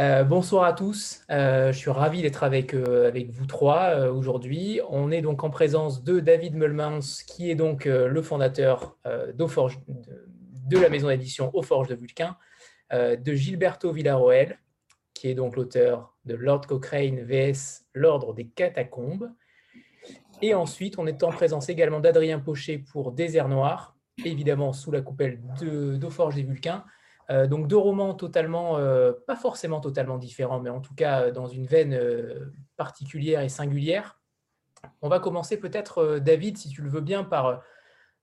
Euh, bonsoir à tous, euh, je suis ravi d'être avec, euh, vous trois aujourd'hui. On est donc en présence de David Meulmans, qui est donc le fondateur de, de, la maison d'édition Aux Forges de Vulcain, de Gilberto Villarroel, qui est donc l'auteur de Lord Cochrane vs L'Ordre des Catacombes. Et ensuite, on est en présence également d'Adrien Pochet pour Désert Noir, évidemment sous la coupelle d'Aux Forges des Vulcains, donc deux romans totalement, euh, pas forcément totalement différents, mais en tout cas euh, dans une veine particulière et singulière. On va commencer peut-être, David, si tu le veux bien, par,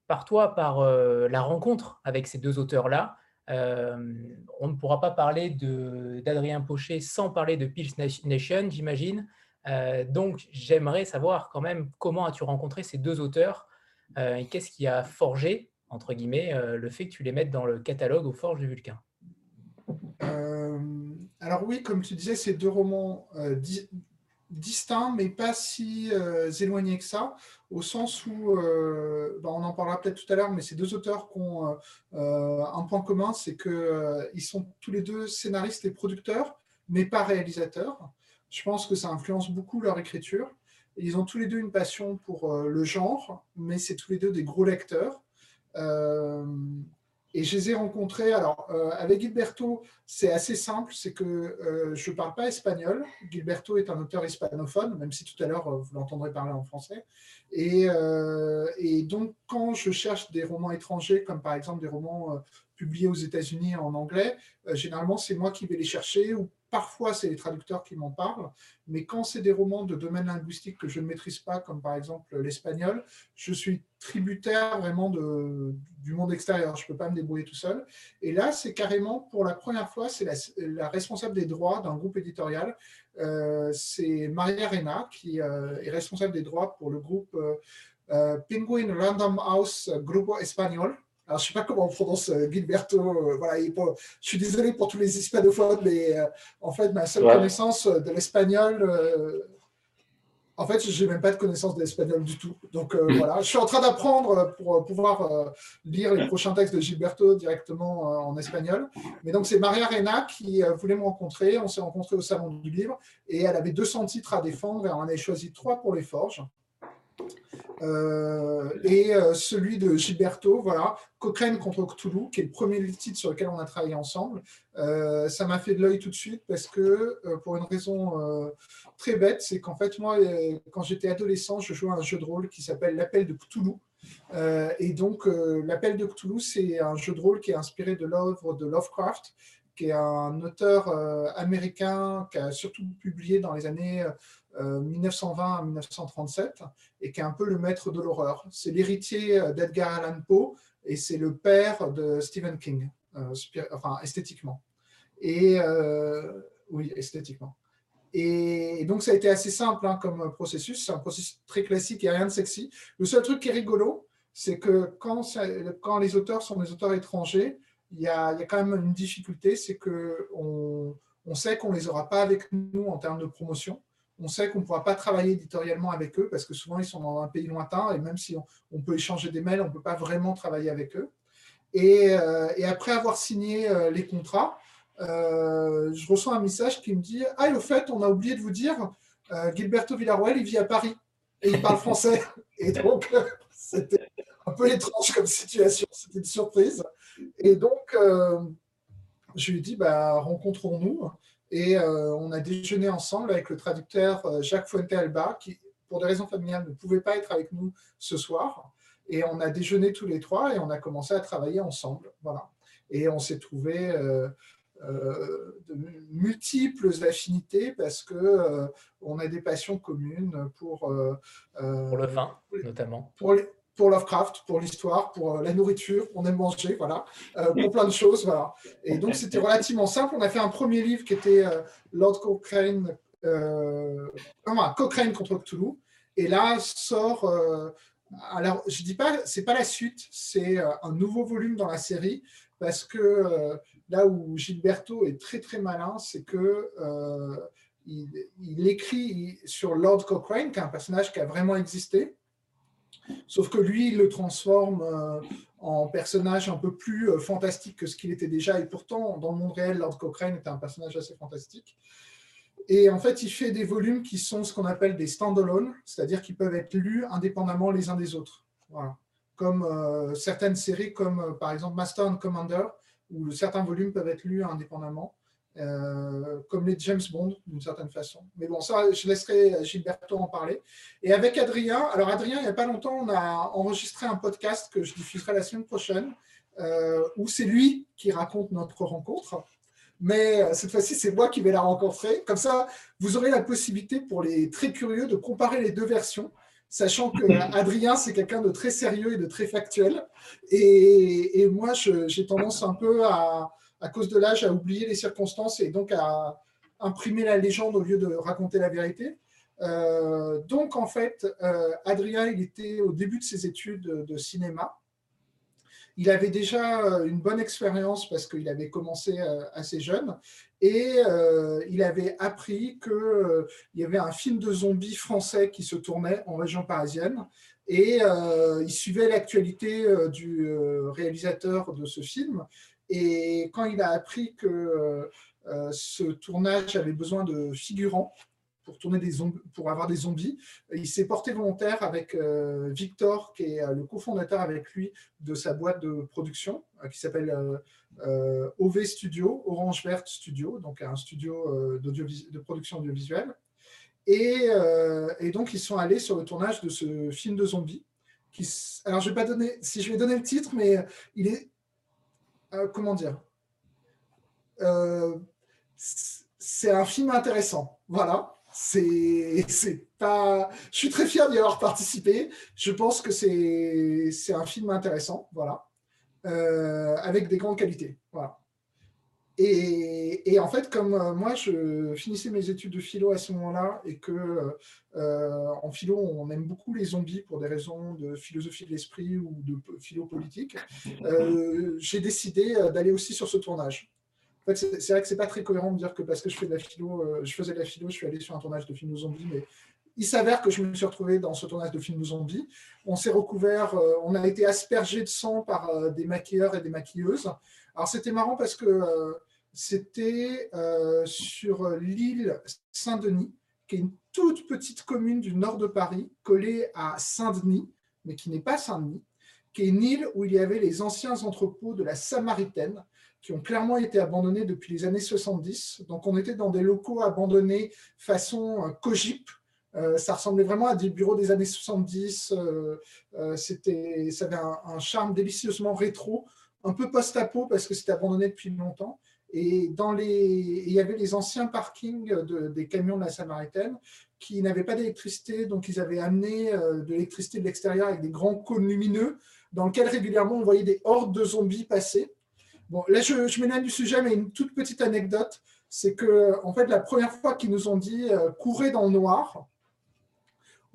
par toi, par la rencontre avec ces deux auteurs-là. on ne pourra pas parler d'Adrien Pochet sans parler de Pils Nation, j'imagine. donc j'aimerais savoir quand même comment as-tu rencontré ces deux auteurs et qu'est-ce qui a forgé entre guillemets, euh, le fait que tu les mettes dans le catalogue aux forges du Vulcain euh, Alors oui, comme tu disais, c'est deux romans euh, distincts, mais pas si éloignés que ça, au sens où, bah, on en parlera peut-être tout à l'heure, mais ces deux auteurs qui ont un point commun, c'est qu'ils sont tous les deux scénaristes et producteurs, mais pas réalisateurs. Je pense que ça influence beaucoup leur écriture. Ils ont tous les deux une passion pour le genre, mais c'est tous les deux des gros lecteurs. Euh, et je les ai rencontrés. Alors, euh, avec Gilberto, c'est assez simple, c'est que euh, je ne parle pas espagnol. Gilberto est un auteur hispanophone, même si tout à l'heure vous l'entendrez parler en français. Et, donc, quand je cherche des romans étrangers, comme par exemple des romans publiés aux États-Unis en anglais, généralement c'est moi qui vais les chercher ou Parfois, c'est les traducteurs qui m'en parlent, mais quand c'est des romans de domaine linguistique que je ne maîtrise pas, comme par exemple l'espagnol, je suis tributaire vraiment du monde extérieur. Je ne peux pas me débrouiller tout seul. Et là, c'est carrément, pour la première fois, c'est la, responsable des droits d'un groupe éditorial. Euh, c'est Maria Rena, qui euh, est responsable des droits pour le groupe euh, Penguin Random House Grupo Espagnol. Alors, je ne sais pas comment on prononce euh, Gilberto. Euh, voilà, je suis désolé pour tous les hispanophones, mais euh, en fait, ma seule connaissance de l'espagnol, en fait, je n'ai même pas de connaissance de l'espagnol du tout. Donc voilà, je suis en train d'apprendre pour pouvoir lire les prochains textes de Gilberto directement en espagnol. Mais donc, c'est Maria Rena qui voulait me rencontrer. On s'est rencontrés au Salon du Livre et elle avait 200 titres à défendre et on en avait choisi trois pour les forges. Euh, et euh, celui de Gilberto, voilà, Cochrane contre Cthulhu, qui est le premier titre sur lequel on a travaillé ensemble. Euh, ça m'a fait de l'œil tout de suite parce que, pour une raison très bête, c'est qu'en fait, moi, quand j'étais adolescent, je jouais à un jeu de rôle qui s'appelle L'Appel de Cthulhu. et donc, L'Appel de Cthulhu, c'est un jeu de rôle qui est inspiré de l'œuvre de Lovecraft, qui est un auteur américain qui a surtout publié dans les années 1920 à 1937 et qui est un peu le maître de l'horreur. C'est l'héritier euh, d'Edgar Allan Poe et c'est le père de Stephen King, euh, enfin esthétiquement. Et euh, oui, esthétiquement. Et, donc ça a été assez simple hein, comme processus, c'est un processus très classique et rien de sexy. Le seul truc qui est rigolo, c'est que quand, les auteurs sont des auteurs étrangers, il y a, quand même une difficulté, c'est qu'on on sait qu'on ne les aura pas avec nous en termes de promotion on sait qu'on ne pourra pas travailler éditorialement avec eux parce que souvent ils sont dans un pays lointain et même si on, peut échanger des mails, on ne peut pas vraiment travailler avec eux. Et, euh, après avoir signé euh, les contrats, euh, je reçois un message qui me dit Ah, au fait, on a oublié de vous dire, Gilberto Villarroel, il vit à Paris et il parle français. Et donc, c'était un peu étrange comme situation, c'était une surprise. Et donc, je lui dit bah, Rencontrons-nous. Et euh, on a déjeuné ensemble avec le traducteur euh, Jacques Fuente-Alba, qui, pour des raisons familiales, ne pouvait pas être avec nous ce soir. Et on a déjeuné tous les trois et on a commencé à travailler ensemble. Voilà. Et on s'est trouvé euh, de multiples affinités parce que on a des passions communes pour pour le vin notamment pour les, pour Lovecraft, pour l'histoire, pour euh, la nourriture, on aime manger, voilà, euh, pour plein de choses, voilà. Et donc c'était relativement simple. On a fait un premier livre qui était euh, Lord Cochrane, Cochrane contre Cthulhu, et là sort. alors je dis pas, c'est pas la suite, c'est un nouveau volume dans la série parce que là où Gilberto est très très malin, c'est que il, il, écrit sur Lord Cochrane, qui est un personnage qui a vraiment existé, Sauf que lui, il le transforme euh, en personnage un peu plus euh, fantastique que ce qu'il était déjà. Et pourtant, dans le monde réel, Lord Cochrane était un personnage assez fantastique. Et en fait, il fait des volumes qui sont ce qu'on appelle des stand-alone, c'est-à-dire qui peuvent être lus indépendamment les uns des autres. Comme euh, certaines séries, comme par exemple Master and Commander, où certains volumes peuvent être lus indépendamment, comme les James Bond d'une certaine façon. Mais bon, ça, je laisserai Gilberto en parler. Et avec Adrien, alors Adrien, il n'y a pas longtemps, on a enregistré un podcast que je diffuserai la semaine prochaine, où c'est lui qui raconte notre rencontre mais euh, cette fois-ci, c'est moi qui vais la rencontrer. Comme ça, vous aurez la possibilité pour les très curieux de comparer les deux versions, sachant que Adrien, c'est quelqu'un de très sérieux et de très factuel. Et, moi, j'ai tendance un peu, à, à cause de l'âge, à oublier les circonstances et donc à imprimer la légende au lieu de raconter la vérité. Euh, donc, en fait, euh, Adrien, il était au début de ses études de cinéma. Il avait déjà euh, une bonne expérience parce qu'il avait commencé euh, assez jeune et il avait appris qu'il y avait un film de zombies français qui se tournait en région parisienne et il suivait l'actualité du réalisateur de ce film. Et quand il a appris que ce tournage avait besoin de figurants, pour, tourner des pour avoir des zombies. Il s'est porté volontaire avec euh, Victor, qui est euh, le cofondateur avec lui de sa boîte de production, euh, qui s'appelle OV Studio, Orange Vert Studio, donc un studio de production audiovisuelle. Et, donc, ils sont allés sur le tournage de ce film de zombies. Alors, je vais pas donner, si je vais donner le titre, mais il est, comment dire, c'est un film intéressant. Voilà c'est pas. Je suis très fier d'y avoir participé. Je pense que c'est un film intéressant, voilà, euh, avec des grandes qualités, voilà. Et, en fait, comme euh, moi, je finissais mes études de philo à ce moment-là et que euh, en philo, on aime beaucoup les zombies pour des raisons de philosophie de l'esprit ou de philo politique, j'ai décidé d'aller aussi sur ce tournage c'est vrai que c'est pas très cohérent de dire que parce que je fais de la philo, euh, je faisais de la philo, je suis allé sur un tournage de film de zombies, mais il s'avère que je me suis retrouvé dans ce tournage de film de zombies. On s'est recouvert, euh, on a été aspergé de sang par euh, des maquilleurs et des maquilleuses. Alors c'était marrant parce que c'était sur l'île Saint-Denis, qui est une toute petite commune du nord de Paris, collée à Saint-Denis, mais qui n'est pas Saint-Denis, qui est une île où il y avait les anciens entrepôts de la Samaritaine, qui ont clairement été abandonnés depuis les années 70. Donc on était dans des locaux abandonnés façon euh, cogip. Euh, ça ressemblait vraiment à des bureaux des années 70. Euh, c'était, ça avait un, charme délicieusement rétro, un peu post-apo parce que c'était abandonné depuis longtemps. Et dans les, il y avait les anciens parkings des camions de la Samaritaine qui n'avaient pas d'électricité, donc ils avaient amené de l'électricité de l'extérieur avec des grands cônes lumineux dans lesquels régulièrement on voyait des hordes de zombies passer. Bon, là, je, je m'éloigne du sujet, mais une toute petite anecdote, c'est que, en fait, la première fois qu'ils nous ont dit euh, courez dans le noir,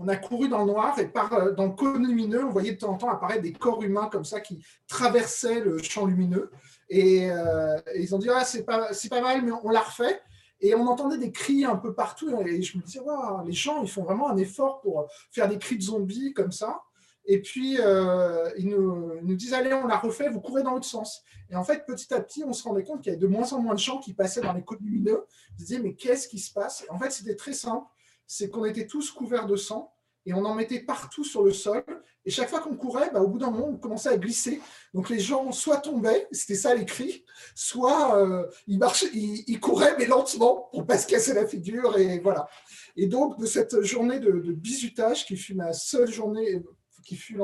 on a couru dans le noir et euh, dans le cône lumineux, on voyait de temps en temps apparaître des corps humains comme ça qui traversaient le champ lumineux. Et, euh, ils ont dit ah, c'est pas, pas mal, mais on l'a refait. Et on entendait des cris un peu partout. Et je me disais, les gens, ils font vraiment un effort pour faire des cris de zombies comme ça. Et puis, euh, ils, nous, disent, allez, on la refait, vous courez dans l'autre sens. Et en fait, petit à petit, on se rendait compte qu'il y avait de moins en moins de champs qui passaient dans les côtes lumineux. On se disait, mais qu'est-ce qui se passe? En fait, c'était très simple. C'est qu'on était tous couverts de sang et on en mettait partout sur le sol. Et chaque fois qu'on courait, bah, au bout d'un moment, on commençait à glisser. Donc les gens soit tombaient, c'était ça les cris, soit euh, ils, couraient, mais lentement, pour ne pas se casser la figure. Et voilà. Et donc, de cette journée de, de bisutage, qui fut ma seule journée, qui fut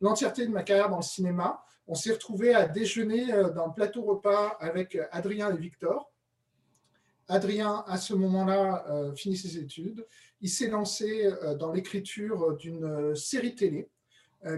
l'entièreté de ma carrière dans le cinéma. On s'est retrouvé à déjeuner euh, d'un plateau repas avec Adrien et Victor. Adrien, à ce moment-là, euh, finit ses études. Il s'est lancé euh, dans l'écriture d'une série télé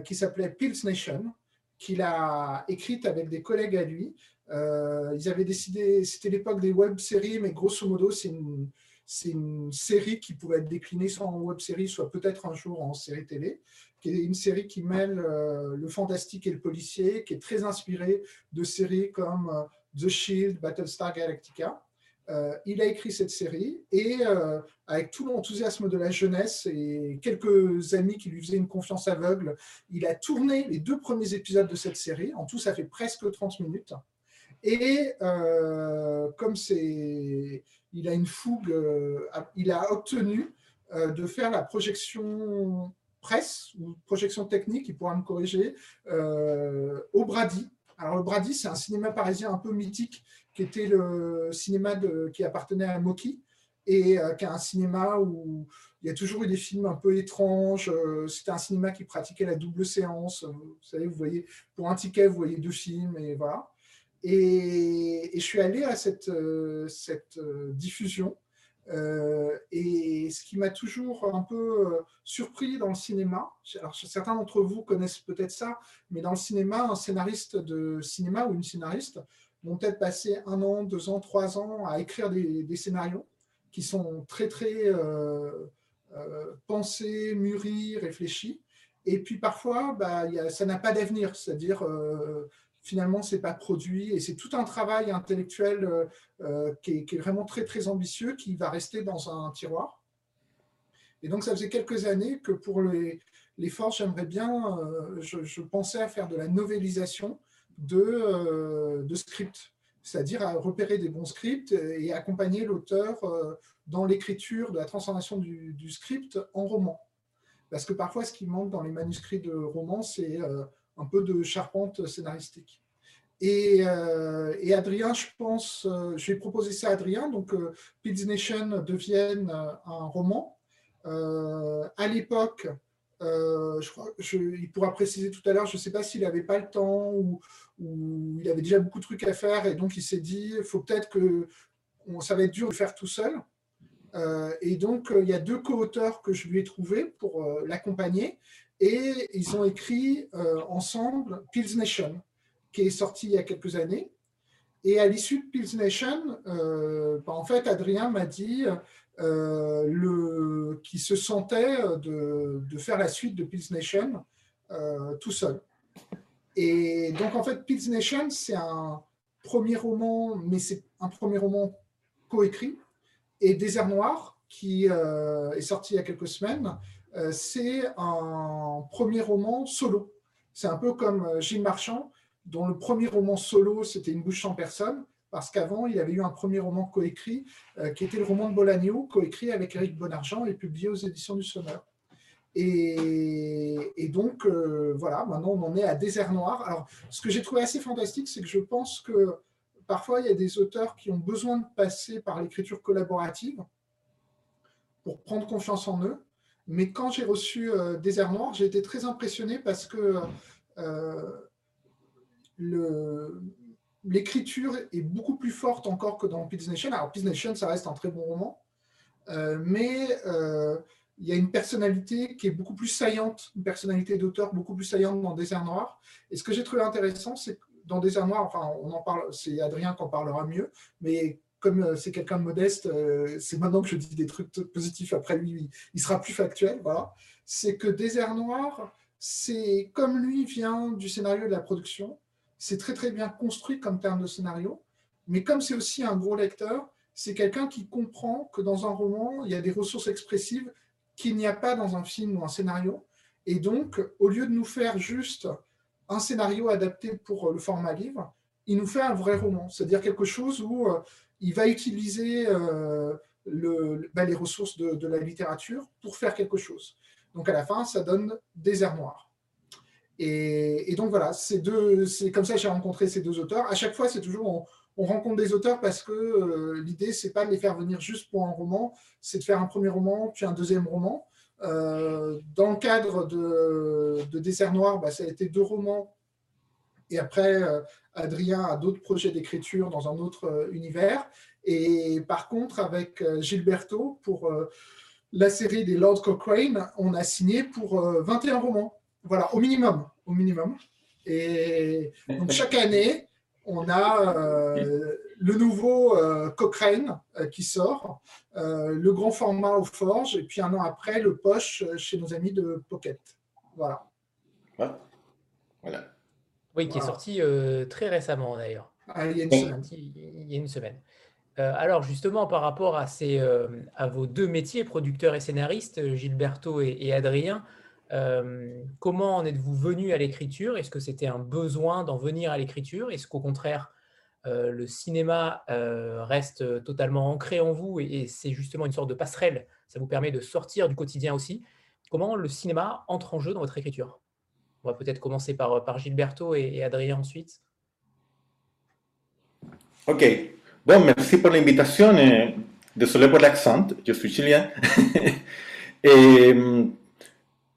qui s'appelait Pills Nation, qu'il a écrite avec des collègues à lui. ils avaient décidé, c'était l'époque des web-séries, mais grosso modo, c'est une, série qui pouvait être déclinée soit en web-série, soit peut-être un jour en série télé qui est une série qui mêle euh, le fantastique et le policier, qui est très inspirée de séries comme euh, The Shield, Battlestar Galactica. Il a écrit cette série et avec tout l'enthousiasme de la jeunesse et quelques amis qui lui faisaient une confiance aveugle, il a tourné les deux premiers épisodes de cette série. En tout, ça fait presque 30 minutes. Et comme c'est, il a une fougue, il a obtenu de faire la projection presse ou projection technique, il pourra me corriger, euh, au Brady. Alors le Brady, c'est un cinéma parisien un peu mythique qui était le cinéma qui appartenait à Moki et euh, qui est un cinéma où il y a toujours eu des films un peu étranges. Euh, c'était un cinéma qui pratiquait la double séance. Vous savez, vous voyez, pour un ticket, vous voyez deux films et voilà. Et, je suis allé à cette, cette diffusion euh, et ce qui m'a toujours un peu euh, surpris dans le cinéma, alors certains d'entre vous connaissent peut-être ça, mais dans le cinéma, un scénariste de cinéma ou une scénariste vont peut-être passer un an, deux ans, trois ans à écrire des, scénarios qui sont très très euh, pensés, mûris, réfléchis. Et puis parfois, bah, ça n'a pas d'avenir, c'est-à-dire finalement, ce n'est pas produit. Et c'est tout un travail intellectuel euh, euh, qui, est, vraiment très, très ambitieux, qui va rester dans un tiroir. Et donc, ça faisait quelques années que pour les, les forces, j'aimerais bien, euh, je, pensais à faire de la novélisation de, de scripts, c'est-à-dire à repérer des bons scripts et accompagner l'auteur dans l'écriture de la transformation du, script en roman. Parce que parfois, ce qui manque dans les manuscrits de romans, c'est un peu de charpente scénaristique. Et, euh, Adrien, je pense, euh, je vais proposer ça à Adrien, donc euh, Nation devienne un roman. à l'époque, je crois, il pourra préciser tout à l'heure, je ne sais pas s'il n'avait pas le temps ou, ou, il avait déjà beaucoup de trucs à faire et donc il s'est dit, il faut peut-être que ça va être dur de faire tout seul. et donc, il y a deux co-auteurs que je lui ai trouvés pour l'accompagner et ils ont écrit euh, ensemble Pills Nation, qui est sorti il y a quelques années. Et à l'issue de Pills Nation, euh, bah, en fait, Adrien m'a dit euh, le, qu'il se sentait de, de, faire la suite de Pills Nation tout seul. Et donc, en fait, Pills Nation, c'est un premier roman, mais c'est un premier roman coécrit. Et Désert Noir, qui est sorti il y a quelques semaines, euh, c'est un premier roman solo. C'est un peu comme euh, Gilles Marchand, dont le premier roman solo, c'était Une bouche sans personne, parce qu'avant, il avait eu un premier roman coécrit, euh, qui était le roman de Bolagno, coécrit avec Éric Bonargent et publié aux éditions du Sonneur. Et, donc, voilà, maintenant on en est à Désert Noir. Alors, ce que j'ai trouvé assez fantastique, c'est que je pense que parfois, il y a des auteurs qui ont besoin de passer par l'écriture collaborative pour prendre confiance en eux. Mais quand j'ai reçu euh, Désert Noir, j'ai été très impressionné parce que euh, l'écriture est beaucoup plus forte encore que dans Peace Nation. Alors, Peace Nation, ça reste un très bon roman, euh, mais il y a une personnalité qui est beaucoup plus saillante, une personnalité d'auteur beaucoup plus saillante dans Désert Noir. Et ce que j'ai trouvé intéressant, c'est que dans Désert Noir, enfin, on en parle, c'est Adrien qui en parlera mieux, mais comme euh, c'est quelqu'un de modeste, euh, c'est maintenant que je dis des trucs positifs. Après lui, il sera plus factuel. Voilà. C'est que Désert Noir, c'est comme lui vient du scénario de la production, c'est très très bien construit comme terme de scénario. Mais comme c'est aussi un gros lecteur, c'est quelqu'un qui comprend que dans un roman, il y a des ressources expressives qu'il n'y a pas dans un film ou un scénario. Et donc, au lieu de nous faire juste un scénario adapté pour le format livre, il nous fait un vrai roman, c'est-à-dire quelque chose où euh, il va utiliser euh, bah, les ressources de, la littérature pour faire quelque chose. Donc à la fin, ça donne Désert Noir. Et, donc voilà, c'est comme ça que j'ai rencontré ces deux auteurs. À chaque fois, c'est toujours on, rencontre des auteurs parce que euh, l'idée, c'est pas de les faire venir juste pour un roman, c'est de faire un premier roman, puis un deuxième roman. Euh, dans le cadre de, de Désert Noir, bah, ça a été deux romans et après, euh, Adrien a d'autres projets d'écriture dans un autre euh, univers. Et par contre, avec Gilberto, pour la série des Lord Cochrane, on a signé pour 21 romans. Voilà, au minimum. Au minimum. Et donc chaque année, on a le nouveau Cochrane qui sort, le grand format au Forge, et puis un an après, le Poche chez nos amis de Pocket. Voilà. Voilà. Oui, qui est sorti euh, très récemment d'ailleurs. Ah, il y a une semaine. Il y a une semaine. alors justement, par rapport à, ces, à vos deux métiers, producteur et scénariste, Gilberto et, Adrien, comment en êtes-vous venu à l'écriture? Est-ce que c'était un besoin d'en venir à l'écriture? Est-ce qu'au contraire, le cinéma reste totalement ancré en vous et, c'est justement une sorte de passerelle? Ça vous permet de sortir du quotidien aussi. Comment le cinéma entre en jeu dans votre écriture? On va peut-être commencer par, par Gilberto et Adrien ensuite. Ok. Bon, merci pour l'invitation. Désolé pour l'accent, je suis chilien. et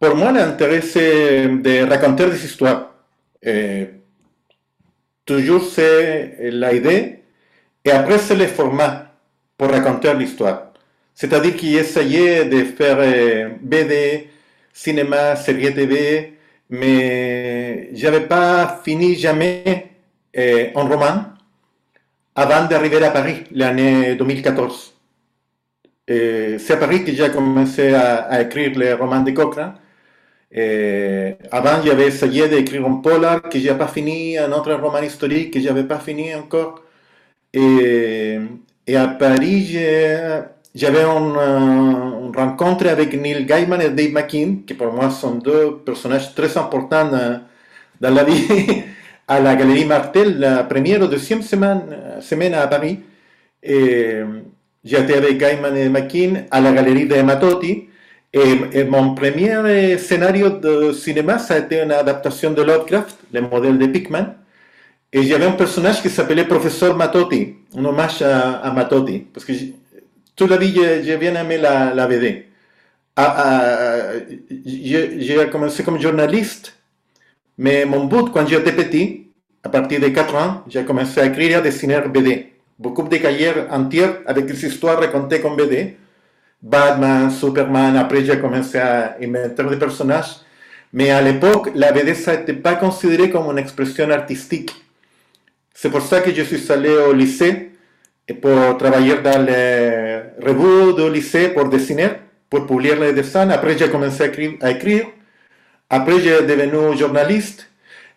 pour moi, l'intérêt, c'est de raconter des histoires. Et toujours, c'est l'idée, et après, c'est le format pour raconter l'histoire. C'est-à-dire qu'il essayait de faire BD, cinéma, série TV, mais j'avais pas fini jamais un roman avant d'arriver à Paris, l'année 2014. C'est à Paris que j'ai commencé à, écrire les romans de Cochrane. Et avant, j'avais essayé d'écrire un polar que j'ai pas fini, un autre roman historique que j'avais pas fini encore. Et, à Paris, j'avais une, rencontre avec Neil Gaiman et Dave McKean, qui pour moi sont deux personnages très importants dans, dans la vie à la Galerie Martel la première ou deuxième semaine, semaine à Paris. J'étais avec Gaiman et McKean à la Galerie de Matotti. Et, mon premier scénario de cinéma, ça a été une adaptation de Lovecraft, le modèle de Pickman. Et j'avais un personnage qui s'appelait Professeur Matotti, un hommage à, Matotti, parce que toute la vie, j'ai bien aimé la, la BD. j'ai commencé comme journaliste mais mon but, quand j'étais petit, à partir de 4 ans, j'ai commencé à écrire et à dessiner BD. Beaucoup de cahiers entiers avec des histoires racontées comme BD. Batman, Superman, après j'ai commencé à inventer des personnages. Mais à l'époque, la BD, ça n'était pas considéré comme une expression artistique. C'est pour ça que je suis allé au lycée pour travailler dans les revues du lycée pour dessiner, pour publier les dessins. Après, j'ai commencé à écrire. Après, j'ai devenu journaliste.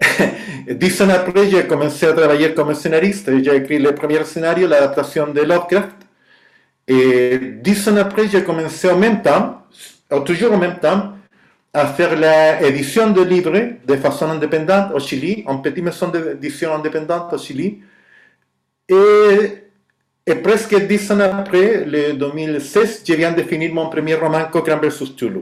Dix ans après, j'ai commencé à travailler comme scénariste. J'ai écrit le premier scénario, l'adaptation de Lovecraft. Et dix ans après, j'ai commencé en même temps, toujours en même temps, à faire l'édition de livres de façon indépendante au Chili, en petite maison d'édition indépendante au Chili. Et, presque dix ans après, le 2016, je viens de finir mon premier roman, Cochrane vs. Tulu.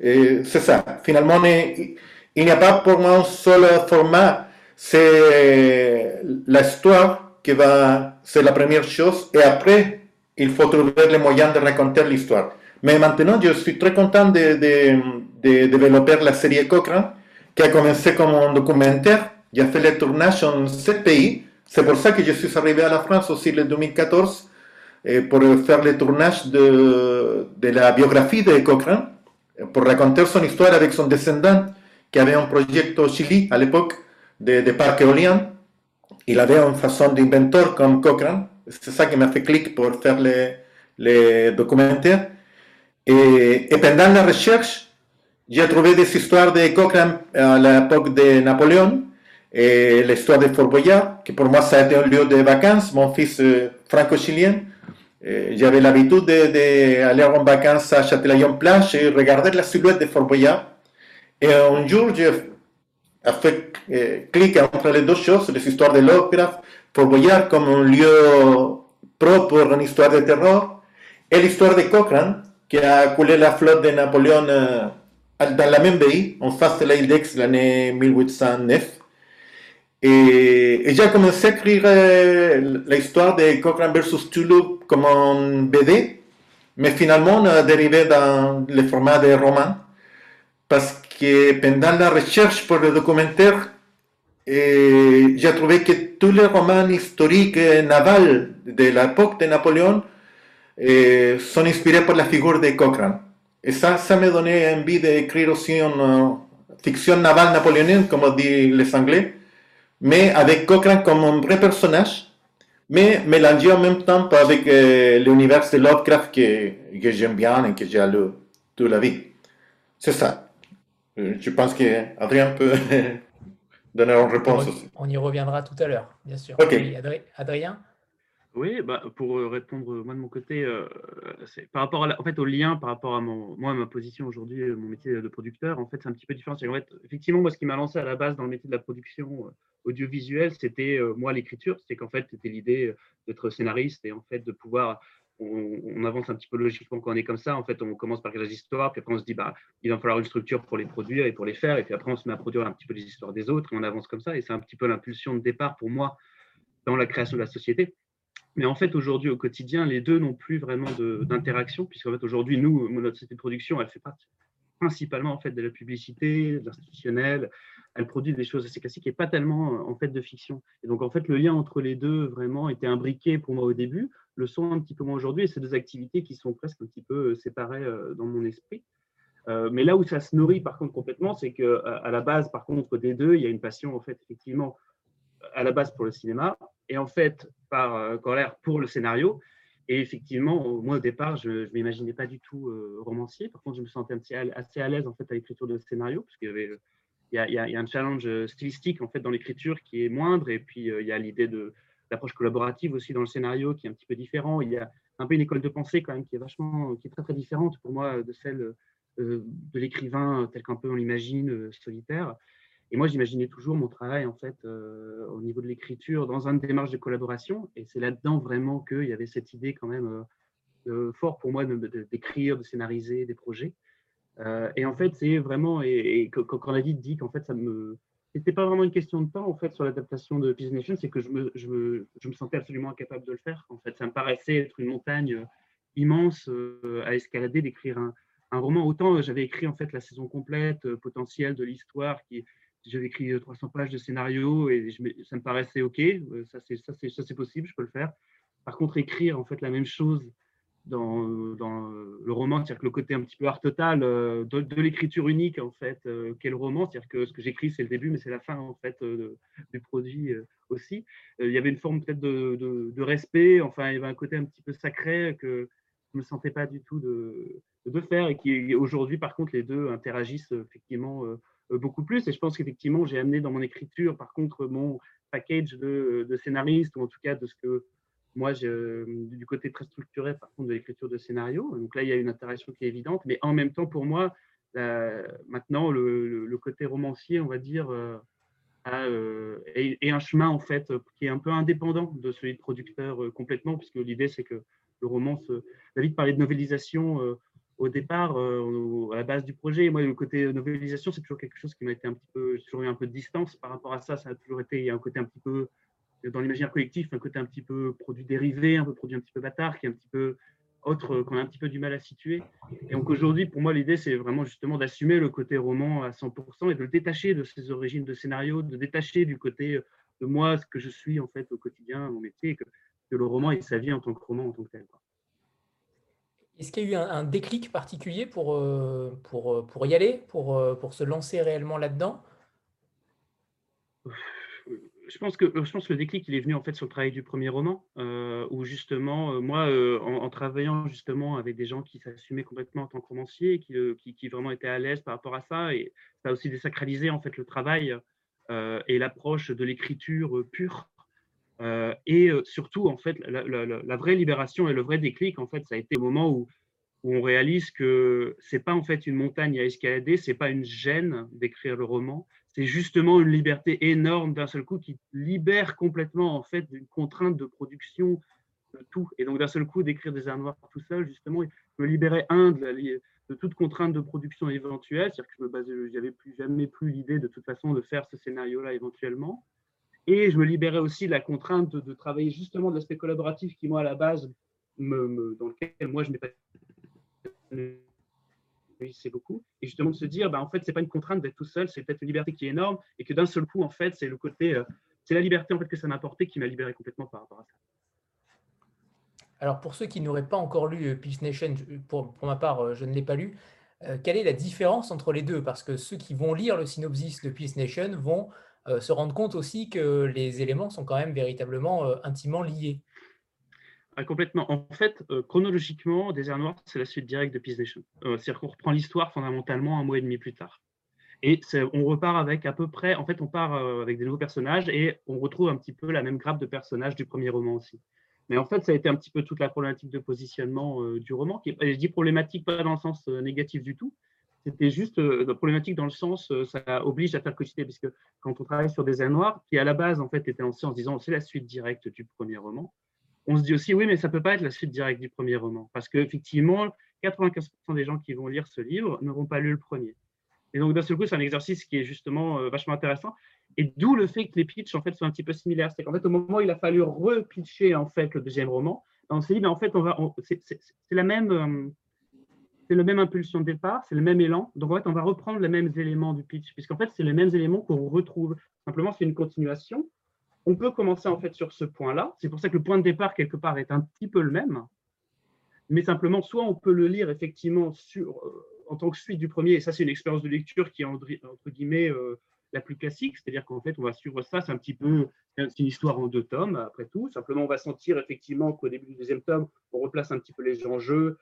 C'est ça. Finalement, il n'y a pas pour moi un seul format. C'est l'histoire qui va, c'est la première chose. Et après, il faut trouver les moyens de raconter l'histoire. Mais maintenant, je suis très content de, de, développer la série Cochrane, qui a commencé comme un documentaire. J'ai fait le tournage en sept pays. C'est pour ça que je suis arrivé à la France aussi en 2014 pour faire le tournage de, de la biographie de Cochrane pour raconter son histoire avec son descendant qui avait un projet au Chili à l'époque de, de, parc éolien. Il avait une façon d'inventeur comme Cochrane. C'est ça qui m'a fait clic pour faire les, les documentaires. Et, pendant la recherche, j'ai trouvé des histoires de Cochrane à l'époque de Napoléon et l'histoire de Fort Boyard, qui pour moi ça a été un lieu de vacances. Mon fils euh, franco-chilien eh, j'avais l'habitude d'aller en vacances à Châtelaillon-Plage et regarder la silhouette de Fort Boyard. Et un jour, j'ai fait eh, clic entre les deux choses, les histoires de l'opéra, Fort Boyard comme un lieu propre pour une histoire de terror, et l'histoire de Cochrane, qui a coulé la flotte de Napoléon dans la même pays, en face de l'île d'Aix, l'année 1809. Et, j'ai commencé à écrire l'histoire de Cochrane versus Tulu comme un BD, mais finalement on a dérivé dans le format de roman, parce que pendant la recherche pour le documentaire, j'ai trouvé que tous les romans historiques navals de l'époque de Napoléon euh, sont inspirés par la figure de Cochrane. Et ça, ça me donnait envie d'écrire aussi une fiction navale napoléonienne, comme disent les Anglais mais avec Cochrane comme un vrai personnage, mais mélangé en même temps avec euh, l'univers de Lovecraft que, que j'aime bien et que j'ai lu toute la vie. C'est ça. Euh, je pense qu'Adrien peut donner une réponse on, aussi. On y reviendra tout à l'heure, bien sûr. Ok. Adrien Oui, bah, pour répondre moi de mon côté, c'est par rapport à en fait, au lien par rapport à mon, moi, ma position aujourd'hui, mon métier de producteur, en fait, c'est un petit peu différent. En fait, effectivement, moi, ce qui m'a lancé à la base dans le métier de la production audiovisuelle, c'était moi l'écriture. C'est qu'en fait, c'était l'idée d'être scénariste et en fait de pouvoir on, avance un petit peu logiquement quand on est comme ça. En fait, on commence par les histoires, puis après on se dit, bah, il va falloir une structure pour les produire et pour les faire, et puis après on se met à produire un petit peu les histoires des autres, et on avance comme ça. Et c'est un petit peu l'impulsion de départ pour moi dans la création de la société. Mais en fait, aujourd'hui, au quotidien, les deux n'ont plus vraiment d'interaction, puisqu'en fait, aujourd'hui, nous, notre société de production, elle fait partie principalement en fait de la publicité, de l'institutionnel. Elle produit des choses assez classiques et pas tellement en fait de fiction. Et donc en fait, le lien entre les deux vraiment était imbriqué pour moi au début, le sont un petit peu moins aujourd'hui. Et c'est deux activités qui sont presque un petit peu séparées euh, dans mon esprit. Euh, mais là où ça se nourrit par contre complètement, c'est que à la base, par contre, des deux, il y a une passion en fait effectivement à la base pour le cinéma et en fait par euh, pour le scénario. Et effectivement, moi au départ, je ne m'imaginais pas du tout euh, romancier. Par contre, je me sentais assez à l'aise en fait à l'écriture de scénario, parce qu'il y avait il y, a, un challenge euh, stylistique en fait dans l'écriture qui est moindre, et puis il y a l'idée de l'approche collaborative aussi dans le scénario qui est un petit peu différent. Il y a un peu une école de pensée quand même qui est vachement, qui est très très différente pour moi de celle de l'écrivain tel qu'un peu on l'imagine solitaire. Et moi, j'imaginais toujours mon travail en fait euh, au niveau de l'écriture dans une démarche de collaboration. Et c'est là-dedans vraiment qu'il y avait cette idée quand même euh, fort pour moi d'écrire, de, scénariser des projets. Euh, et en fait, c'est vraiment et, quand, David dit qu'en fait ça me c'était pas vraiment une question de temps en fait sur l'adaptation de Peace Nation, c'est que je me, je, me, je me, sentais absolument incapable de le faire. En fait, ça me paraissait être une montagne immense à escalader, d'écrire un, un, roman. Autant j'avais écrit en fait la saison complète potentielle de l'histoire qui j'avais écrit 300 euh, pages de scénario et ça me paraissait OK, euh, ça ça c'est possible, je peux le faire. Par contre, écrire en fait la même chose dans, le roman, c'est-à-dire que le côté un petit peu art total euh, de, l'écriture unique en fait, qu'est le roman, c'est-à-dire que ce que j'écris c'est le début, mais c'est la fin en fait du produit aussi. il y avait une forme peut-être de, respect, enfin il y avait un côté un petit peu sacré que je me sentais pas du tout de, faire et qui aujourd'hui par contre les deux interagissent effectivement euh, beaucoup plus. Et je pense qu'effectivement, j'ai amené dans mon écriture, par contre, mon package de, de, scénariste, ou en tout cas de ce que moi, du côté très structuré, par contre, de l'écriture de scénario. Donc là, il y a une interaction qui est évidente. Mais en même temps, pour moi, maintenant, le, côté romancier, on va dire, euh, a, euh, est, un chemin, en fait, qui est un peu indépendant de celui de producteur complètement, puisque l'idée, c'est que le roman. David parlait de novélisation au départ, euh, à la base du projet. Moi, le côté novélisation, c'est toujours quelque chose qui m'a été un petit peu, j'ai toujours eu un peu de distance par rapport à ça. Ça a toujours été, il y a un côté un petit peu, dans l'imaginaire collectif, un côté un petit peu produit dérivé, un peu produit un petit peu bâtard, qui est un petit peu autre, qu'on a un petit peu du mal à situer. Et donc aujourd'hui, pour moi, l'idée, c'est vraiment justement d'assumer le côté roman à 100% et de le détacher de ses origines de scénario, de détacher du côté de moi, ce que je suis en fait au quotidien, mon métier, que, que le roman ait sa vie en tant que roman en tant que tel. Est-ce qu'il y a eu un, déclic particulier pour, euh, pour, euh, pour y aller, pour, euh, pour se lancer réellement là-dedans? Je pense, que, je pense le déclic, il est venu en fait sur le travail du premier roman, où justement, moi, en, travaillant justement avec des gens qui s'assumaient complètement en tant que romancier, qui, qui, vraiment étaient à l'aise par rapport à ça, et ça a aussi désacralisé en fait le travail et l'approche de l'écriture pure. Euh, et euh, surtout, en fait, la, vraie libération et le vrai déclic, en fait, ça a été au moment où, où on réalise que c'est pas en fait une montagne à escalader, c'est pas une gêne d'écrire le roman, c'est justement une liberté énorme d'un seul coup qui libère complètement en fait d'une contrainte de production de tout. Et donc d'un seul coup d'écrire des airs noirs tout seul, justement, me libérait un de, toute contrainte de production éventuelle, c'est-à-dire que je me basais, j'avais plus jamais plus l'idée de toute façon de faire ce scénario-là éventuellement. Et je me libérais aussi de la contrainte de, travailler justement de l'aspect collaboratif qui, moi, à la base, dans lequel moi, je n'ai pas c'est beaucoup. Et justement de se dire, bah, en fait, c'est pas une contrainte d'être tout seul, c'est peut-être une liberté qui est énorme et que d'un seul coup, en fait, c'est le côté, euh, c'est la liberté en fait que ça m'a apporté qui m'a libéré complètement par rapport à ça. Alors pour ceux qui n'auraient pas encore lu euh, Peace Nation, pour, ma part, euh, je ne l'ai pas lu. quelle est la différence entre les deux? Parce que ceux qui vont lire le synopsis de Peace Nation vont se rendre compte aussi que les éléments sont quand même véritablement intimement liés. Ah, complètement. En fait, euh, chronologiquement, Désert Noir, c'est la suite directe de Peace Nation. C'est-à-dire qu'on reprend l'histoire fondamentalement un mois et demi plus tard. Et on repart avec à peu près, en fait, on part avec des nouveaux personnages et on retrouve un petit peu la même grappe de personnages du premier roman aussi. Mais en fait, ça a été un petit peu toute la problématique de positionnement du roman. Qui est, je dis problématique pas dans le sens négatif du tout, c'était juste euh, problématique dans le sens, euh, ça oblige à faire quotité, puisque quand on travaille sur des ailes noires, qui à la base en fait était lancé en se disant c'est la suite directe du premier roman, on se dit aussi oui, mais ça peut pas être la suite directe du premier roman, parce qu'effectivement, 95% des gens qui vont lire ce livre n'auront pas lu le premier. Et donc d'un seul coup, c'est un exercice qui est justement euh, vachement intéressant, et d'où le fait que les pitchs en fait sont un petit peu similaires. C'est qu'en fait, au moment où il a fallu repitcher en fait le deuxième roman, on s'est dit, mais en fait, on va, c'est la même c'est la même impulsion de départ, c'est le même élan. Donc en fait, on va reprendre les mêmes éléments du pitch, puisqu'en fait, c'est les mêmes éléments qu'on retrouve. Simplement, c'est une continuation. On peut commencer en fait sur ce point-là. C'est pour ça que le point de départ, quelque part, est un petit peu le même. Mais simplement, soit on peut le lire effectivement sur, euh, en tant que suite du premier, et ça, c'est une expérience de lecture qui est entre guillemets euh, la plus classique, c'est-à-dire qu'en fait, on va suivre ça, c'est un petit peu, une histoire en deux tomes, après tout. Simplement, on va sentir effectivement qu'au début du deuxième tome, on replace un petit peu les enjeux,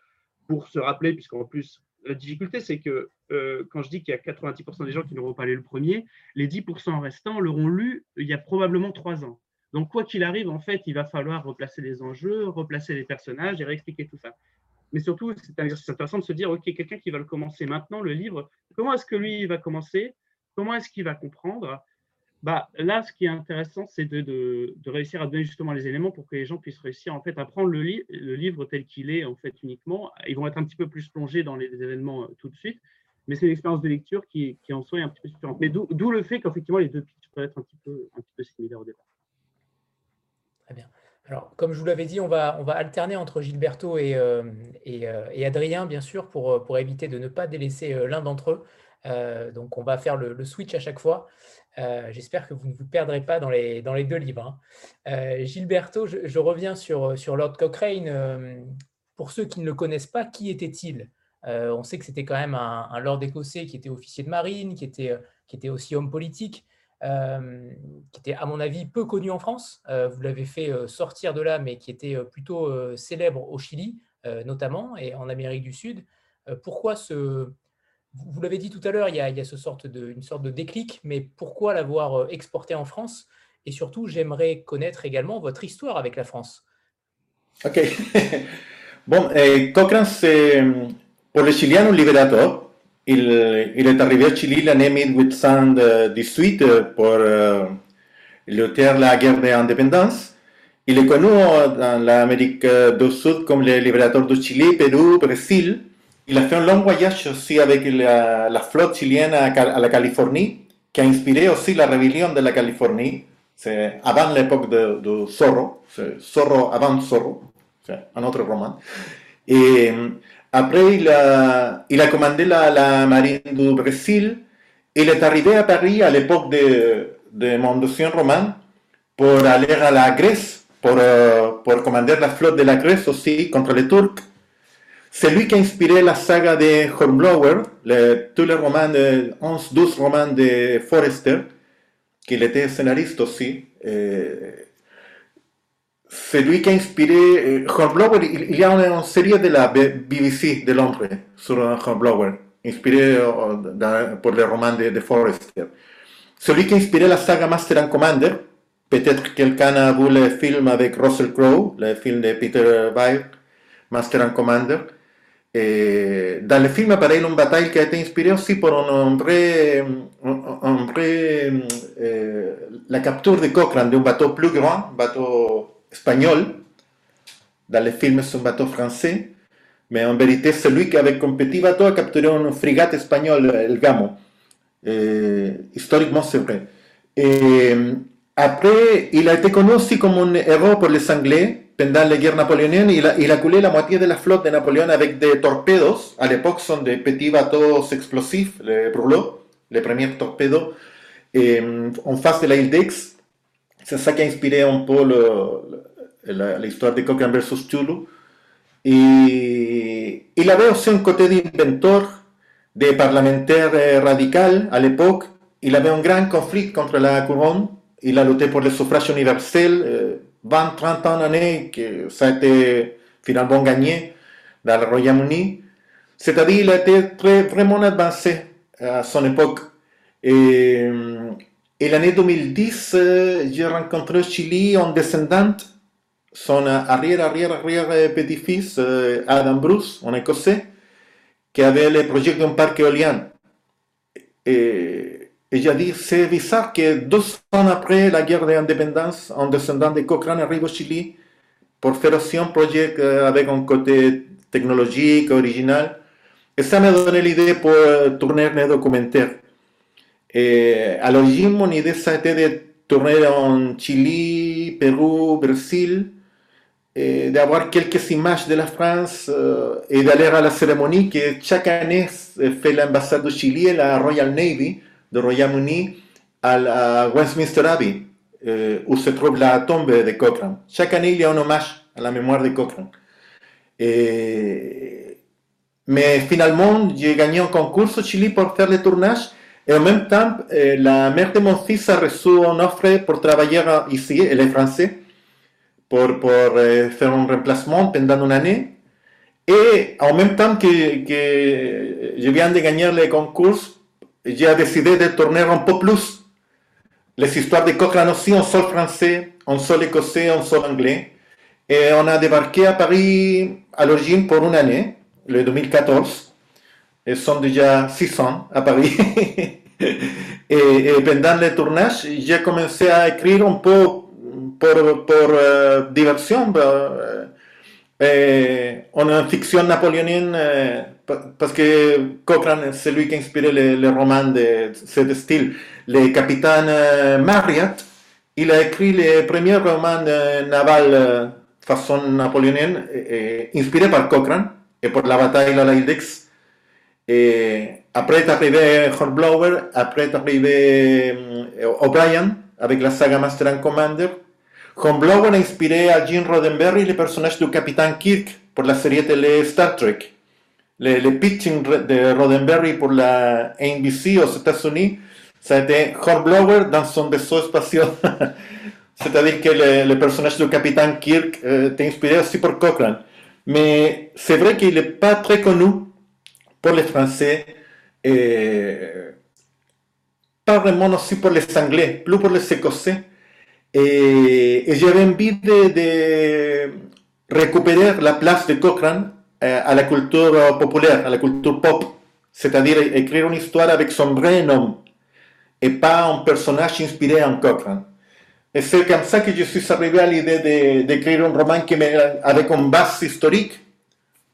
pour se rappeler, puisqu'en plus, la difficulté, c'est que euh, quand je dis qu'il y a 90% des gens qui n'auront pas lu le premier, les 10% restants l'auront lu il y a probablement trois ans. Donc, quoi qu'il arrive, en fait, il va falloir replacer les enjeux, replacer les personnages et réexpliquer tout ça. Mais surtout, c'est intéressant de se dire, OK, quelqu'un qui va le commencer maintenant, le livre, comment est-ce que lui va commencer? Comment est-ce qu'il va comprendre? Bah, là, ce qui est intéressant, c'est de, réussir à donner justement les éléments pour que les gens puissent réussir en fait à prendre le, livre tel qu'il est en fait uniquement. Ils vont être un petit peu plus plongés dans les événements euh, tout de suite, mais c'est l'expérience de lecture qui, en soi est un petit peu différente. Mais d'où le fait qu'effectivement les deux pitchs peuvent être un petit peu, similaires au départ. Très bien. Alors, comme je vous l'avais dit, on va, alterner entre Gilberto et, euh, euh, et, Adrien, bien sûr, pour, pour éviter de ne pas délaisser l'un d'entre eux. Donc, on va faire le, switch à chaque fois. Euh, j'espère que vous ne vous perdrez pas dans les, dans les deux livres. Hein. Euh, Gilberto, je, reviens sur, sur Lord Cochrane. Euh, pour ceux qui ne le connaissent pas, qui était-il? On sait que c'était quand même un, Lord écossais qui était officier de marine, qui était, qui était aussi homme politique, qui était à mon avis peu connu en France. vous l'avez fait sortir de là, mais qui était plutôt célèbre au Chili notamment et en Amérique du Sud. pourquoi ce vous l'avez dit tout à l'heure, il, y a, une sorte de déclic, mais pourquoi l'avoir euh, exporté en France? Et surtout, j'aimerais connaître également votre histoire avec la France. Ok. bon, eh, Cochrane, c'est pour les Chiliens un libérateur. Il, est arrivé à Chili l'année 1818 pour euh, lutter la guerre d'indépendance. Il est connu dans l'Amérique du Sud comme le libérateur du Chili, Pérou, Brésil. A un long voyage aussi avec la, la flotte chilienne à, à, la Californie, qui a inspiré la rébellion de la Californie. C'est avant l'époque de, de, Zorro, Zorro avant Zorro, un autre roman. Et après, il a, il a commandé la, la marine du Brésil. Il est arrivé à Paris à l'époque de, de mon deuxième roman pour aller à la Grèce, pour, euh, pour commander la flotte de la Grèce aussi contre les Turcs. C'est lui qui a inspiré la saga de Hornblower, le, tous les romans, de, 11-12 romans de Forrester, qu'il était scénariste aussi. Euh, c'est lui qui a inspiré euh, Hornblower. Il, y a une, série de la BBC de Londres sur Hornblower, inspiré euh, pour les romans de, de Forrester. C'est lui qui a inspiré la saga Master and Commander. Peut-être que quelqu'un a vu le film avec Russell Crowe, le film de Peter Weir, Master and Commander. Eh, dans le film apparaît une bataille qui a été inspirée aussi par un vrai, un, vrai eh, la capture de Cochrane d'un bateau plus grand, un bateau espagnol. Dans le film, c'est un bateau français, mais en vérité, celui qui avait compétit bateau a capturé une frégate espagnole, el Gamo. Eh, historiquement, c'est après, il a été connu comme un héros pour les Anglais pendant la guerre napoléonienne, il a, il a coulé la moitié de la flotte de Napoléon avec des torpedos. À l'époque, sont des petits bateaux explosifs, les brûlots, les premiers torpedos, et, en face de l'île d'Aix. C'est ça qui a inspiré un peu l'histoire de Cochrane versus Chulu. Et il avait aussi un côté d'inventeur, de parlementaire euh, radical à l'époque. Il avait un grand conflit contre la couronne. Il a lutté pour le suffrage universel. Euh, 20, 30 ans d'années que ça a été finalement gagné dans le Royaume-Uni. C'est-à-dire qu'il a été très, vraiment avancé à son époque. Et, et l'année 2010, j'ai rencontré Chili une descendante, son arrière, arrière, arrière petit-fils, Adam Bruce, un Écossais, qui avait le projet d'un parc éolien. Et, dit, c'est bizarre que deux ans après la guerre d'indépendance, un descendant de Cochrane arrive au Chili pour faire aussi un projet avec un côté technologique, original. Et ça m'a donné l'idée pour tourner mes documentaires. Et à l'origine, mon idée, ça a été de tourner en Chili, Pérou, Brésil, d'avoir quelques images de la France et d'aller à la cérémonie que chaque année fait l'ambassade de Chili et la Royal Navy de Royaume-Uni à la Westminster Abbey, où se trouve la tombe de Cochrane. Chaque année, il y a un hommage à la mémoire de Cochrane. Et... Mais finalement, j'ai gagné un concours au Chili pour faire le tournage. Et en même temps, la mère de mon fils a reçu une offre pour travailler ici, elle est française, pour, pour faire un remplacement pendant une année. Et en même temps que, que je viens de gagner le concours, j'ai décidé de tourner un peu plus les histoires de Cochrane aussi en sol français, en sol écossais, en sol anglais. Et on a débarqué à Paris à l'origine pour une année, le 2014. Ils sont déjà six ans à Paris. et, pendant le tournage, j'ai commencé à écrire un peu pour, pour diversion. En fiction napoléonienne, parce que Cochrane, c'est lui qui a inspiré les, romans de ce style. Le capitaine Marriott, il a écrit les premiers romans navals façon napoléonienne, inspiré par Cochrane et pour la bataille de la Index. Et après est arrivé Hornblower, après est arrivé O'Brien avec la saga Master and Commander. Hornblower a inspiré à Gene Roddenberry le personnage du capitaine Kirk pour la série télé Star Trek. Le pitching de Roddenberry pour la NBC aux États-Unis, ça a été Hornblower dans son vaisseau spatial. C'est-à-dire que le, le, personnage du capitaine Kirk euh, est inspiré aussi par Cochrane. Mais c'est vrai qu'il n'est pas très connu pour les Français et pas vraiment aussi pour les Anglais, plus pour les Écossais. Et, et j'avais envie de, récupérer la place de Cochrane à la culture populaire, à la culture pop. C'est-à-dire écrire une histoire avec son vrai nom et pas un personnage inspiré en Cochrane. Et c'est comme ça que je suis arrivé à l'idée d'écrire un roman qui avec une base historique.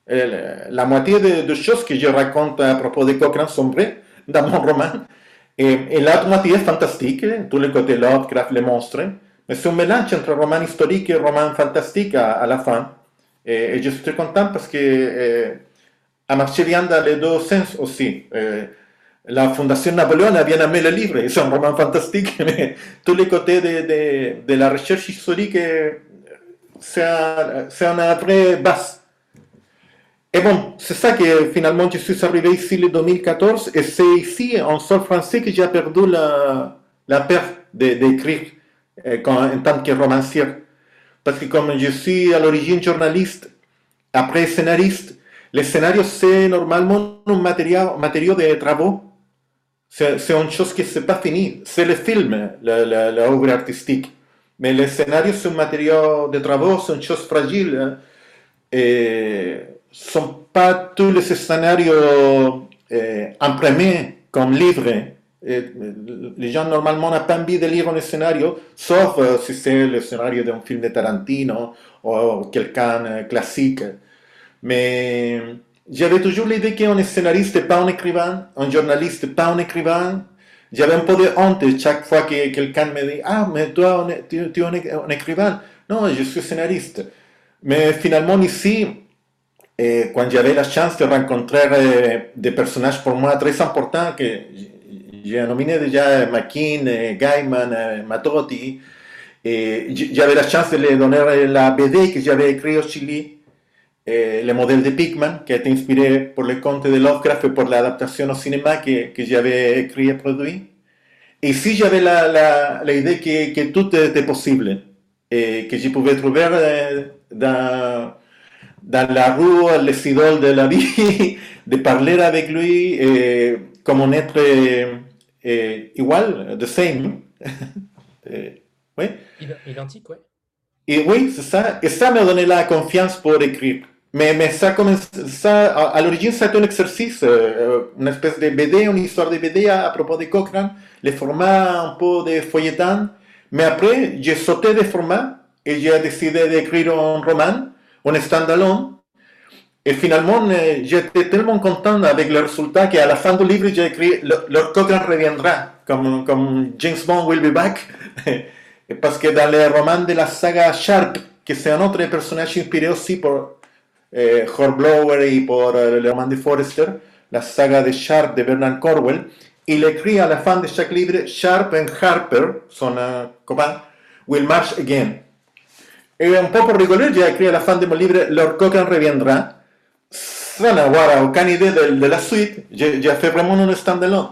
la moitié des choses que je raconte à propos de Cochrane sont vraies dans mon roman. Et, l'autre moitié est fantastique, tous les côtés Lovecraft, les monstres. C'est un mélange entre roman historique et roman fantastique à, la fin. Et, je suis très content parce que euh, a marché bien dans les deux sens aussi. la Fondation Napoléon a bien aimé le livre, c'est un roman fantastique, mais tous les côtés de, de, de la recherche historique, c'est un, un vraie base. Et bon, c'est ça que finalement je suis arrivé ici le 2014, et c'est ici, en sol français, que j'ai perdu la, la peur d'écrire euh, en tant que romancier. Parce que comme je suis à l'origine journaliste, après scénariste, le scénario c'est normalement un matériau, matériau de travaux c'est une chose qui n'est pas finie. C'est le film, l'œuvre artistique. Mais le scénario, c'est un matériau de travail, c'est une chose fragile. Et sont pas tous les scénarios euh, imprimés comme livres. Les gens normalement n'ont pas envie de lire un scénario, sauf euh, si c'est le scénario d'un film de Tarantino ou quelqu'un euh, classique. Mais j'avais toujours l'idée qu'un scénariste n'est pas un écrivain, un journaliste n'est pas un écrivain. J'avais un peu de honte chaque fois que quelqu'un me dit Ah, mais toi, tu, es un, écrivain. Non, je suis scénariste. Mais finalement, ici, quand j'avais la chance de rencontrer euh, des personnages pour moi très importants, que j'ai nominé déjà McKean, euh, Gaiman, euh, Matotti, et j'avais la chance de leur donner la BD que j'avais écrite au Chili eh, le modèle de Pigman, qui a été inspiré por le conte de Lovecraft et por la adaptación au cinéma que, que j'avais écrit et produit. Et ici, j'avais la, la, la, idée que, que, tout était possible et que je pouvais trouver euh, dans, dans la rue les idoles de la vie, de parler avec lui et, comme un être et, igual, the same. oui. Identique, oui. Et oui, c'est ça. Et ça m'a donné la confiance pour écrire. Mais, mais ça, ça, à, l'origine, c'est un exercice, euh, une espèce de BD, une histoire de BD à, propos de Cochrane, les formats un peu de feuilleton. Mais après, j'ai sauté des formats et j'ai décidé d'écrire un roman, un standalone. Et finalement, j'étais tellement content avec le résultat qu'à la fin du livre, j'ai écrit Le, Cochrane reviendra, comme, comme James Bond will be back. Parce que dans les romans de la saga Sharp, que c'est un autre personnage inspiré aussi par eh, Hornblower y por eh, le roman de Forrester, la saga de Sharp de Bernard Corwell, il écrit à la fin de chaque livre Sharp and Harper, son uh, copain, will march again. Et un peu pour rigoler, j'ai écrit à la fin de mon livre Lord Cochrane reviendra, sans avoir aucune idée de, la suite. J'ai fait vraiment un stand-alone.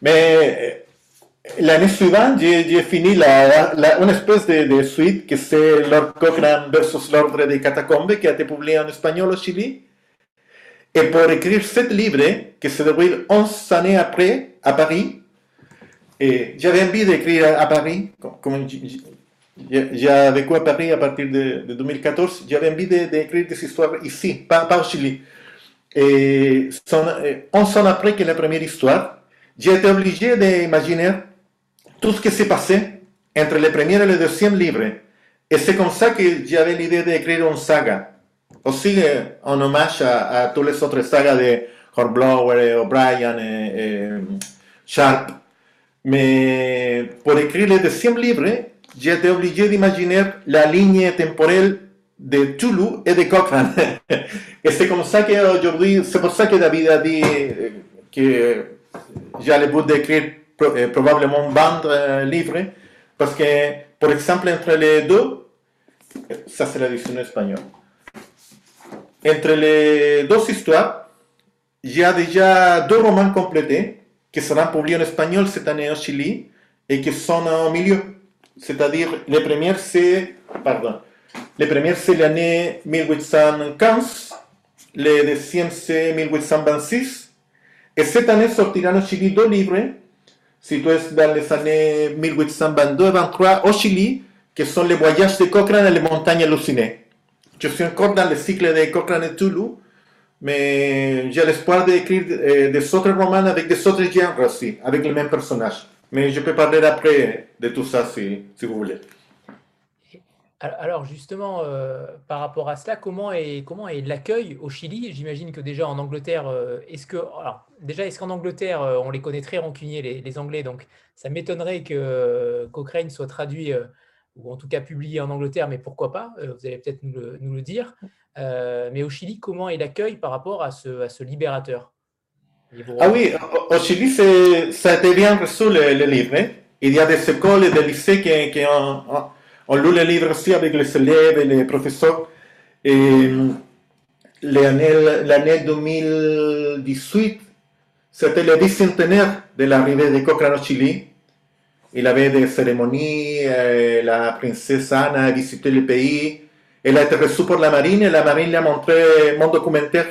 Mais L'année suivante, j'ai fini la, une espèce de, suite que c'est Lord Cochrane versus l'ordre des catacombes qui a été publié en espagnol au Chili. Et pour écrire ce livre, qui se déroule 11 années après, à Paris, j'avais envie d'écrire à Paris, j'ai vécu à Paris à partir de, de 2014, j'avais envie d'écrire des histoires ici, pas, pas au Chili. Et 11 ans après que la première histoire, j'ai été obligé d'imaginer tout ce qui s'est passé entre le premier et le deuxième livre. Et c'est comme ça que j'avais l'idée d'écrire une saga. Aussi en hommage à, toutes les autres sagas de Hornblower, O'Brien et, Sharp. Mais pour écrire le deuxième livre, été obligé d'imaginer la ligne temporelle de Toulouse et de Cochrane. et c'est comme ça qu'aujourd'hui, c'est pour ça que David a dit que j'allais vous d'écrire probablement 20 euh, livres, parce que, par exemple, entre les deux, ça c'est la l'édition espagnole, entre les deux histoires, il y a déjà deux romans complétés qui seront publiés en espagnol cette année au Chili et qui sont au milieu. C'est-à-dire, les premières c'est, pardon, les premières c'est l'année 1815, les deuxièmes c'est 1826, et cette année sortiront au Chili deux livres situés dans les années 1822-23 au Chili, qui sont les voyages de Cochrane et les montagnes hallucinées. Je suis encore dans le cycle de Cochrane et Toulouse, mais j'ai l'espoir d'écrire euh, des autres romans avec des autres genres aussi, avec les mêmes personnages. Mais je peux parler après de tout ça si, si vous voulez. Alors justement, euh, par rapport à cela, comment est, comment est l'accueil au Chili? J'imagine que déjà en Angleterre, euh, est-ce que alors, déjà est-ce qu'en Angleterre euh, on les connaît très rancuniers les, Anglais, donc ça m'étonnerait que Cochrane soit traduit ou en tout cas publié en Angleterre, mais pourquoi pas? Vous allez peut-être nous le, dire. mais au Chili, comment est l'accueil par rapport à ce, à ce libérateur? Ah oui, au Chili, ça a été bien reçu le, livre. Hein. Il y a des écoles et des lycées qui, ont on lit les livres aussi avec les élèves et les professeurs. Et l'année 2018, c'était le bicentenaire de l'arrivée de Cochrane au Chili. Il avait des cérémonies, euh, la princesse Anna a visité le pays. Elle a été reçue par la marine et la marine lui a montré mon documentaire,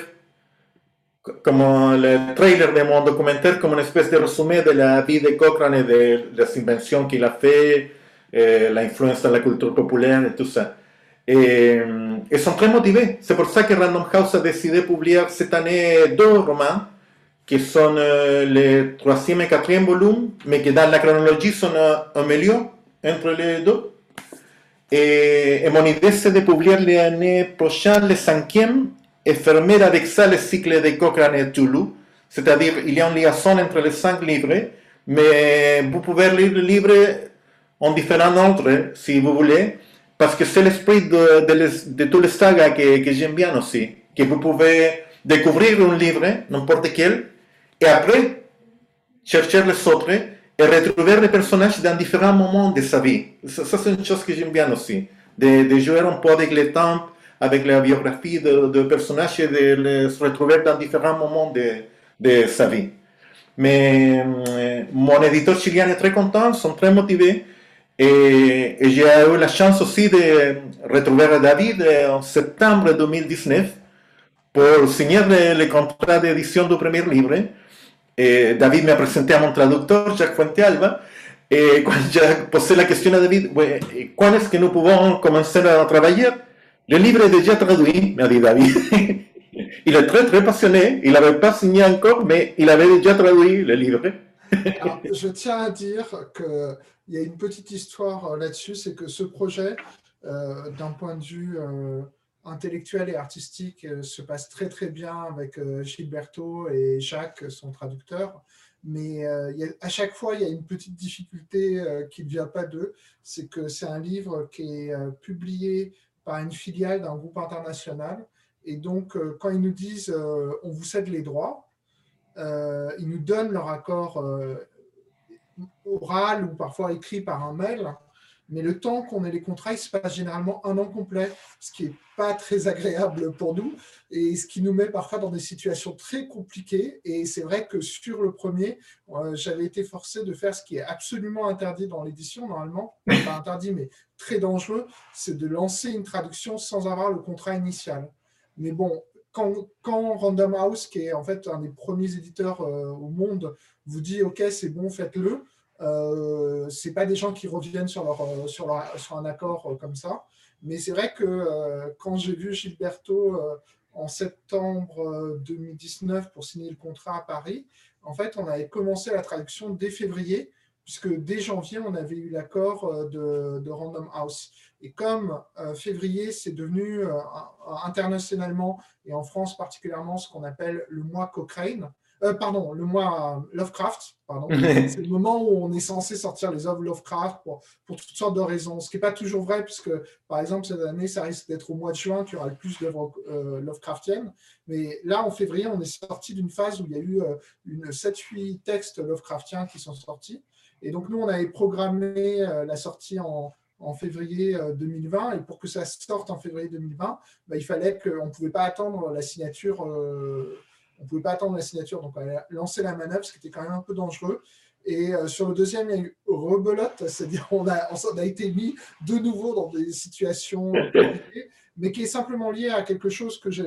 comme le trailer de mon documentaire, comme une espèce de résumé de la vie de Cochrane et de las inventions qu'il a fait, eh, la influencia de la cultura popular y todo eso. Eh, son très motivés. C'est pour ça que Random House a décidé publicar cette année deux romans qui sont euh, le troisième et quatrième volume, mais qui dans la chronologie sont un milieu entre les deux. Et, mon idée, c'est de publier l'année prochaine le cinquième fermer avec ça le cycle de Cochrane et Toulouse. C'est-à-dire, il y a une liaison entre les cinq livres, mais vous pouvez lire le livre en différents ordres, si vous voulez, parce que c'est l'esprit de, de, toutes les sagas que, que j'aime bien aussi, que vous pouvez découvrir un livre, n'importe quel, et après chercher les autres et retrouver les personnages dans différents moments de sa vie. Ça, c'est une chose que j'aime bien aussi, de, de, jouer un peu avec le temps, avec la biographie de, de personnages et de les retrouver dans différents moments de, de sa vie. Mais euh, mon éditeur chilien est très content, sont très motivés. Et, j'ai eu la chance aussi de retrouver David en septembre 2019 pour signer le, contrat d'édition du premier livre. Et David m'a présenté à mon traducteur, Jacques Fuentealba. Et quand j'ai posé la question à David, quand est-ce que nous pouvons commencer à travailler Le livre est déjà traduit, m'a dit David. il est très très passionné, il n'avait pas signé encore, mais il avait déjà traduit le livre. je tiens à dire qu'il y a une petite histoire là-dessus, c'est que ce projet, euh, d'un point de vue euh, intellectuel et artistique, euh, se passe très très bien avec Gilberto et Jacques, son traducteur. Mais à chaque fois, il y a une petite difficulté qui ne vient pas d'eux, c'est que c'est un livre qui est publié par une filiale d'un groupe international. Et donc, quand ils nous disent on vous cède les droits, ils nous donnent leur accord oral ou parfois écrit par un mail mais le temps qu'on ait les contrats, il se passe généralement un an complet, ce qui n'est pas très agréable pour nous et ce qui nous met parfois dans des situations très compliquées. Et c'est vrai que sur le premier, euh, j'avais été forcé de faire ce qui est absolument interdit dans l'édition, normalement, pas interdit, mais très dangereux, c'est de lancer une traduction sans avoir le contrat initial. Mais bon, quand, Random House, qui est en fait un des premiers éditeurs euh, au monde, vous dit OK, c'est bon, faites-le, euh, c'est pas des gens qui reviennent sur, euh, un accord euh, comme ça. Mais c'est vrai que euh, quand j'ai vu Gilberto en septembre 2019 pour signer le contrat à Paris, en fait, on avait commencé la traduction dès février, puisque dès janvier, on avait eu l'accord de, Random House. Et comme février, c'est devenu internationalement, et en France particulièrement, ce qu'on appelle le mois Cochrane, euh, pardon, le mois Lovecraft, pardon. c'est le moment où on est censé sortir les œuvres Lovecraft pour, pour toutes sortes de raisons. Ce qui n'est pas toujours vrai, puisque par exemple, cette année, ça risque d'être au mois de juin qu'il y aura le plus d'œuvres euh, Lovecraftiennes. Mais là, en février, on est sorti d'une phase où il y a eu euh, une 7-8 textes Lovecraftiens qui sont sortis. Et donc, nous, on avait programmé la sortie en, en février 2020. Et pour que ça sorte en février 2020, bah, il fallait qu'on ne pouvait pas attendre la signature on ne pouvait pas attendre la signature, donc on a lancé la manœuvre, ce qui était quand même un peu dangereux. Et euh, sur le deuxième, il y a eu rebelote, c'est-à-dire on a, été mis de nouveau dans des situations compliquées, mais qui est simplement lié à quelque chose que je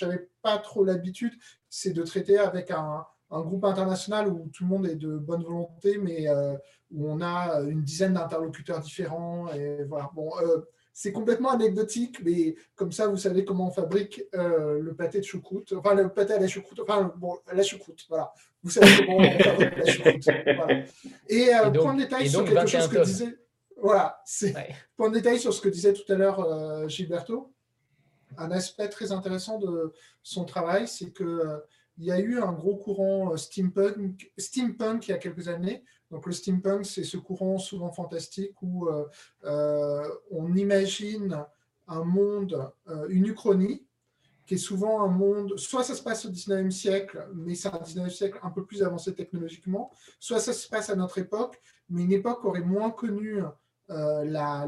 n'avais pas trop l'habitude, c'est de traiter avec un, groupe international où tout le monde est de bonne volonté, mais euh, où on a une dizaine d'interlocuteurs différents. Et euh, c'est complètement anecdotique, mais comme ça, vous savez comment on fabrique euh, le pâté de choucroute, enfin le pâté à la choucroute, enfin bon, la choucroute, voilà. Vous savez comment on fabrique la choucroute. Et, euh, point de détail sur quelque chose que disait, voilà, c'est point de détail sur ce que disait tout à l'heure euh, Gilberto. Un aspect très intéressant de son travail, c'est que il y a eu un gros courant steampunk, steampunk il y a quelques années donc le steampunk, c'est ce courant souvent fantastique où euh, euh, on imagine un monde, euh, une uchronie, qui est souvent un monde, soit ça se passe au 19e siècle, mais c'est un 19e siècle un peu plus avancé technologiquement, soit ça se passe à notre époque, mais une époque aurait moins connu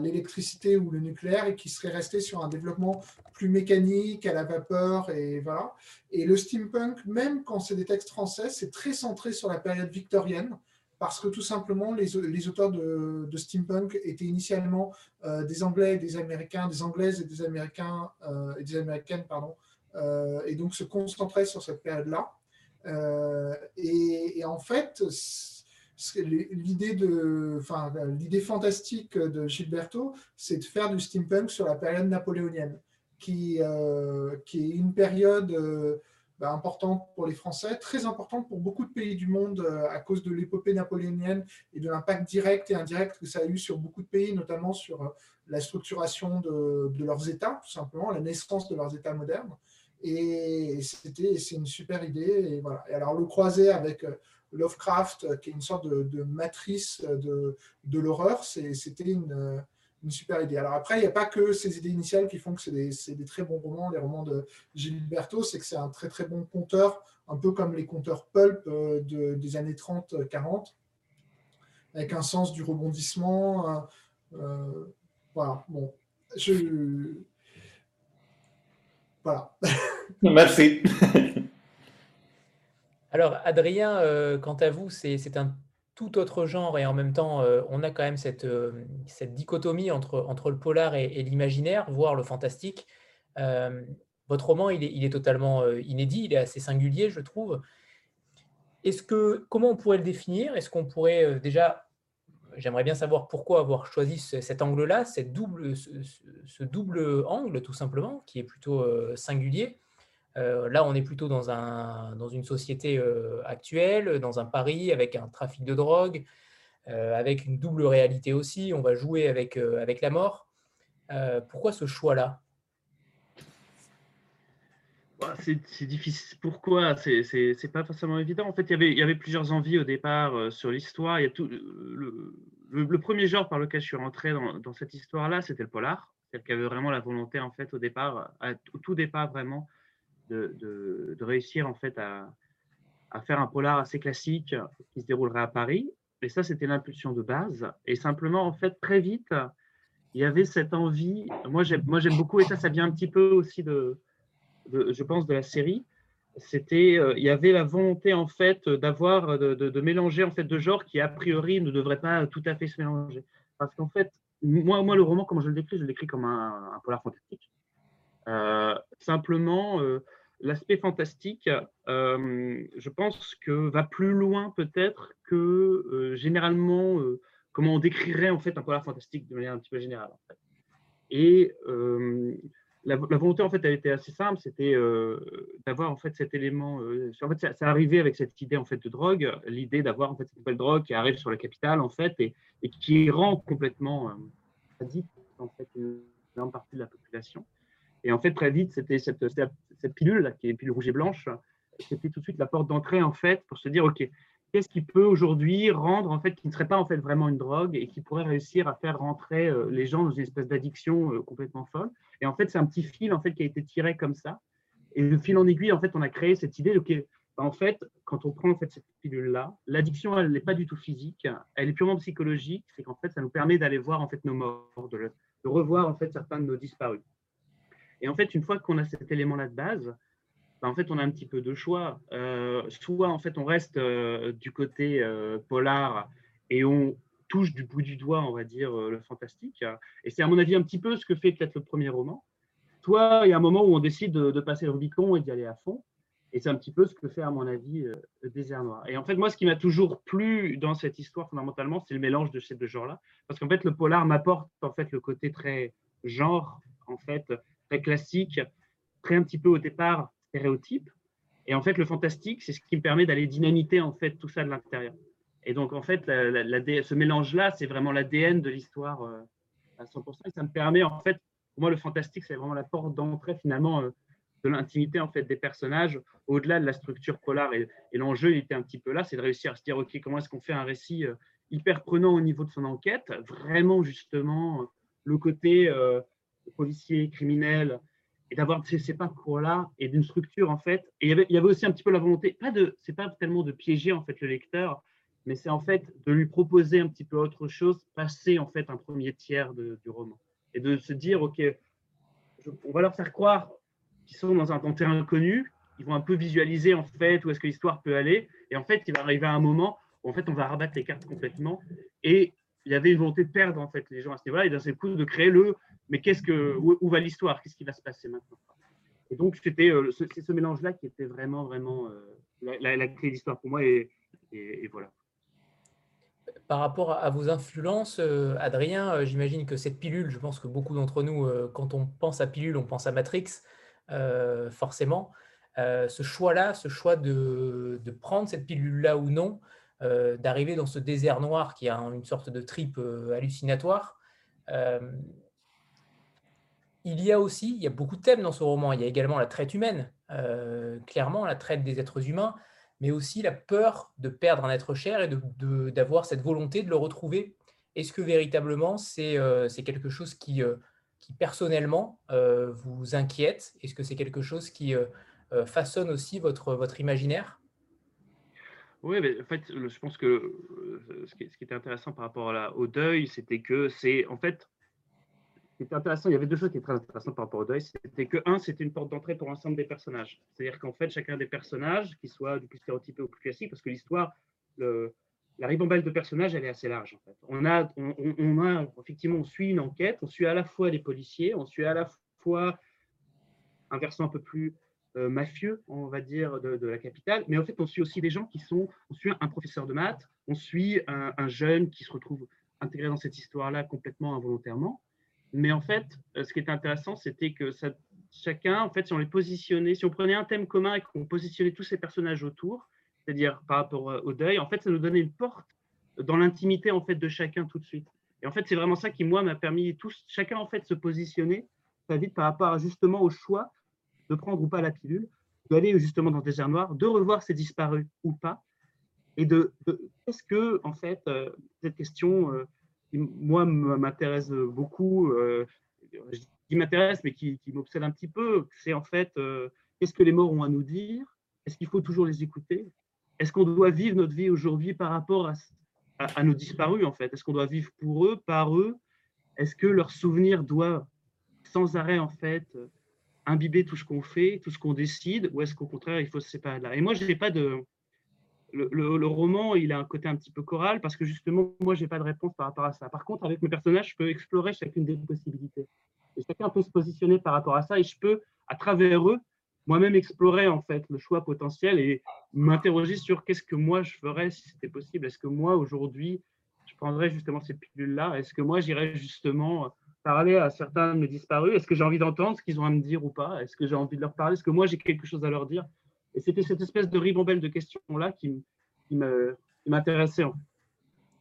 l'électricité ou le nucléaire et qui serait resté sur un développement plus mécanique, à la vapeur, et voilà. Et le steampunk, même quand c'est des textes français, c'est très centré sur la période victorienne, parce que tout simplement, les, auteurs de, steampunk étaient initialement euh, des Anglais et des Américains, des Anglaises et des Américains euh, et des Américaines, pardon, euh, et donc se concentraient sur cette période-là. Et, en fait, l'idée fantastique de Gilberto, c'est de faire du steampunk sur la période napoléonienne, qui est une période bah, importante pour les Français, très importante pour beaucoup de pays du monde euh, à cause de l'épopée napoléonienne et de l'impact direct et indirect que ça a eu sur beaucoup de pays, notamment sur euh, la structuration de, leurs États, tout simplement, la naissance de leurs États modernes. Et c'était, c'est une super idée. Et, voilà. et alors le croiser avec euh, Lovecraft, qui est une sorte de, matrice de, de l'horreur, c'était une une super idée. Alors après, il n'y a pas que ces idées initiales qui font que c'est des, très bons romans, les romans de Gilberto, c'est que c'est un très très bon conteur, un peu comme les conteurs pulp euh, des années 30-40, avec un sens du rebondissement. Euh, euh, voilà, bon, je... Voilà. Merci. Alors, Adrien, quant à vous, c'est un tout autre genre et en même temps, euh, on a quand même cette, euh, cette dichotomie entre, entre le polar et, l'imaginaire, voire le fantastique. Euh, votre roman, il est, il est totalement inédit, il est assez singulier, je trouve. Est-ce que, comment on pourrait le définir? Est-ce qu'on pourrait déjà j'aimerais bien savoir pourquoi avoir choisi cet angle-là, double, ce, double angle tout simplement, qui est plutôt singulier. Là, on est plutôt dans, un, dans une société actuelle, dans un Paris avec un trafic de drogue, avec une double réalité aussi. On va jouer avec, avec la mort. pourquoi ce choix-là? C'est difficile. Pourquoi? C'est pas forcément évident. En fait, il y avait, il y avait plusieurs envies au départ euh, sur l'histoire. Tout le, le, premier genre par lequel je suis rentré dans, dans cette histoire-là, c'était le polar. Qu'il y avait vraiment la volonté, en fait, au départ, à, au tout départ vraiment, de, réussir en fait à, faire un polar assez classique qui se déroulerait à Paris. Et ça, c'était l'impulsion de base. Et simplement, en fait, très vite, il y avait cette envie. Moi, j'aime beaucoup, et ça, ça vient un petit peu aussi de je pense, de la série, c'était, euh, il y avait la volonté en fait d'avoir, de, mélanger en fait deux genres qui a priori ne devraient pas tout à fait se mélanger. Parce qu'en fait, moi, moi, le roman, comment je le décris, je le décris comme un, polar fantastique. Euh, simplement, euh, l'aspect fantastique, je pense que va plus loin peut-être que généralement comment on décrirait en fait un polar fantastique de manière un petit peu générale. Et la, volonté, en fait, elle était assez simple, c'était euh, d'avoir en fait cet élément. Euh, en fait, ça, ça, arrivait avec cette idée en fait de drogue, l'idée d'avoir en fait cette nouvelle drogue qui arrive sur la capitale en fait et, et qui rend complètement euh, addict en fait une grande partie de la population. Et en fait, très vite, c'était cette, pilule qui est pilule rouge et blanche, c'était tout de suite la porte d'entrée en fait pour se dire ok, qu'est-ce qui peut aujourd'hui rendre, en fait, qui ne serait pas en fait vraiment une drogue et qui pourrait réussir à faire rentrer euh, les gens dans une espèce d'addiction euh, complètement folle. Et en fait, c'est un petit fil en fait qui a été tiré comme ça. Et le fil en aiguille, en fait, on a créé cette idée. Ok, bah, en fait, quand on prend cette pilule-là, l'addiction, elle n'est pas du tout physique, elle est purement psychologique. C'est qu'en fait, ça nous permet d'aller voir en fait nos morts, de, de revoir en fait certains de nos disparus. Et en fait, une fois qu'on a cet élément-là de base, bah, en fait, on a un petit peu de choix. Euh, soit, en fait, on reste euh, du côté euh, polar et on touche du bout du doigt, on va dire, le fantastique. Et c'est, à mon avis, un petit peu ce que fait peut-être le premier roman. Soit, il y a un moment où on décide de, passer le Rubicon et d'y aller à fond. Et c'est un petit peu ce que fait, à mon avis, le désert noir. Et en fait, moi, ce qui m'a toujours plu dans cette histoire, fondamentalement, c'est le mélange de ces deux genres-là. Parce qu'en fait, le polar m'apporte, en fait, le côté très genre, en fait, classique, très un petit peu au départ stéréotypes. Et en fait, le fantastique, c'est ce qui me permet d'aller dynamiter en fait tout ça de l'intérieur. Et donc, en fait, ce mélange-là, c'est vraiment l'ADN de l'histoire euh, à 100%. Et ça me permet, en fait, pour moi, le fantastique, c'est vraiment la porte d'entrée finalement euh, de l'intimité en fait des personnages, au-delà de la structure polar. Et, l'enjeu, il était un petit peu là, c'est de réussir à se dire, ok, comment est-ce qu'on fait un récit euh, hyper prenant au niveau de son enquête, vraiment justement le côté policier, criminel, et d'avoir ces, parcours-là et d'une structure en fait. Et il y, avait, aussi un petit peu la volonté, pas de, c'est pas tellement de piéger en fait le lecteur, mais c'est en fait de lui proposer un petit peu autre chose, passer en fait un premier tiers du roman et de se dire ok, on va leur faire croire qu'ils sont dans un, terrain inconnu, ils vont un peu visualiser en fait où est-ce que l'histoire peut aller, et en fait il va arriver à un moment où en fait on va rabattre les cartes complètement et il y avait une volonté de perdre en fait les gens à ce niveau-là et d'un seul coup de créer le mais qu'est-ce que, où, va l'histoire? Qu'est-ce qui va se passer maintenant? Et donc, c'était euh, ce, ce mélange-là qui était vraiment, vraiment euh, la, la, clé d'histoire pour moi. Et, et, voilà. Par rapport à vos influences, euh, Adrien, j'imagine que cette pilule, je pense que beaucoup d'entre nous, quand on pense à pilule, on pense à Matrix, forcément. ce choix-là, ce choix de, de prendre cette pilule-là ou non, d'arriver dans ce désert noir qui a une sorte de trip hallucinatoire, il y a aussi, il y a beaucoup de thèmes dans ce roman. Il y a également la traite humaine, euh, clairement la traite des êtres humains, mais aussi la peur de perdre un être cher et d'avoir cette volonté de le retrouver. Est-ce que véritablement c'est euh, quelque chose qui, euh, qui personnellement vous inquiète? Est-ce que c'est quelque chose qui façonne aussi votre, votre imaginaire? Oui, mais en fait, je pense que ce qui, était intéressant par rapport au deuil, c'était que c'est en fait était intéressant, il y avait deux choses qui étaient très intéressantes par rapport au deuil. C'était que, un, c'était une porte d'entrée pour l'ensemble des personnages. C'est-à-dire qu'en fait, chacun des personnages, qu'ils soient du plus stéréotypé ou plus classique, parce que l'histoire, la ribambelle de personnages, elle est assez large. On, a, on, a, effectivement, on suit une enquête, on suit à la fois les policiers, on suit à la fois un versant un peu plus euh, mafieux, on va dire, de, la capitale, mais en fait, on suit aussi des gens qui sont, on suit un professeur de maths, on suit un, un jeune qui se retrouve intégré dans cette histoire-là complètement involontairement. Mais en fait, ce qui est intéressant, c'était que ça, chacun, en fait, si on les positionnait, si on prenait un thème commun et qu'on positionnait tous ces personnages autour, c'est-à-dire par rapport au deuil, en fait, ça nous donnait une porte dans l'intimité en fait de chacun tout de suite. Et en fait, c'est vraiment ça qui moi m'a permis tous chacun en fait se positionner très vite par rapport justement au choix de prendre ou pas la pilule, d'aller justement dans des airs noirs, de revoir ces disparus ou pas, et de, est-ce que en fait euh, cette question euh, qui moi m'intéresse beaucoup, euh, qui m'intéresse mais qui, qui m'obsède un petit peu, c'est en fait qu'est-ce que les morts ont à nous dire? Est-ce qu'il faut toujours les écouter? Est-ce qu'on doit vivre notre vie aujourd'hui par rapport à, à, nos disparus, en fait? Est-ce qu'on doit vivre pour eux, par eux? Est-ce que leurs souvenirs doivent sans arrêt, en fait, imbiber tout ce qu'on fait, tout ce qu'on décide, ou est-ce qu'au contraire, il faut se séparer de là? Et moi, je n'ai pas de... Le, roman, il a un côté un petit peu choral parce que justement, moi, je n'ai pas de réponse par rapport à ça. Par contre, avec mes personnages, je peux explorer chacune des possibilités. Et chacun peut se positionner par rapport à ça et je peux, à travers eux, moi-même explorer en fait le choix potentiel et m'interroger sur qu'est-ce que moi je ferais si c'était possible. Est-ce que moi aujourd'hui je prendrais justement cette pilule-là Est-ce que moi j'irais justement parler à certains de mes disparus Est-ce que j'ai envie d'entendre ce qu'ils ont à me dire ou pas? Est-ce que j'ai envie de leur parler? Est-ce que moi j'ai quelque chose à leur dire? Et c'était cette espèce de ribambelle de questions-là qui, m'intéressait.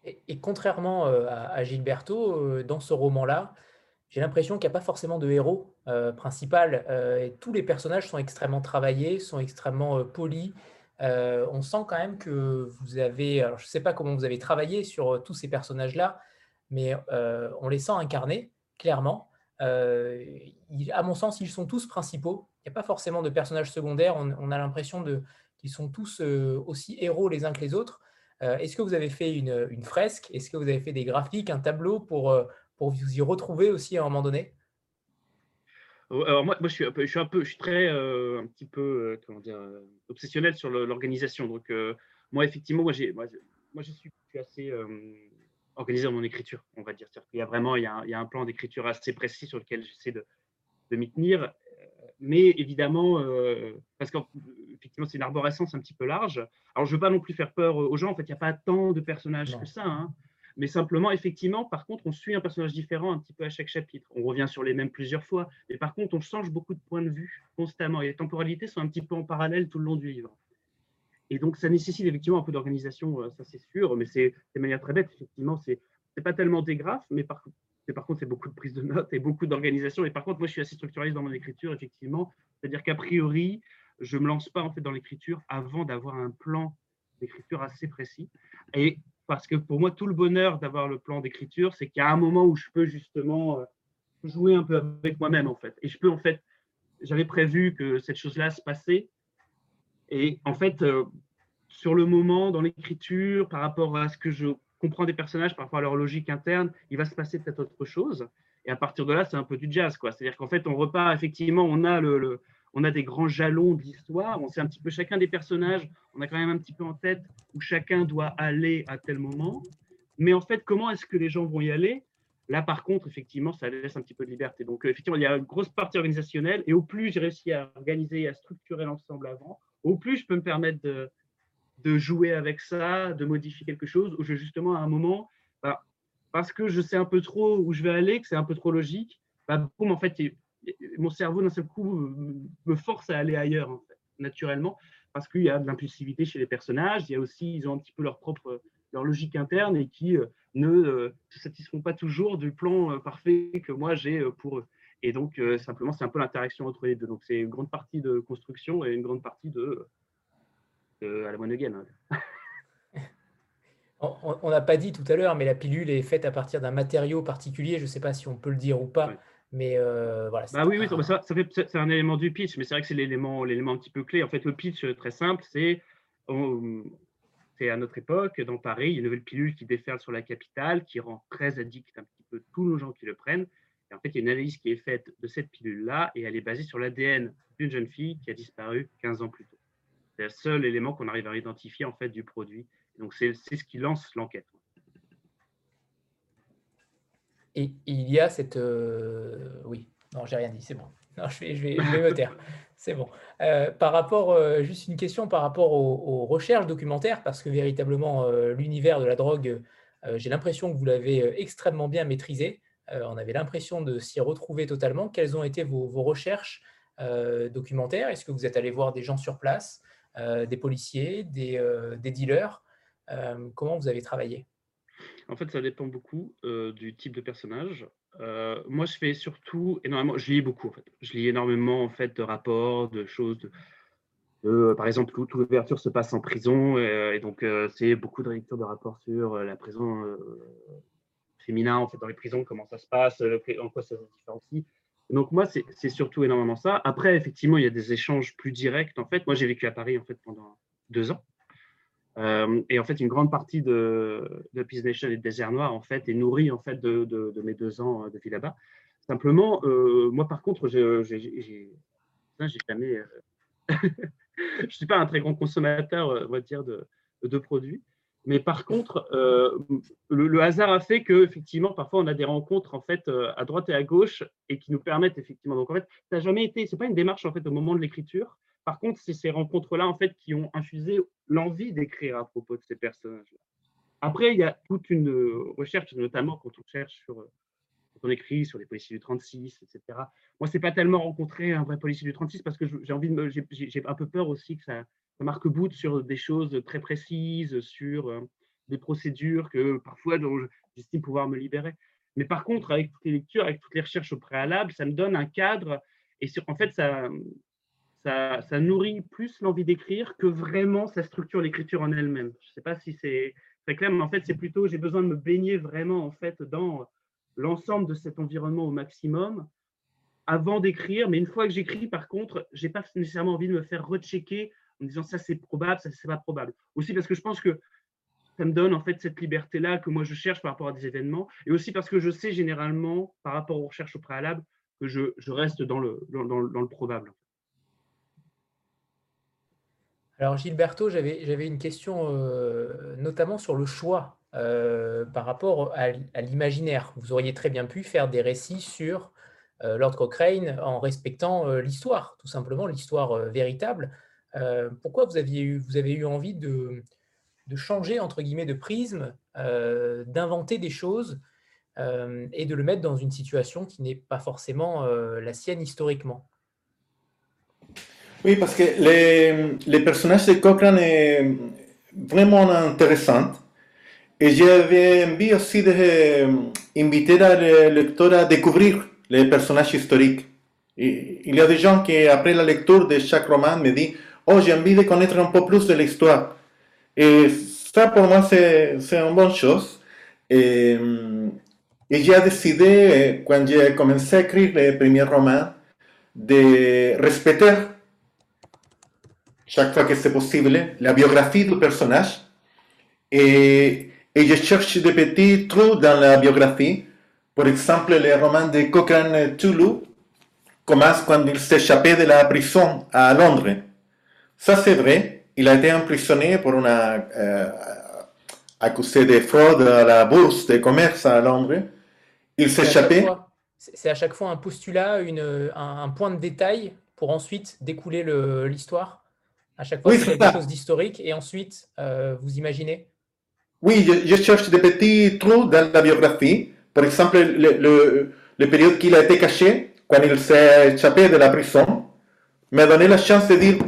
Et, contrairement euh, à, Gilberto, euh, dans ce roman-là, j'ai l'impression qu'il n'y a pas forcément de héros euh, principal. Tous les personnages sont extrêmement travaillés, sont extrêmement polis. on sent quand même que vous avez, je ne sais pas comment vous avez travaillé sur tous ces personnages-là, mais on les sent incarnés, clairement. à mon sens, ils sont tous principaux. Il n'y a pas forcément de personnages secondaires. On, a l'impression qu'ils sont tous aussi héros les uns que les autres. Est-ce que vous avez fait une, fresque? Est-ce que vous avez fait des graphiques, un tableau pour vous y retrouver aussi à un moment donné? Euh, alors moi, je, suis un peu, je suis un peu, je suis très, euh, un petit peu, euh, comment dire, obsessionnel sur l'organisation. Donc moi, effectivement, moi, moi, je suis, assez organisé dans mon écriture, on va dire. Il y a vraiment, il y a un, il y a un plan d'écriture assez précis sur lequel j'essaie de, de m'y tenir. Mais évidemment, parce qu'effectivement, c'est une arborescence un petit peu large. Alors, je ne veux pas non plus faire peur aux gens. En fait, il n'y a pas tant de personnages que ça. Hein. Mais simplement, effectivement, par contre, on suit un personnage différent un petit peu à chaque chapitre. On revient sur les mêmes plusieurs fois. Mais par contre, on change beaucoup de points de vue constamment. Et les temporalités sont un petit peu en parallèle tout le long du livre. Et donc, ça nécessite effectivement un peu d'organisation, euh, ça c'est sûr, mais c'est de manière très bête, effectivement. C'est pas tellement des graphes, mais par, contre, c'est beaucoup de prise de notes et beaucoup d'organisation. Et par contre, moi, je suis assez structuraliste dans mon écriture, effectivement. C'est-à-dire qu'a priori, je ne me lance pas en fait dans l'écriture avant d'avoir un plan d'écriture assez précis. Et parce que pour moi, tout le bonheur d'avoir le plan d'écriture, c'est qu'il y a un moment où je peux justement euh, jouer un peu avec moi-même, en fait. Et je peux, en fait, j'avais prévu que cette chose-là se passait. Et en fait, euh, sur le moment, dans l'écriture, par rapport à ce que je comprends des personnages, par rapport à leur logique interne, il va se passer peut-être autre chose. Et à partir de là, c'est un peu du jazz, quoi. C'est-à-dire qu'en fait, on repart, effectivement, on a le on a des grands jalons de l'histoire, on sait un petit peu chacun des personnages, on a quand même un petit peu en tête où chacun doit aller à tel moment. Mais en fait, comment est-ce que les gens vont y aller? Là, par contre, effectivement, ça laisse un petit peu de liberté. Donc, effectivement, il y a une grosse partie organisationnelle. Et au plus j'ai réussi à organiser et à structurer l'ensemble avant, plus je peux me permettre de, jouer avec ça, de modifier quelque chose, où je, justement, à un moment, bah, parce que je sais un peu trop où je vais aller, que c'est un peu trop logique, bah, mon cerveau d'un seul coup me force à aller ailleurs, naturellement, parce qu'il y a de l'impulsivité chez les personnages. Il y a aussi, ils ont un petit peu leur propre logique interne et qui euh, ne euh, se satisfont pas toujours du plan euh, parfait que moi j'ai pour eux. Et donc, simplement, c'est un peu l'interaction entre les deux. Donc, c'est une grande partie de construction et une grande partie de, à la moine gain. On n'a pas dit tout à l'heure, mais la pilule est faite à partir d'un matériau particulier. Je ne sais pas si on peut le dire ou pas. Mais euh, voilà. Bah oui, oui, ça, ça fait, c'est un élément du pitch, mais c'est vrai que c'est l'élément, l'élément un petit peu clé. En fait, le pitch euh, très simple, c'est c'est à notre époque, dans Paris, il y a une nouvelle pilule qui déferle sur la capitale, qui rend très addict un petit peu tous nos gens qui le prennent. En fait, il y a une analyse qui est faite de cette pilule-là, et elle est basée sur l'ADN d'une jeune fille qui a disparu 15 ans plus tôt. C'est le seul élément qu'on arrive à identifier en fait du produit. Donc c'est, c'est ce qui lance l'enquête. Et il y a cette... Euh, oui, non, j'ai rien dit, c'est bon. Non, je vais, je vais, me taire. C'est bon. Euh, par rapport, euh, juste une question par rapport aux, recherches documentaires, parce que véritablement, l'univers de la drogue J'ai l'impression que vous l'avez extrêmement bien maîtrisé. On avait l'impression de s'y retrouver totalement. Quelles ont été vos, recherches documentaires? Est-ce que vous êtes allé voir des gens sur place, des policiers, des, dealers? Comment vous avez travaillé? En fait, ça dépend beaucoup du type de personnage. moi, je fais surtout énormément, je lis beaucoup. Je lis énormément en fait de rapports, de choses. Par exemple, toute l'ouverture se passe en prison et, donc c'est beaucoup de lectures de rapports sur la prison féminin en fait dans les prisons, comment ça se passe, en quoi ça se différencie. Donc moi, c'est surtout énormément ça. Après, effectivement, il y a des échanges plus directs. En fait, moi, j'ai vécu à Paris en fait pendant deux ans. Euh, et en fait, une grande partie de, de Peace Nation et de Désert Noir en fait, est nourrie en fait, de, de, mes deux ans de vie là-bas. Simplement, euh, moi par contre, j'ai jamais. Euh, je suis pas un très grand consommateur, on va dire, de produits. Mais par contre, le, hasard a fait que effectivement, parfois, on a des rencontres en fait à droite et à gauche et qui nous permettent effectivement. Donc en fait, ça n'a jamais été. C'est pas une démarche en fait au moment de l'écriture. Par contre, c'est ces rencontres-là en fait qui ont infusé l'envie d'écrire à propos de ces personnages-là. Après, il y a toute une euh, recherche, notamment quand on cherche sur, euh, quand on écrit sur les policiers du 36, etc. Moi, c'est pas tellement rencontrer un vrai policier du 36 parce que j'ai envie de, j'ai un peu peur aussi que ça, marque bout sur des choses très précises, sur des procédures que parfois j'estime pouvoir me libérer. Mais par contre, avec toutes les lectures, avec toutes les recherches au préalable, ça me donne un cadre et en fait, ça, ça, nourrit plus l'envie d'écrire que vraiment ça structure l'écriture en elle-même. Je ne sais pas si c'est très clair, mais en fait, c'est plutôt j'ai besoin de me baigner vraiment en fait dans l'ensemble de cet environnement au maximum avant d'écrire. Mais une fois que j'écris, par contre, j'ai pas nécessairement envie de me faire rechecker en disant ça c'est probable, ça c'est pas probable. Aussi parce que je pense que ça me donne en fait cette liberté-là que moi je cherche par rapport à des événements, et aussi parce que je sais généralement par rapport aux recherches au préalable que je, je reste dans le, dans le probable. Alors Gilberto, j'avais une question euh, notamment sur le choix euh, par rapport à, l'imaginaire. Vous auriez très bien pu faire des récits sur euh, Lord Cochrane en respectant l'histoire, tout simplement l'histoire véritable. Pourquoi vous, aviez eu, vous avez eu envie de, de changer entre guillemets de prisme, d'inventer des choses et de le mettre dans une situation qui n'est pas forcément la sienne historiquement? Oui, parce que les, les personnages de Cochrane est vraiment intéressant. Et j'avais envie aussi d'inviter le lecteur à découvrir les personnages historiques. il y a des gens qui, après la lecture de chaque roman, me disent Oh, j'ai envie de connaître un peu plus de l'histoire. Et ça, pour moi, c'est une bonne chose. Et, et j'ai décidé, quand j'ai commencé à écrire les premiers romans, de respecter chaque fois que c'est possible, la biographie du personnage. Et, et, je cherche des petits trous dans la biographie. Par exemple, le roman de Cochrane Toulouse commence quand il s'échappait de la prison à Londres. Ça, c'est vrai. Il a été emprisonné pour une euh, accusé de fraude à la bourse de commerce à Londres. Il s'échappait. C'est à chaque fois un postulat, une, un, un, point de détail pour ensuite découler l'histoire à chaque fois, oui, c'est quelque chose d'historique et ensuite, euh, vous imaginez Oui, je, cherche des petits trous dans la biographie. Par exemple, le, le, le période qu'il a été caché, quand il s'est échappé de la prison, m'a donné la chance de dire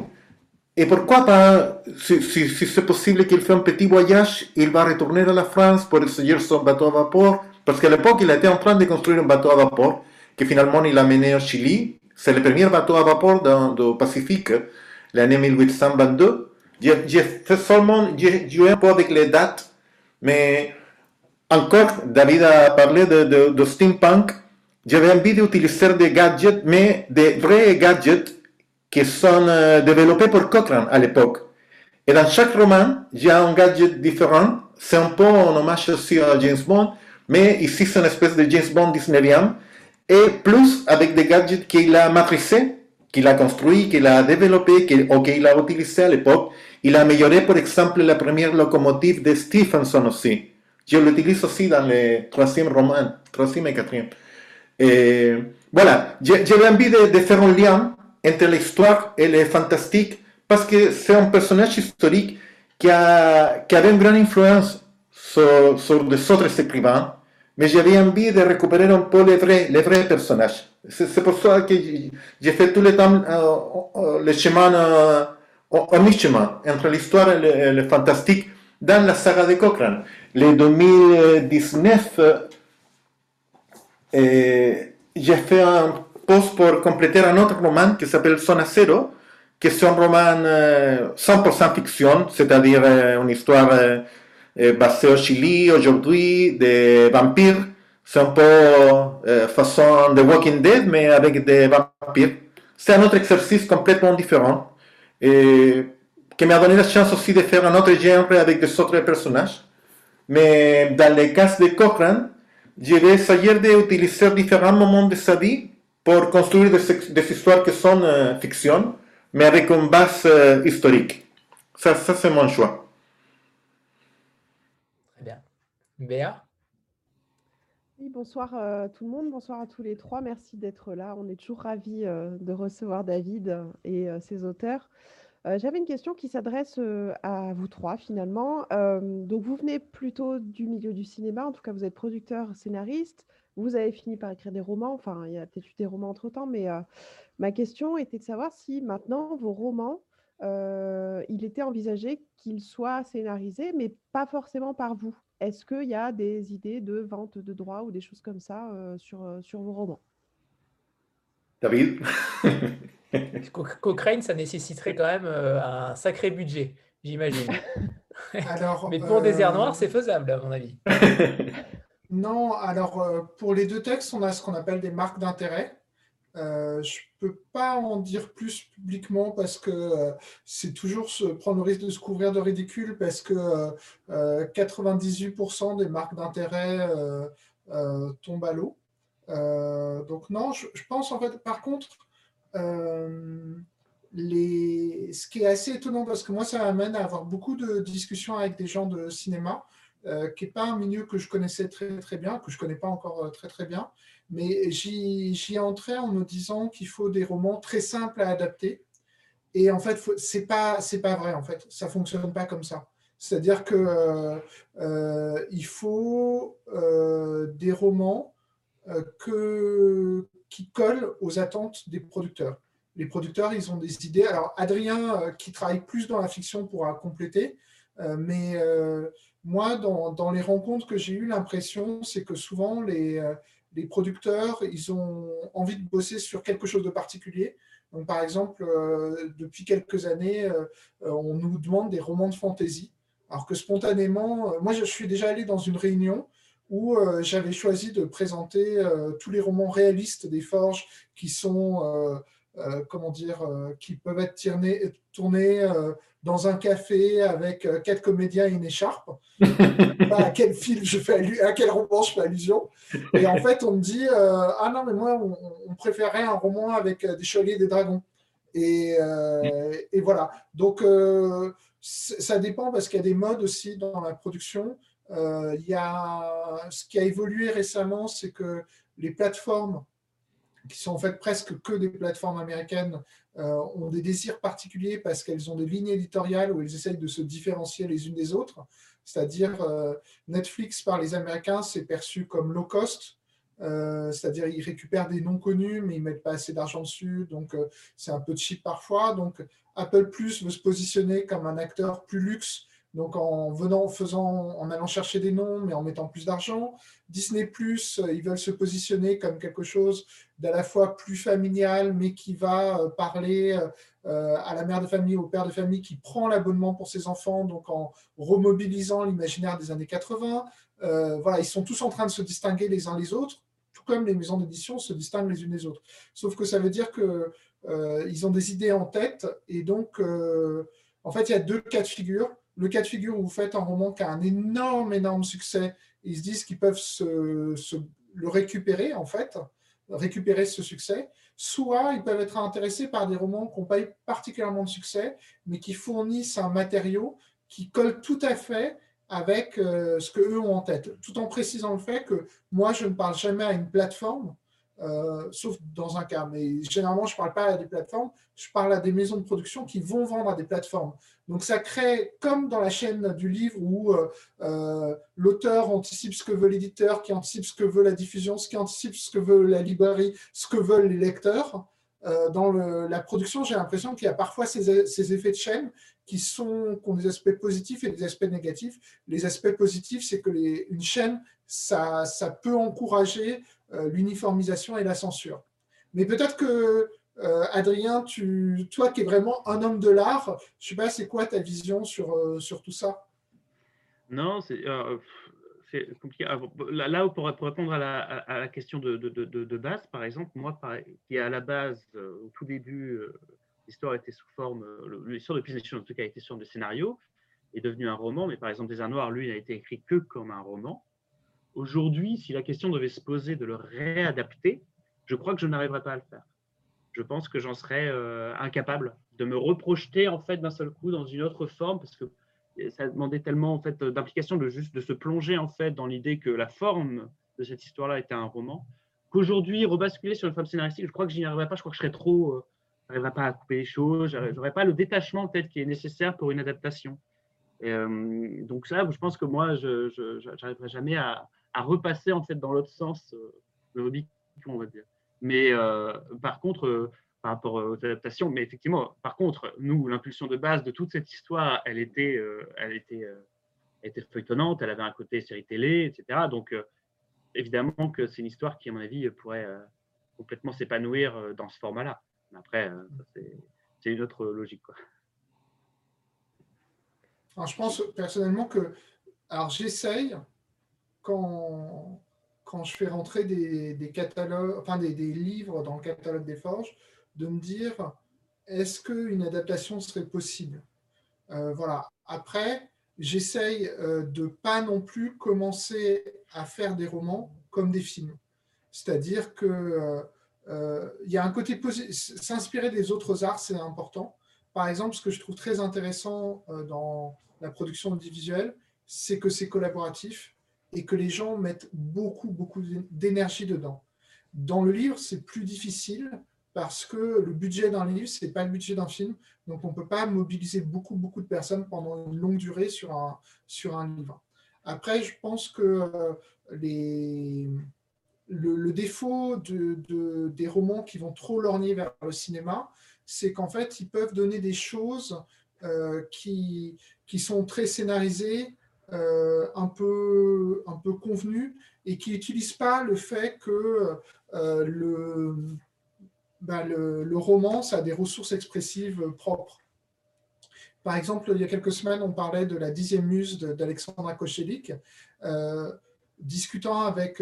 et pourquoi pas, si, c'est possible qu'il fasse un petit voyage, il va retourner à la France pour essayer son bateau à vapeur, parce qu'à l'époque, il était en train de construire un bateau à vapeur, que finalement il a mené au Chili. C'est le premier bateau à vapeur dans, le Pacifique l'année 1822. J'ai fait seulement, j'ai joué un peu avec les dates, mais encore, David a parlé de, de, steampunk. J'avais envie d'utiliser des gadgets, mais des vrais gadgets qui sont euh, développés pour Cochrane à l'époque. Et dans chaque roman, il y a un gadget différent. C'est un peu un hommage aussi à James Bond, mais ici c'est une espèce de James Bond 19e. Et plus avec des gadgets qu'il a maîtrisés qu'il a construit, qu'il a développé, qu'il, ou qu'il a utilisé à l'époque. Il a amélioré, par exemple, la première locomotive de Stephenson aussi. Je l'utilise aussi dans le troisième roman, troisième et quatrième. Voilà, j'avais envie de, faire un lien entre l'histoire et le fantastique parce que c'est un personnage historique qui, a, qui avait une grande influence sur, sur des autres écrivains, mais j'avais envie de récupérer un peu les vrais, les vrais personnages. C'est pour ça que j'ai fait tout le temps euh, le chemin, euh, mi-chemin, entre l'histoire et, le, fantastique dans la saga de Cochrane. Le 2019, j'ai fait un pour compléter un autre roman qui s'appelle Zona Zero, qui est un roman 100% fiction, c'est-à-dire une histoire basée au Chili aujourd'hui de vampires. C'est un peu façon The Walking Dead, mais avec des vampires. C'est un autre exercice complètement différent qui m'a donné la chance aussi de faire un autre genre avec des autres personnages. Mais dans le cas de Cochrane, je vais essayer d'utiliser différents moments de sa vie pour construire des, des histoires qui sont euh, fiction, mais avec une base euh, historique. Ça, ça c'est mon choix. Très bien. Béa? Oui, bonsoir euh, tout le monde, bonsoir à tous les trois. Merci d'être là. On est toujours ravis euh, de recevoir David et euh, ses auteurs. Euh, J'avais une question qui s'adresse euh, à vous trois finalement. Euh, donc vous venez plutôt du milieu du cinéma, en tout cas vous êtes producteur, scénariste. Vous avez fini par écrire des romans, enfin il y a peut-être eu des romans entre-temps, mais euh, ma question était de savoir si maintenant vos romans, euh, il était envisagé qu'ils soient scénarisés, mais pas forcément par vous. Est-ce qu'il y a des idées de vente de droits ou des choses comme ça euh, sur, euh, sur vos romans? David Cochrane, ça nécessiterait quand même euh, un sacré budget, j'imagine. Alors, Mais pour Désert Noir, euh, c'est faisable, à mon avis. Non, alors euh, pour les deux textes, on a ce qu'on appelle des marques d'intérêt. Euh, je ne peux pas en dire plus publiquement parce que euh, c'est toujours se prendre le risque de se couvrir de ridicule parce que euh, 98% des marques d'intérêt tombent à l'eau. Donc non, je, pense en fait, par contre, ce qui est assez étonnant parce que moi, ça m'amène à avoir beaucoup de discussions avec des gens de cinéma, euh, qui n'est pas un milieu que je connaissais très très bien, que je ne connais pas encore euh, très très bien, mais j'y entrais en me disant qu'il faut des romans très simples à adapter. Et en fait, c'est pas c'est pas vrai en fait, ça fonctionne pas comme ça. C'est-à-dire que euh, euh, il faut euh, des romans que, qui collent aux attentes des producteurs. Les producteurs, ils ont des idées. Alors, Adrien, qui travaille plus dans la fiction, pourra compléter. Mais moi, dans, les rencontres que j'ai eues, l'impression, c'est que souvent, les, euh, les producteurs, ils ont envie de bosser sur quelque chose de particulier. Donc, par exemple, euh, depuis quelques années, euh, on nous demande des romans de fantasy. Alors que spontanément, moi, je suis déjà allé dans une réunion où j'avais choisi de présenter tous les romans réalistes des Forges qui sont, comment dire, euh, qui peuvent être tournés, tournés euh, dans un café avec euh, quatre comédiens et une écharpe. À quel film je fais allu- à quel roman je fais allusion. Et en fait, on me dit euh, ah non mais moi on, on préférait un roman avec euh, des chevaliers et des dragons. Et, euh, et voilà. Donc euh, ça dépend parce qu'il y a des modes aussi dans la production. Euh, il y a ce qui a évolué récemment, c'est que les plateformes qui sont en fait presque que des plateformes américaines euh, ont des désirs particuliers parce qu'elles ont des lignes éditoriales où elles essayent de se différencier les unes des autres. C'est-à-dire euh, Netflix par les Américains, c'est perçu comme low cost. Euh, c'est-à-dire ils récupèrent des noms connus mais ils mettent pas assez d'argent dessus donc c'est un peu cheap parfois donc Apple Plus veut se positionner comme un acteur plus luxe donc en venant, en faisant, en allant chercher des noms, mais en mettant plus d'argent. Disney Plus, ils veulent se positionner comme quelque chose d'à la fois plus familial, mais qui va euh, parler euh, à la mère de famille, au père de famille, qui prend l'abonnement pour ses enfants, donc en remobilisant l'imaginaire des années 80. Euh, voilà, ils sont tous en train de se distinguer les uns les autres, tout comme les maisons d'édition se distinguent les unes les autres. Sauf que ça veut dire que euh, ont des idées en tête, et donc, euh, en fait, il y a deux cas de figure le cas de figure où vous faites un roman qui a un énorme, énorme succès, ils se disent qu'ils peuvent se, le récupérer, en fait, récupérer ce succès, soit ils peuvent être intéressés par des romans qui n'ont pas eu particulièrement de succès, mais qui fournissent un matériau qui colle tout à fait avec euh, ce qu'eux ont en tête, tout en précisant le fait que moi, je ne parle jamais à une plateforme, euh, sauf dans un cas. Mais généralement, je ne parle pas à des plateformes, je parle à des maisons de production qui vont vendre à des plateformes. Donc ça crée, comme dans la chaîne du livre où euh, euh, l'auteur anticipe ce que veut l'éditeur, qui anticipe ce que veut la diffusion, ce qui anticipe ce que veut la librairie, ce que veulent les lecteurs. dans la production, j'ai l'impression qu'il y a parfois ces, effets de chaîne qui, sont, ont des aspects positifs et des aspects négatifs. Les aspects positifs, c'est que une chaîne, ça, peut encourager l'uniformisation et la censure. Mais peut-être que, euh, Adrien, tu, toi qui es vraiment un homme de l'art, je sais pas, c'est quoi ta vision sur, euh, sur tout ça? Non, c'est compliqué. Ah, là, pour, répondre à la, à la question de, de, de, base, par exemple, moi, qui à la base, au tout début, l'histoire était sous forme, l'histoire de Nation, en tout cas, été sur des scénarios, est devenu un roman, mais par exemple, Des Noir, lui, n'a été écrit que comme un roman. Aujourd'hui, si la question devait se poser de le réadapter, je crois que je n'arriverais pas à le faire. Je pense que j'en serais euh, incapable de me reprojeter en fait d'un seul coup dans une autre forme parce que ça demandait tellement en fait d'implication de juste de se plonger en fait dans l'idée que la forme de cette histoire-là était un roman. Qu'aujourd'hui rebasculer sur une forme scénaristique, je crois que j'y arriverais pas. Je crois que je serais trop, euh, j'arriverais pas à couper les choses. J'aurais pas le détachement peut-être qui est nécessaire pour une adaptation. Euh, donc ça, je pense que moi, je n'arriverai jamais à, à repasser en fait dans l'autre sens euh, le hobby, on va dire. Mais euh, par contre, euh, par rapport aux adaptations, mais effectivement, par contre, nous, l'impulsion de base de toute cette histoire, elle était, elle était, était feuilletonnante, elle avait un côté série télé, etc. Donc, évidemment que c'est une histoire qui, à mon avis, pourrait complètement s'épanouir dans ce format-là. Après, c'est une autre logique. Quoi. Alors, je pense personnellement que, alors j'essaye, quand, quand je fais rentrer des, catalogues, enfin des, livres dans le catalogue des forges, de me dire est-ce qu'une adaptation serait possible? Euh, Voilà. Après, j'essaye euh, de pas non plus commencer à faire des romans comme des films. C'est-à-dire que euh, il y a un côté s'inspirer des autres arts, c'est important. Par exemple, ce que je trouve très intéressant dans la production audiovisuelle, c'est que c'est collaboratif et que les gens mettent beaucoup, beaucoup d'énergie dedans. Dans le livre, c'est plus difficile parce que le budget d'un livre, ce n'est pas le budget d'un film. Donc, on ne peut pas mobiliser beaucoup, beaucoup de personnes pendant une longue durée sur un, sur un livre. Après, je pense que euh, les, le, défaut de, des romans qui vont trop lorgner vers le cinéma, c'est qu'en fait, ils peuvent donner des choses euh, qui, qui sont très scénarisées, euh, un, peu, un peu convenu et qui n'utilise pas le fait que euh, ben, le, le, roman ça a des ressources expressives propres. Par exemple, il y a quelques semaines, on parlait de la dixième muse d'Alexandra Kochelik. Euh, discutant avec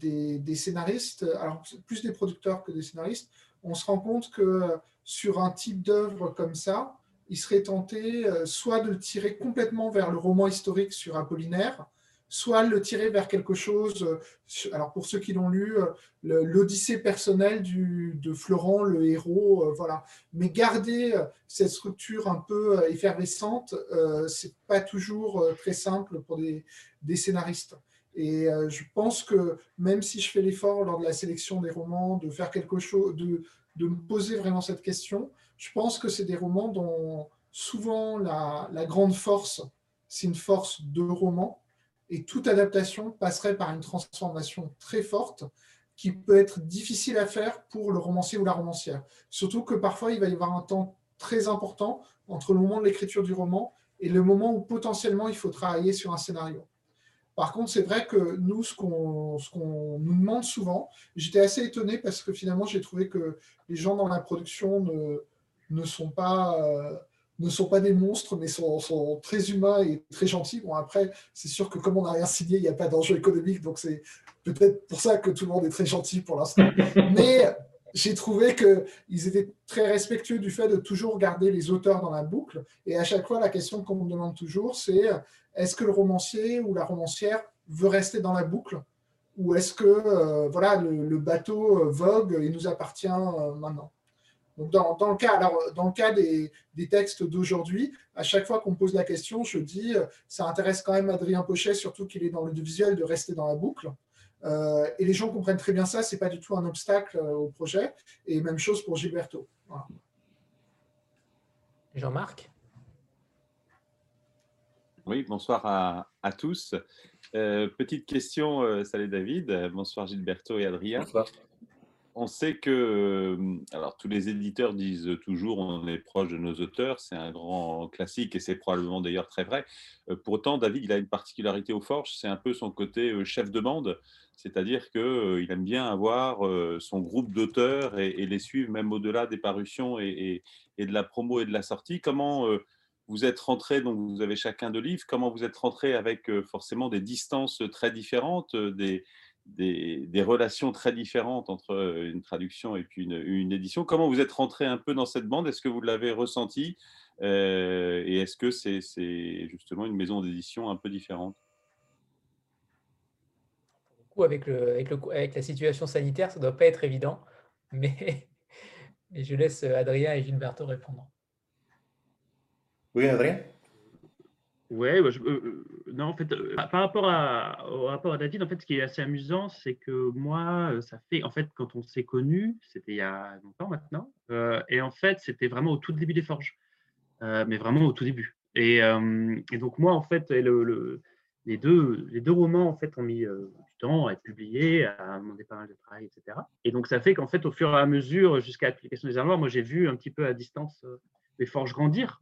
des, des, scénaristes, alors plus des producteurs que des scénaristes, on se rend compte que sur un type d'œuvre comme ça, il serait tenté euh, soit de le tirer complètement vers le roman historique sur Apollinaire, soit le tirer vers quelque chose, euh, alors pour ceux qui l'ont lu, euh, l'Odyssée personnelle de Florent, le héros, voilà. Mais garder cette structure un peu effervescente, c'est pas toujours très simple pour des, scénaristes. Et je pense que même si je fais l'effort lors de la sélection des romans de faire quelque chose, de, de me poser vraiment cette question, je pense que c'est des romans dont souvent la, grande force, c'est une force de roman, et toute adaptation passerait par une transformation très forte qui peut être difficile à faire pour le romancier ou la romancière. Surtout que parfois, il va y avoir un temps très important entre le moment de l'écriture du roman et le moment où potentiellement il faut travailler sur un scénario. Par contre, c'est vrai que nous, ce qu'on nous demande souvent, j'étais assez étonné parce que finalement, j'ai trouvé que les gens dans la production ne, ne sont pas, euh, ne sont pas des monstres, mais sont, sont, très humains et très gentils. Bon, après, c'est sûr que comme on n'a rien signé, il n'y a pas d'enjeu économique, donc c'est peut-être pour ça que tout le monde est très gentil pour l'instant. mais j'ai trouvé qu'ils étaient très respectueux du fait de toujours garder les auteurs dans la boucle. Et à chaque fois, la question qu'on me demande toujours, c'est est-ce que le romancier ou la romancière veut rester dans la boucle? Ou est-ce que euh, voilà, le, bateau euh, vogue et nous appartient maintenant? Donc dans, le cas, alors, dans le cas des, textes d'aujourd'hui, à chaque fois qu'on me pose la question, je dis, euh, ça intéresse quand même Adrien Pochet, surtout qu'il est dans le visuel, de rester dans la boucle. et les gens comprennent très bien ça, ce n'est pas du tout un obstacle au projet. Et même chose pour Gilberto. Jean-Marc? Oui, bonsoir à, tous. petite question, salut David, bonsoir Gilberto et Adrien. Bonsoir on sait que, euh, alors tous les éditeurs disent toujours on est proche de nos auteurs, c'est un grand classique et c'est probablement d'ailleurs très vrai. Euh, pourtant, David, il a une particularité au Forge, c'est un peu son côté euh, chef de bande, c'est-à-dire qu'il aime bien avoir son groupe d'auteurs et, les suivre même au-delà des parutions et, de la promo et de la sortie. Comment vous êtes rentré, donc vous avez chacun de livres, comment vous êtes rentré avec forcément des distances très différentes, des des, relations très différentes entre euh, une traduction et puis une, édition. Comment vous êtes rentré un peu dans cette bande? Est-ce que vous l'avez ressenti euh, Et est-ce que c'est justement une maison d'édition un peu différente? Avec, le, avec, le, avec, la situation sanitaire, ça ne doit pas être évident, mais, mais je laisse Adrien et Gilberto répondre. Oui, Adrien? Ouais, bah, euh, euh, non, en fait, euh, par rapport à, au rapport à David, en fait, ce qui est assez amusant, c'est que moi, ça fait, en fait, quand on s'est connus, c'était il y a longtemps maintenant, et en fait, c'était vraiment au tout début des forges, mais vraiment au tout début. Et, donc moi, en fait, le, les deux, romans, en fait, ont mis du temps à être publiés, à pas mal de travail, etc. Et donc, ça fait qu'en fait, au fur et à mesure, jusqu'à l'application des armoires, moi, j'ai vu un petit peu à distance les forges grandir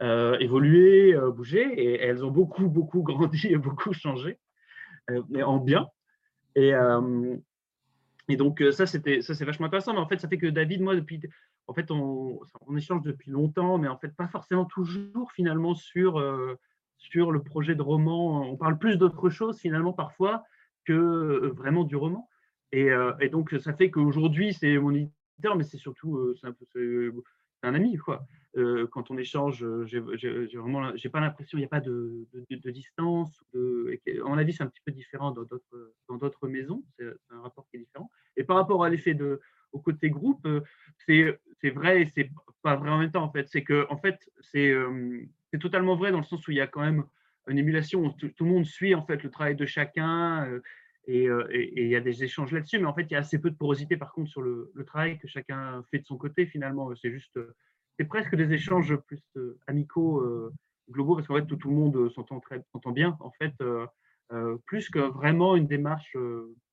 évolué, euh, bougé, et elles ont beaucoup, beaucoup grandi et beaucoup changé, euh, mais en bien. Et, et donc, ça, c'était, ça, c'est vachement intéressant. Mais en fait, ça fait que David, moi, depuis, en fait, on, on échange depuis longtemps, mais en fait, pas forcément toujours finalement sur, sur le projet de roman. On parle plus d'autre chose finalement parfois que vraiment du roman. Et, et donc, ça fait qu'aujourd'hui, c'est mon éditeur, mais c'est surtout un, ami, quoi. Euh, quand on échange, euh, j'ai vraiment, j'ai pas l'impression, il n'y a pas de, de, distance. De, mon avis, c'est un petit peu différent dans d'autres, dans d'autres maisons. C'est, un rapport qui est différent. Et par rapport à l'effet de, au côté groupe, euh, c'est, c'est vrai et c'est pas vrai en même temps. En fait, c'est que, en fait, c'est, c'est totalement vrai dans le sens où il y a quand même une émulation. Où tout, le monde suit en fait le travail de chacun. Et, et, il y a des échanges là-dessus, mais en fait, il y a assez peu de porosité par contre sur le, travail que chacun fait de son côté finalement. C'est juste c'est presque des échanges plus euh, amicaux, euh, globaux, parce qu'en fait, tout, le monde euh, s'entend bien, en fait, plus que vraiment une démarche,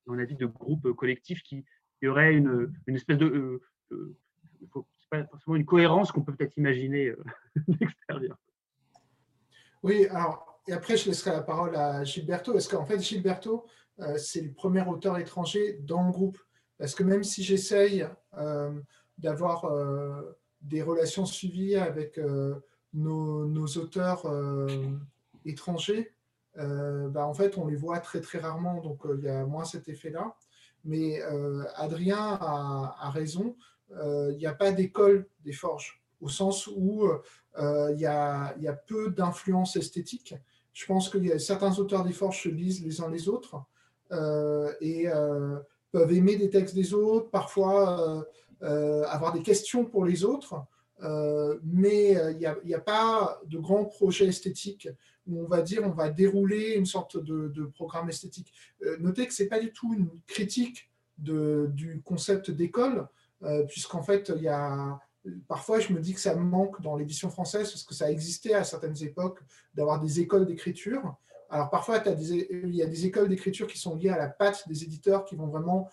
dans la vie de groupe collectif qui, y aurait une, espèce de. c'est pas forcément une cohérence qu'on peut peut-être imaginer d'extérieur. Oui, alors, et après, je laisserai la parole à Gilberto, parce qu'en fait, Gilberto, c'est le premier auteur étranger dans le groupe. Parce que même si j'essaye d'avoir des relations suivies avec euh, nos, auteurs euh, étrangers, euh, bah, en fait, on les voit très très rarement, donc il y a moins cet effet-là. Mais Adrien a, raison, il n'y a pas d'école des forges, au sens où il y, a, y, a, peu d'influence esthétique. Je pense que certains auteurs des forges se lisent les uns les autres et peuvent aimer des textes des autres, parfois euh, avoir des questions pour les autres, euh, mais euh, il n'y a, pas de grand projet esthétique où on va dire on va dérouler une sorte de, programme esthétique. notez que ce n'est pas du tout une critique du concept d'école, puisqu'en fait, il y a, parfois je me dis que ça manque dans l'édition française, parce que ça existait à certaines époques d'avoir des écoles d'écriture. Alors parfois, il y a des écoles d'écriture qui sont liées à la patte des éditeurs qui vont vraiment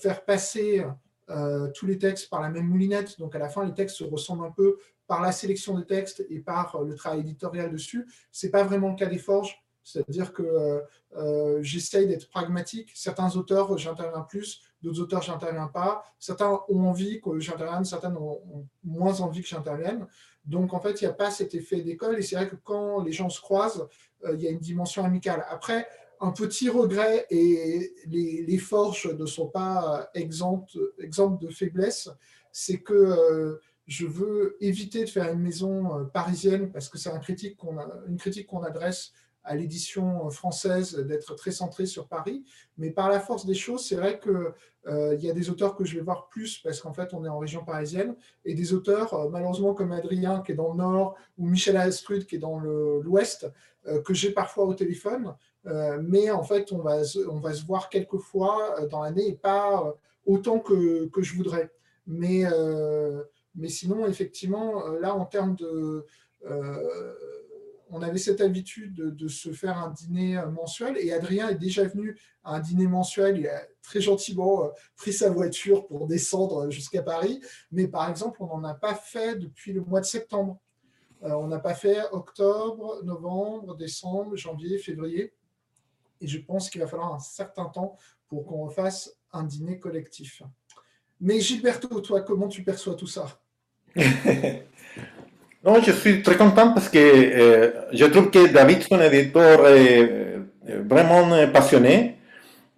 faire passer euh, tous les textes par la même moulinette. Donc à la fin, les textes se ressemblent un peu par la sélection des textes et par euh, le travail éditorial dessus. Ce n'est pas vraiment le cas des forges. C'est-à-dire que euh, j'essaye d'être pragmatique. Certains auteurs, j'interviens plus, d'autres auteurs, j'interviens pas. Certains ont envie que j'intervienne, certains ont, moins envie que j'intervienne. Donc, en fait, il n'y a pas cet effet d'école. Et c'est vrai que quand les gens se croisent, il y a une dimension amicale. Après, un petit regret, et les, forges ne sont pas exemptes, de faiblesse, c'est que euh, je veux éviter de faire une maison euh, parisienne, parce que c'est une critique qu'on adresse à l'édition française d'être très centré sur Paris. Mais par la force des choses, c'est vrai qu'il euh, y a des auteurs que je vais voir plus parce qu'en fait, on est en région parisienne et des auteurs, euh, malheureusement, comme Adrien qui est dans le nord ou Michel Astrud qui est dans l'ouest, euh, que j'ai parfois au téléphone. mais en fait, on va, on va se voir quelques fois dans l'année et pas autant que, que, je voudrais. Mais, mais sinon, effectivement, là, en termes de on avait cette habitude de, se faire un dîner euh, mensuel et Adrien est déjà venu à un dîner mensuel. Il a très gentiment euh, pris sa voiture pour descendre jusqu'à Paris. Mais par exemple, on n'en a pas fait depuis le mois de septembre. Euh, on n'a pas fait octobre, novembre, décembre, janvier, février. Et je pense qu'il va falloir un certain temps pour qu'on fasse un dîner collectif. Mais Gilberto, toi, comment tu perçois tout ça? Non, je suis très content parce que euh, je trouve que David, son éditeur, est vraiment passionné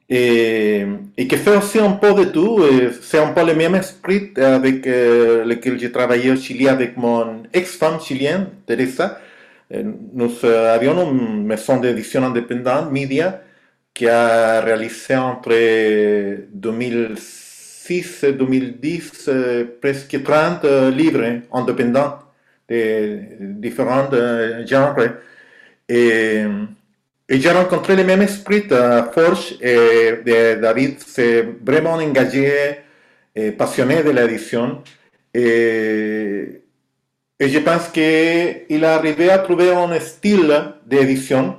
et, et qui fait aussi un peu de tout. C'est un peu le même esprit avec lequel j'ai travaillé au Chili avec mon ex-femme chilienne, Teresa. Nous avions une maison d'édition indépendante, Media, qui a réalisé entre 2006 et 2010 presque 30 livres indépendants de différents genres. Et, et j'ai rencontré le même esprit à Forge et de David s'est vraiment engagé et passionné de l'édition. Et, et je pense qu'il a arrivé à trouver un style d'édition,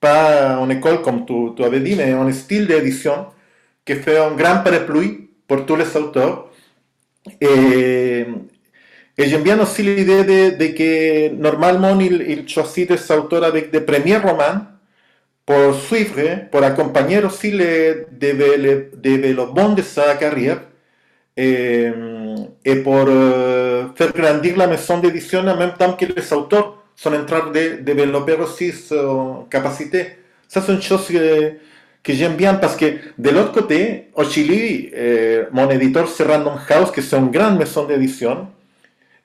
pas en école comme tu, tu avais dit, mais un style d'édition qui fait un grand parapluie pour tous les auteurs. Et, et j'aime bien aussi l'idée de, de, que normalement il, il choisit des auteurs avec des premiers romans pour suivre, pour accompagner aussi le, le développement de sa carrière et, et pour euh, faire grandir la maison d'édition en même temps que les auteurs sont en train de développer aussi leurs capacités. Ça, c'est une chose que, que j'aime bien parce que de l'autre côté, au Chili, euh, mon éditeur c'est Random House, qui c'est une grande maison d'édition.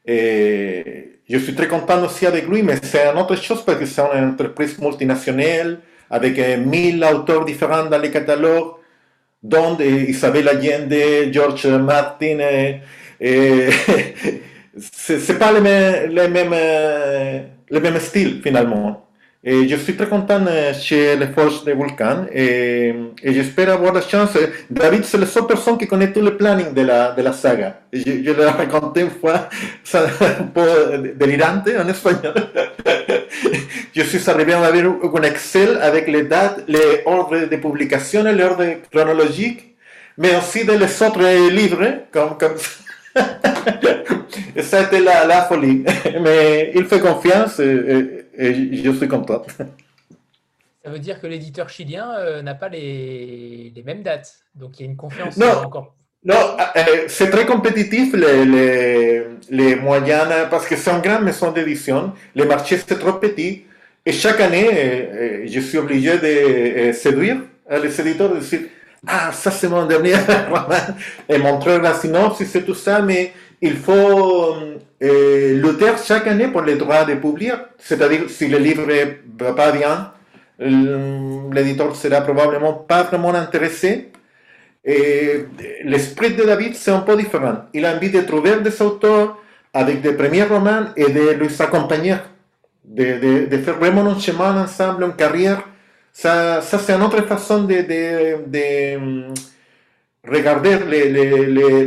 Et je suis très content aussi avec lui, mais c'est une autre chose parce que c'est une entreprise multinationale avec mille auteurs différents dans les catalogues, dont Isabelle Allende, George Martin. Et, et c'est pas le même, le même, le même style finalement. Et je suis très content chez les forces de Vulcan et, et j'espère avoir la chance. David, c'est la seule personne qui connaît tout le planning de la, de la saga. Je, je l'ai raconté une fois, c'est un peu délirante en espagnol. je suis arrivé à avoir un Excel avec les dates, les ordres de publication, l'ordre chronologique, mais aussi de les autres livres, comme, comme ça a été la, la folie. Mais il fait confiance. Et, et je suis content. Ça veut dire que l'éditeur chilien euh, n'a pas les, les, mêmes dates. Donc il y a une confiance non, encore. Non, euh, c'est très compétitif les, les, les moyennes parce que c'est une grande maison d'édition. Le marché c'est trop petit. Et chaque année, euh, je suis obligé de séduire les éditeurs, de dire Ah, ça c'est mon dernier roman. Et montrer la synopsis et tout ça, mais il faut euh, lutter chaque année pour les droits de publier. C'est-à-dire, si le livre ne va pas bien, l'éditeur sera probablement pas vraiment intéressé. L'esprit de David, c'est un peu différent. Il a envie de trouver des auteurs avec des premiers romans et de les accompagner, de, faire vraiment un chemin ensemble, une carrière. Ça, c'est une autre façon de, de regarder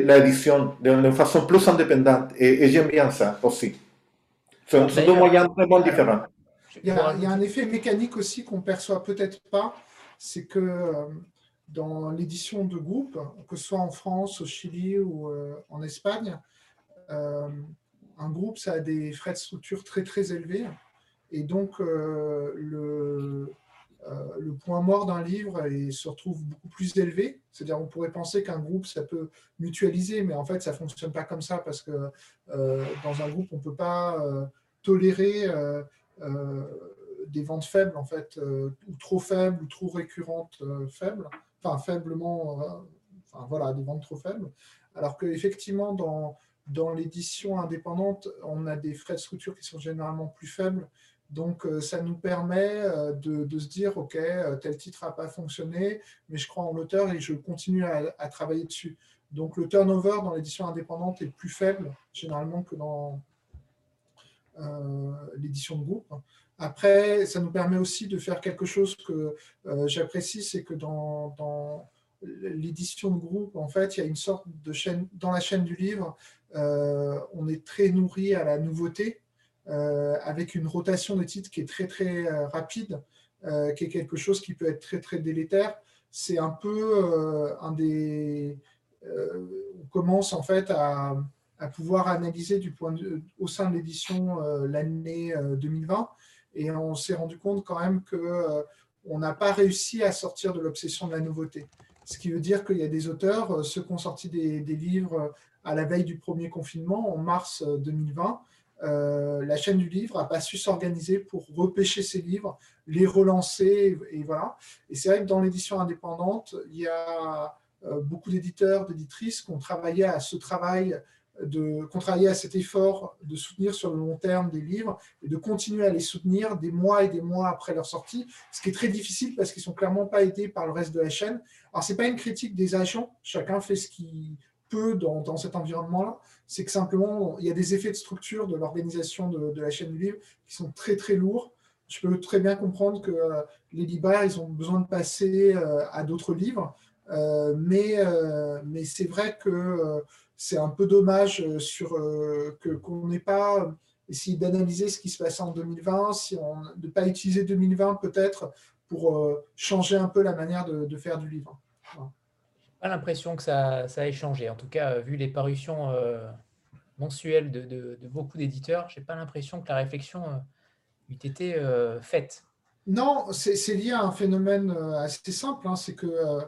l'édition d'une façon plus indépendante. Et, et j'aime bien ça aussi. C'est deux moyens vraiment différents. Il y, a, il y, a, un effet mécanique aussi qu'on perçoit peut-être pas, c'est que euh, dans l'édition de groupe, que ce soit en France, au Chili ou euh, en Espagne, euh, un groupe, ça a des frais de structure très très élevés. Et donc, le, euh, le point mort d'un livre et se retrouve beaucoup plus élevé. C'est-à-dire, on pourrait penser qu'un groupe, ça peut mutualiser, mais en fait, ça ne fonctionne pas comme ça parce que euh, dans un groupe, on ne peut pas euh, tolérer des ventes faibles, en fait, ou trop faibles, ou trop récurrentes faibles, enfin, faiblement, enfin, voilà, des ventes trop faibles. Alors qu'effectivement, dans, dans l'édition indépendante, on a des frais de structure qui sont généralement plus faibles Donc, ça nous permet de, se dire, OK, tel titre n'a pas fonctionné, mais je crois en l'auteur et je continue à, travailler dessus. Donc, le turnover dans l'édition indépendante est plus faible, généralement, que dans l'édition de groupe. Après, ça nous permet aussi de faire quelque chose que j'apprécie, c'est que dans l'édition de groupe, en fait, il y a une sorte de chaîne, dans la chaîne du livre, euh, on est très nourri à la nouveauté, euh, avec une rotation de titres qui est très très euh, rapide, qui est quelque chose qui peut être très très délétère. C'est un peu un des... on commence en fait à, pouvoir analyser au sein de l'édition l'année 2020, et on s'est rendu compte quand même que on n'a pas réussi à sortir de l'obsession de la nouveauté. Ce qui veut dire qu'il y a des auteurs, euh, ceux qui ont sorti des, livres euh, à la veille du premier confinement, en mars 2020, euh, la chaîne du livre n'a pas su s'organiser pour repêcher ces livres, les relancer, et, voilà. Et c'est vrai que dans l'édition indépendante, il y a beaucoup d'éditeurs, d'éditrices qui ont travaillé à ce travail de travailler à cet effort de soutenir sur le long terme des livres et de continuer à les soutenir des mois et des mois après leur sortie, ce qui est très difficile parce qu'ils ne sont clairement pas aidés par le reste de la chaîne. Alors, ce n'est pas une critique des agents, chacun fait ce qu'il peut dans cet environnement-là, c'est que simplement, il y a des effets de structure de l'organisation de, la chaîne du livre qui sont très très lourds. Je peux très bien comprendre que euh, les libraires, ils ont besoin de passer euh, à d'autres livres, euh, mais, mais c'est vrai que c'est un peu dommage sur, que, qu'on n'ait pas essayé d'analyser ce qui se passait en 2020, si on, de ne pas utiliser 2020 peut-être pour changer un peu la manière de, faire du livre. Pas l'impression que ça, ça, ait changé. En tout cas, vu les parutions mensuelles de, beaucoup d'éditeurs, je n'ai pas l'impression que la réflexion eût été faite. Non, c'est lié à un phénomène assez simple, hein, c'est que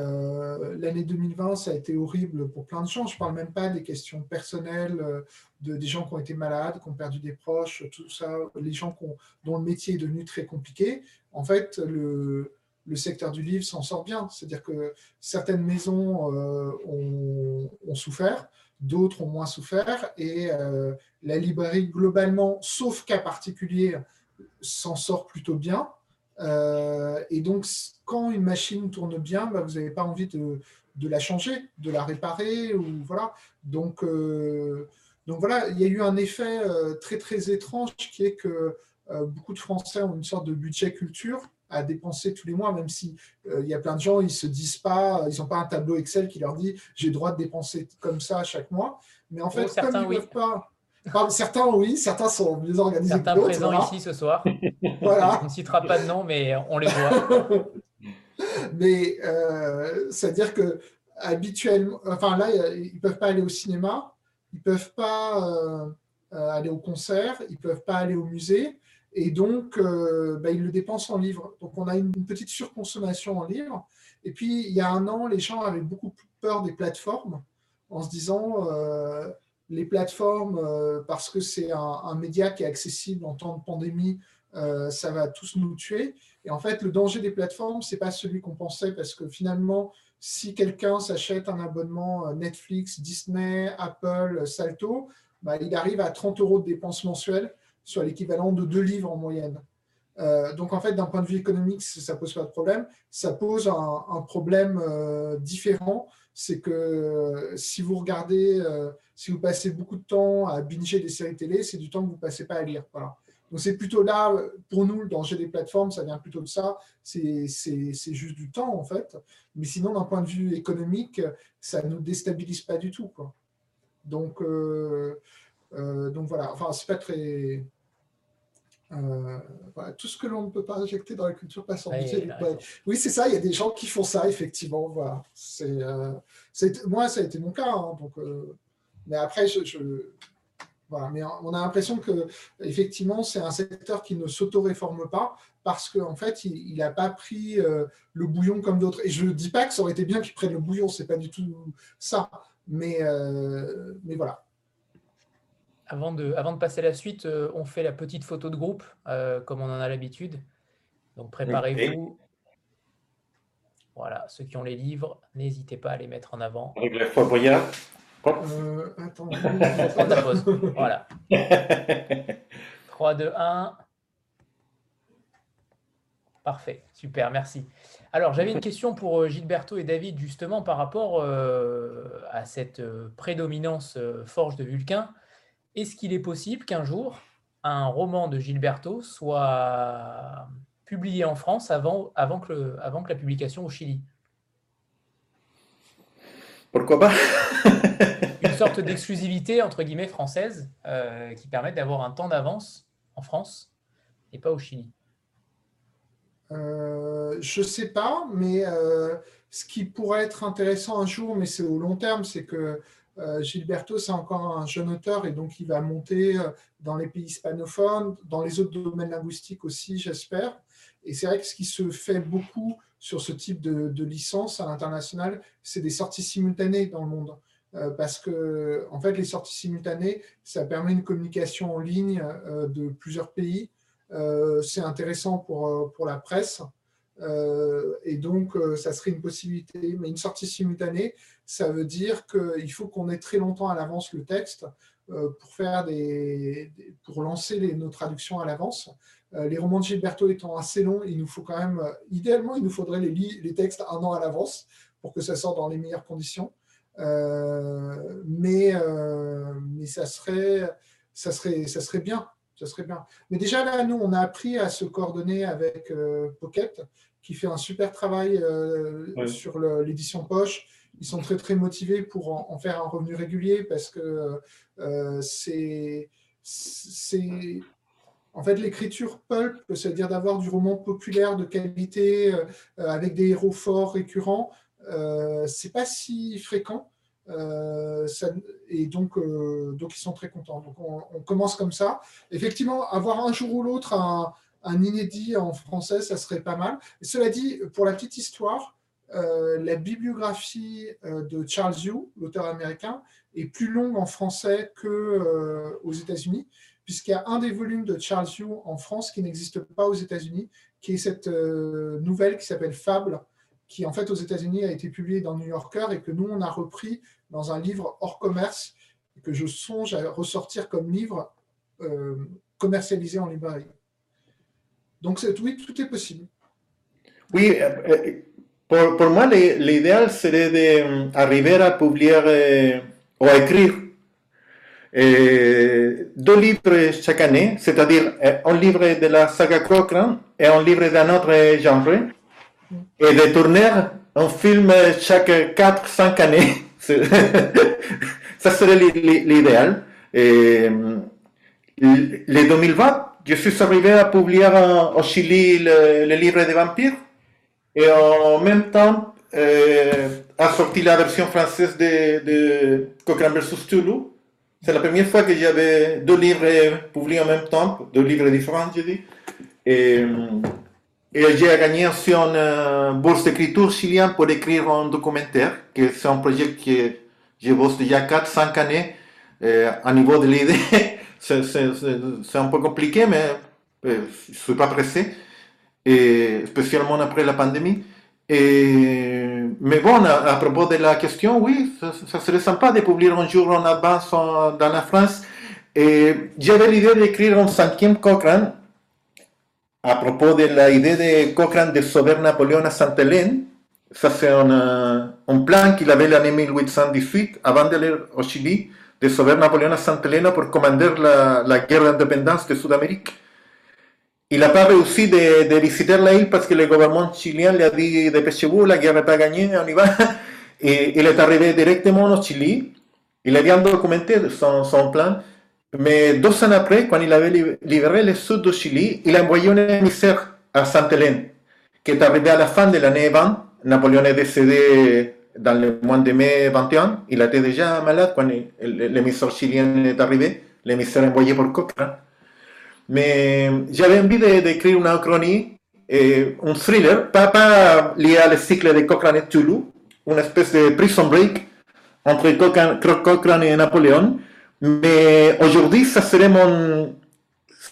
euh, l'année 2020, ça a été horrible pour plein de gens. Je parle même pas des questions personnelles, euh, de, des gens qui ont été malades, qui ont perdu des proches, tout ça, les gens dont le métier est devenu très compliqué. En fait, le, secteur du livre s'en sort bien. C'est-à-dire que certaines maisons euh, ont, souffert, d'autres ont moins souffert, et la librairie, globalement, sauf cas particulier, s'en sort plutôt bien. Euh, et donc, quand une machine tourne bien, bah, vous n'avez pas envie de, la changer, de la réparer. Ou, voilà. Donc, euh, donc voilà, il y a eu un effet euh, très très étrange qui est que beaucoup de Français ont une sorte de budget culture à dépenser tous les mois, même si il y a plein de gens, ils se disent pas, ils n'ont pas un tableau Excel qui leur dit j'ai le droit de dépenser comme ça chaque mois. Mais en fait, comme ils ne peuvent pas certains, oui, certains sont mieux organisés certains que présents ici ce soir. voilà. On ne citera pas de nom, mais on les voit. mais euh, c'est-à-dire que habituellement, enfin là, ils ne peuvent pas aller au cinéma, ils ne peuvent pas euh, euh, aller au concert, ils ne peuvent pas aller au musée, et donc bah, ils le dépensent en livres. Donc on a une, petite surconsommation en livres. Et puis il y a un an, les gens avaient beaucoup peur des plateformes en se disant les plateformes, euh, parce que c'est un, média qui est accessible en temps de pandémie, euh, ça va tous nous tuer. Et en fait, le danger des plateformes, c'est pas celui qu'on pensait, parce que finalement, si quelqu'un s'achète un abonnement euh, Netflix, Disney, Apple, Salto, bah, il arrive à 30 euros de dépenses mensuelles, soit l'équivalent de deux livres en moyenne. donc en fait, d'un point de vue économique, ça pose pas de problème. Ça pose un, problème différent c'est que si vous regardez, euh, si vous passez beaucoup de temps à binger des séries télé, c'est du temps que vous ne passez pas à lire. Donc c'est plutôt là, pour nous, le danger des plateformes, ça vient plutôt de ça, c'est juste du temps en fait. Mais sinon, d'un point de vue économique, ça ne nous déstabilise pas du tout. Quoi. Donc, euh, euh, donc voilà, enfin, c'est pas très. Euh, tout ce que l'on ne peut pas injecter dans la culture passe en musée. Oui, c'est ça, il y a des gens qui font ça, effectivement. Voilà. Euh, moi, ça a été mon cas. Hein, donc, euh, mais après, je, voilà. mais on a l'impression que effectivement, c'est un secteur qui ne s'auto-réforme pas parce qu'en en fait, il n'a pas pris le bouillon comme d'autres. Et je ne dis pas que ça aurait été bien qu'il prenne le bouillon, c'est pas du tout ça. Mais, mais voilà. Avant de, avant de passer à la suite, euh, on fait la petite photo de groupe, euh, comme on en a l'habitude. Donc préparez-vous. Voilà, ceux qui ont les livres, n'hésitez pas à les mettre en avant. Avec la voyage. Euh, attends. Voilà. 3, 2, 1. Parfait, super, merci. Alors, j'avais une question pour Gilberto et David, justement, par rapport à cette prédominance forge de Vulcain. Est-ce qu'il est possible qu'un jour, un roman de Gilberto soit publié en France avant, avant, que, avant que la publication au Chili? Pourquoi pas? Une sorte d'exclusivité, entre guillemets, française, euh, qui permet d'avoir un temps d'avance en France et pas au Chili. Euh, je ne sais pas, mais euh, ce qui pourrait être intéressant un jour, mais c'est au long terme, c'est que euh, Gilberto, c'est encore un jeune auteur et donc il va monter euh, dans les pays hispanophones, dans les autres domaines linguistiques aussi, j'espère. Et c'est vrai que ce qui se fait beaucoup sur ce type de, licence à l'international, c'est des sorties simultanées dans le monde. Euh, parce que, en fait, les sorties simultanées, ça permet une communication en ligne de plusieurs pays. c'est intéressant pour, pour la presse. Euh, et donc, euh, ça serait une possibilité. Mais une sortie simultanée, ça veut dire qu'il faut qu'on ait très longtemps à l'avance le texte euh, pour, faire des, pour lancer nos traductions à l'avance. les romans de Gilberto étant assez longs, il nous faut quand même, idéalement, il nous faudrait les, les textes un an à l'avance pour que ça sorte dans les meilleures conditions. mais, mais ça, serait, ça, serait, ça serait bien. Ça serait bien. Mais déjà là, nous, on a appris à se coordonner avec Pocket qui fait un super travail euh, sur l'édition poche. Ils sont très très motivés pour en, faire un revenu régulier parce que euh, c'est en fait l'écriture pulp, c'est-à-dire d'avoir du roman populaire de qualité euh, avec des héros forts récurrents, c'est pas si fréquent. et donc, donc ils sont très contents. Donc on, on, commence comme ça. Effectivement, avoir un jour ou l'autre un, un inédit en français, ça serait pas mal. cela dit, pour la petite histoire, euh, la bibliographie euh, de Charles Yu, l'auteur américain, est plus longue en français qu'aux euh, États-Unis, puisqu'il y a un des volumes de Charles Yu en France qui n'existe pas aux États-Unis, qui est cette nouvelle qui s'appelle Fable, qui en fait aux États-Unis a été publiée dans New Yorker et que nous on a repris dans un livre hors commerce et que je songe à ressortir comme livre commercialisé en librairie. Donc oui, tout est possible. Oui, euh, euh, pour, pour moi, l'idéal serait d'arriver à publier euh, ou à écrire deux livres chaque année, c'est-à-dire un livre de la saga Cochrane et un livre d'un autre genre, et de tourner un film chaque 4-5 années. Ça serait l'idéal. Les 2020, je suis arrivé à publier au Chili le, livre des vampires et en même temps a sorti la version française de, de Cochrane vs Toulouse. C'est la première fois que j'avais deux livres publiés en même temps, deux livres différents, je dis. Et, et j'ai gagné aussi une bourse d'écriture chilienne pour écrire un documentaire, que c'est un projet que je bosse déjà 4-5 années euh, à niveau de l'idée. c'est un peu compliqué, mais je ne suis pas pressé, spécialement après la pandémie. Mais bon, à, propos de la question, oui, ça, serait sympa de publier un jour en avance dans la France. Et j'avais l'idée d'écrire un cinquième Cochrane à propos de l'idée de Cochrane de sauver Napoléon à Sainte-Hélène. Ça, c'est un, un plan qu'il avait l'année 1818 avant d'aller au Chili de sauver Napoléon à Santa Elena pour commander la, la guerre d'indépendance de Sud-Amérique. Il n'a pas réussi de, de, visiter l'île parce que le gouvernement chilien lui a dit dépêchez-vous, la guerre n'est pas gagnée, on y va. Et il est arrivé directement au Chili. Il a bien documenté son, son plan. Mais deux ans après, quand il avait libéré le sud du Chili, il a envoyé un émissaire à Sainte-Hélène, qui est arrivé la fin de l'année 20. Napoléon est décédé dans le mois de mai 21, il était déjà malade quand l'émissaire chilien est arrivé, l'émissaire envoyé pour Cochrane. Mais j'avais envie d'écrire une chronique, et un thriller, pas, pas lié au cycle de Cochrane et Toulouse, une espèce de prison break entre Cochrane et Napoléon. Mais aujourd'hui, ça serait mon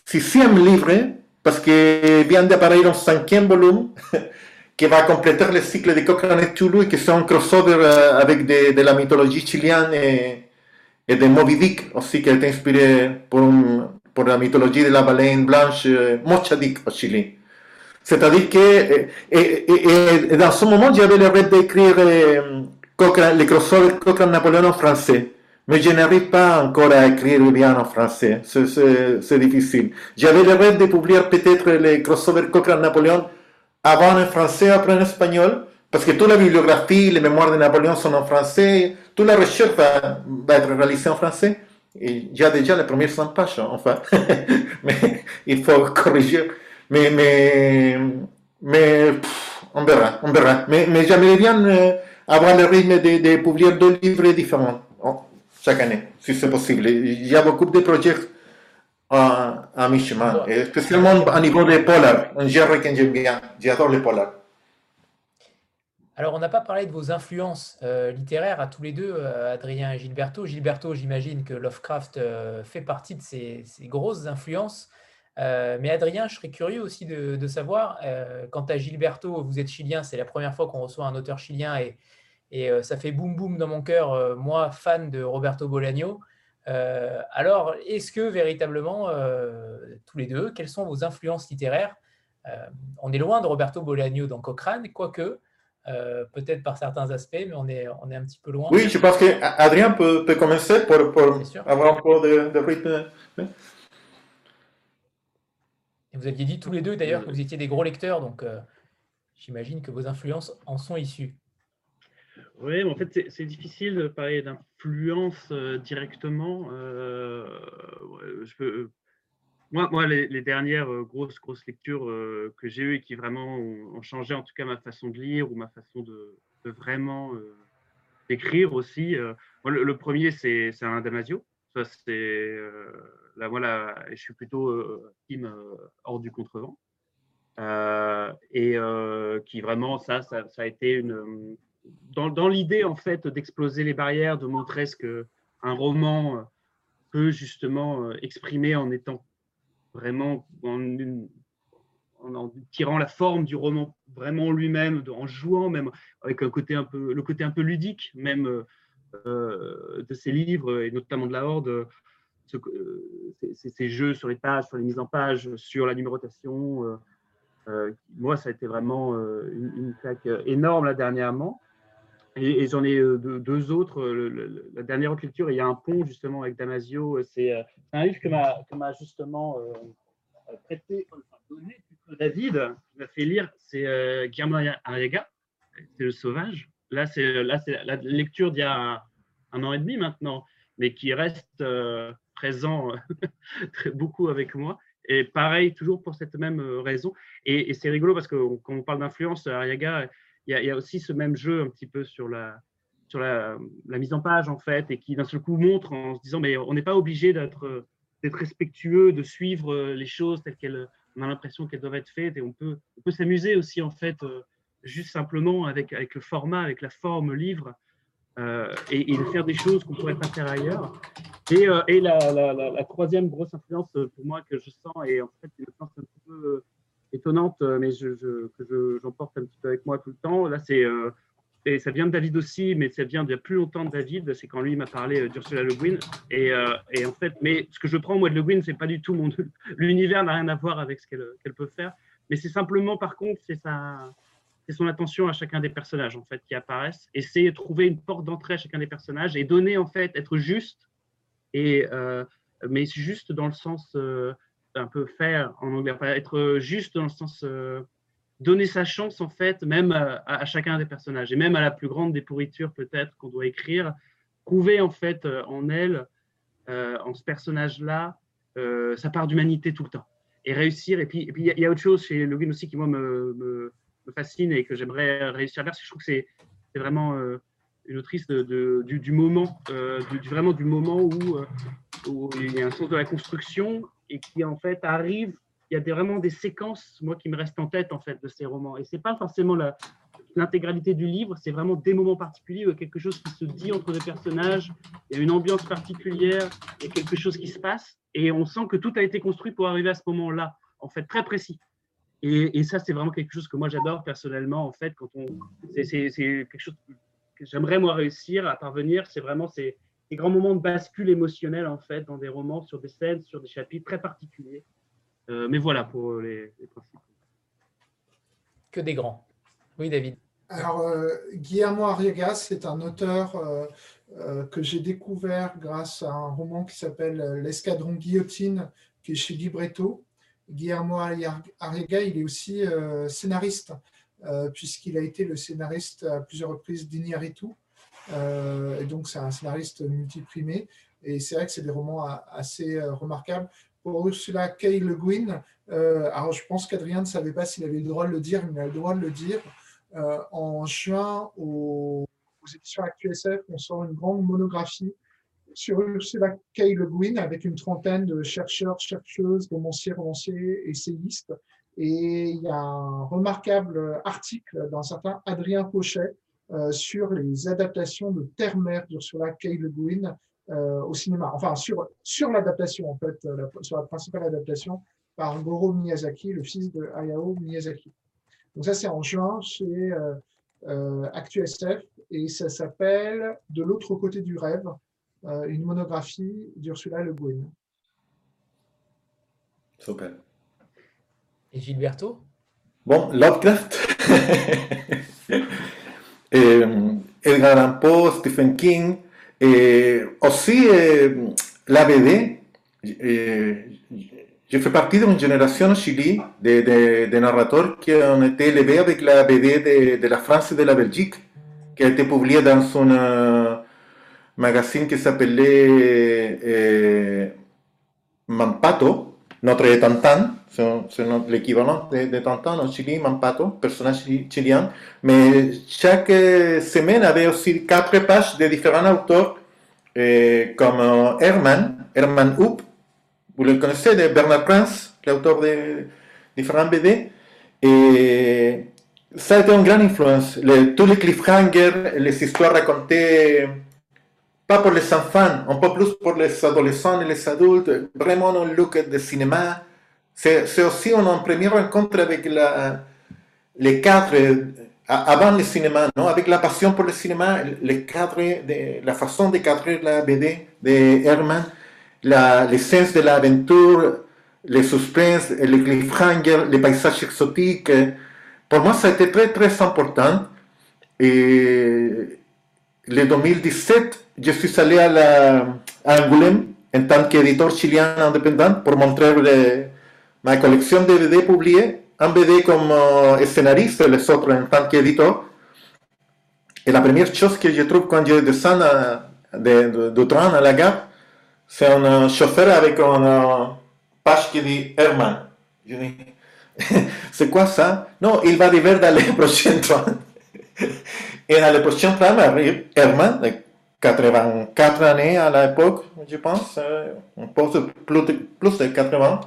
sixième livre, parce que vient d'apparaître un cinquième volume. qui va compléter le cycle de Cochrane et Toulouse et qui sont un crossover euh, avec de, la mythologie chilienne et, et, de Moby Dick aussi, qui a été inspiré pour, la mythologie de la baleine blanche euh, Mocha Dick au Chili. C'est-à-dire que, et, dans ce moment, j'avais le d'écrire euh, les crossovers Cochrane-Napoléon en français. Mais je n'arrive pas encore à écrire bien en français. C'est difficile. J'avais le de publier peut-être les crossovers Cochrane-Napoléon avant en français, après en espagnol. Parce que toute la bibliographie, les mémoires de Napoléon sont en français. Toute la recherche va, être réalisée en français. Il y a déjà les premières 100 pages, enfin. mais il faut corriger. Mais, mais, mais on verra, on verra. Mais, mais j'aimerais bien euh, avoir le rythme de, de, publier deux livres différents oh, chaque année, si c'est possible. Il y a beaucoup de projets à, à mi-chemin, spécialement à niveau des polars, un genre que j'aime bien. J'adore les polars. Alors, on n'a pas parlé de vos influences euh, littéraires à tous les deux, euh, Adrien et Gilberto. Gilberto, j'imagine que Lovecraft fait partie de ces, ces grosses influences. Euh, mais Adrien, je serais curieux aussi de, savoir, euh, quant à Gilberto, vous êtes chilien, c'est la première fois qu'on reçoit un auteur chilien et, et euh, ça fait boum boum dans mon cœur, moi, fan de Roberto Bolaño. Alors, est-ce que véritablement, tous les deux, quelles sont vos influences littéraires? On est loin de Roberto Bolaño dans Cochrane, quoique, peut-être par certains aspects, mais on est, on est un petit peu loin. Oui, je pense qu'Adrien peut, peut commencer pour, pour avoir un peu de, de rythme vous aviez dit tous les deux d'ailleurs que vous étiez des gros lecteurs, donc euh, j'imagine que vos influences en sont issues. Oui, mais en fait, c'est difficile de parler d'influence euh, directement. Euh, je peux, moi, moi les, dernières grosses, grosses lectures que j'ai eues et qui vraiment ont, changé en tout cas ma façon de lire ou ma façon de, vraiment d'écrire aussi. le, premier, c'est un Damasio. Ça, c'est là, voilà, je suis plutôt euh, team euh, hors du contrevent. Euh, et qui vraiment, ça, ça, a été une. Dans, l'idée, en fait, d'exploser les barrières, de montrer ce qu'un roman peut justement exprimer en étant vraiment en, tirant la forme du roman vraiment lui-même, en jouant même avec un côté un peu, le côté un peu ludique même de ses livres et notamment de la Horde, euh, ces, jeux sur les pages, sur les mises en page, sur la numérotation. Euh, euh, moi, ça a été vraiment une, une claque énorme là dernièrement. Et, j'en ai deux, autres. la dernière lecture, il y a un pont justement avec Damasio. C'est un livre que m'a justement prêté, donné David, qui m'a fait lire. C'est Guillermo Arriaga, c'est Le Sauvage. Là, c'est la lecture d'il y a un, an et demi maintenant, mais qui reste présent euh, beaucoup avec moi. Et pareil, toujours pour cette même euh, raison. Et, c'est rigolo parce que quand on parle d'influence, Ariaga, il y, a, aussi ce même jeu un petit peu sur la, sur la, mise en page, en fait, et qui d'un seul coup montre en se disant, mais on n'est pas obligé d'être respectueux, de suivre euh, les choses telles qu'elles, on a l'impression qu'elles doivent être faites, et on peut, on peut s'amuser aussi, en fait, juste simplement avec, avec le format, avec la forme livre, et, et, de faire des choses qu'on pourrait pas faire ailleurs. Et, euh, et la, la, troisième grosse influence euh, pour moi que je sens, et en fait, une influence un peu euh, étonnante, mais je, je, que j'emporte un petit peu avec moi tout le temps, là, c'est. et ça vient de David aussi, mais ça vient d'il y a plus longtemps de David. C'est quand lui m'a parlé d'Ursula Le Guin. Et, et, en fait, mais ce que je prends moi de Le Guin, c'est pas du tout mon l'univers n'a rien à voir avec ce qu'elle peut faire. Mais c'est simplement, par contre, c'est sa, c'est son attention à chacun des personnages en fait qui apparaissent. Et c'est trouver une porte d'entrée à chacun des personnages et donner en fait, être juste et, euh, mais juste dans le sens euh, un peu faire en anglais, être juste dans le sens euh, donner sa chance en fait, même à, chacun des personnages et même à la plus grande des pourritures peut-être qu'on doit écrire, trouver en fait en elle, en ce personnage-là, sa part d'humanité tout le temps et réussir. Et puis il y, a autre chose chez Logan aussi qui moi me, me, fascine et que j'aimerais réussir à faire, parce que je trouve que c'est vraiment une autrice de, du, moment, euh, vraiment du moment où, euh, où, il y a un sens de la construction et qui en fait arrive. Il y a des, vraiment des séquences, moi, qui me restent en tête en fait de ces romans. Et c'est pas forcément l'intégralité du livre, c'est vraiment des moments particuliers où il y a quelque chose qui se dit entre deux personnages, il y a une ambiance particulière, il y a quelque chose qui se passe, et on sent que tout a été construit pour arriver à ce moment-là, en fait, très précis. Et, ça, c'est vraiment quelque chose que moi j'adore personnellement, en fait, quand on, c'est quelque chose j'aimerais moi réussir à parvenir, c'est vraiment ces, grands moments de bascule émotionnelle en fait dans des romans, sur des scènes, sur des chapitres très particuliers. Euh, mais voilà pour les, principes. que des grands. Oui, David. Alors, Guillermo Arriaga, c'est un auteur que j'ai découvert grâce à un roman qui s'appelle L'escadron guillotine, qui est chez Libretto. Guillermo Arriaga, il est aussi scénariste, puisqu'il a été le scénariste à plusieurs reprises d'Iñárritu. Et donc, c'est un scénariste multiprimé. Et c'est vrai que c'est des romans assez remarquables. Pour Ursula K. Le Guin, alors je pense qu'Adrien ne savait pas s'il avait le droit de le dire, mais il a le droit de le dire. en juin, aux, éditions ActuSF, on sort une grande monographie sur Ursula K. Le Guin avec une trentaine de chercheurs, chercheuses, romanciers, romanciers, essayistes. Et il y a un remarquable article d'un certain Adrien Pochet sur les adaptations de Terre-Mère d'Ursula K. Le Guin euh, au cinéma, enfin sur, sur l'adaptation, en fait, euh, la, sur la principale adaptation par Goro Miyazaki, le fils de Hayao Miyazaki. Donc ça, c'est en juin chez euh, euh ActuSF et ça s'appelle De l'autre côté du rêve, une monographie d'Ursula Le Guin. Super. Et Gilberto? Bon, Lovecraft? et, Edgar Allan Poe, Stephen King, Et aussi, la BD, je fais partie d'une génération au Chili de, de, de, narrateurs qui ont été élevés avec la BD de, de, la France et de la Belgique, qui a été publiée dans un magazine qui s'appelait euh, Mampato, notre Tantan, c'est l'équivalent de, de, Tantan au Chili, Mampato, personnage chilien. Mais chaque semaine avait aussi quatre pages de différents auteurs, eh, comme Herman, Herman Hoop, vous le connaissez, de Bernard Prince, l'auteur de différents BD. Et ça a été une grande influence. Tous les cliffhangers, les histoires racontées, pas pour les enfants, un peu plus pour les adolescents et les adultes, vraiment un look de cinéma c'est aussi une première rencontre avec la, les cadres avant le cinéma, non? avec la passion pour le cinéma, les cadres, la façon de cadrer la BD de Herman, l'essence de l'aventure, les suspens, les cliffhangers, les paysages exotiques. Pour moi, ça a été très, très important. Et le 2017, je suis allé à, à Angoulême en tant qu'éditeur chilien indépendant pour montrer les, ma collection de BD publiée, un BD comme scénariste les autres en tant qu'éditeur. Et la première chose que je trouve quand je descends de, de, train à la gare, c'est un chauffeur avec une page qui dit Herman. Je dis, c'est quoi ça Non, il va arriver dans les prochains trains. Et dans les prochains trains arrive Herman, de 84 années à l'époque, je pense, un peu plus de, plus de 80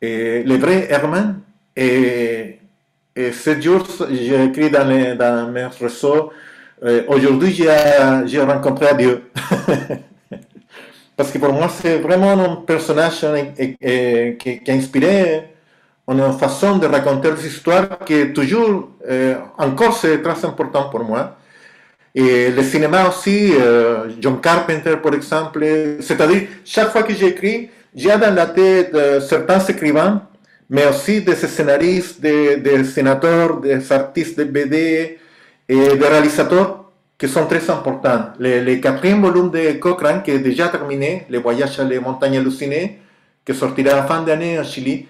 et le vrai Herman. Et, et ce jour, j'ai écrit dans, mes réseaux, aujourd'hui j'ai rencontré Dieu. Parce que pour moi, c'est vraiment un personnage qui, qui, a inspiré une façon de raconter des histoires qui est toujours, euh, encore c'est très important pour moi. Et le cinéma aussi, euh, John Carpenter par exemple, c'est-à-dire chaque fois que j'écris, j'ai dans la tête euh, certains écrivains, mais aussi des scénaristes, des, des sénateurs, des artistes de BD et des réalisateurs qui sont très importants. Le, quatrième volume de Cochrane, qui est déjà terminé, Le voyage à les montagnes hallucinées, qui sortira à la fin d'année en Chili,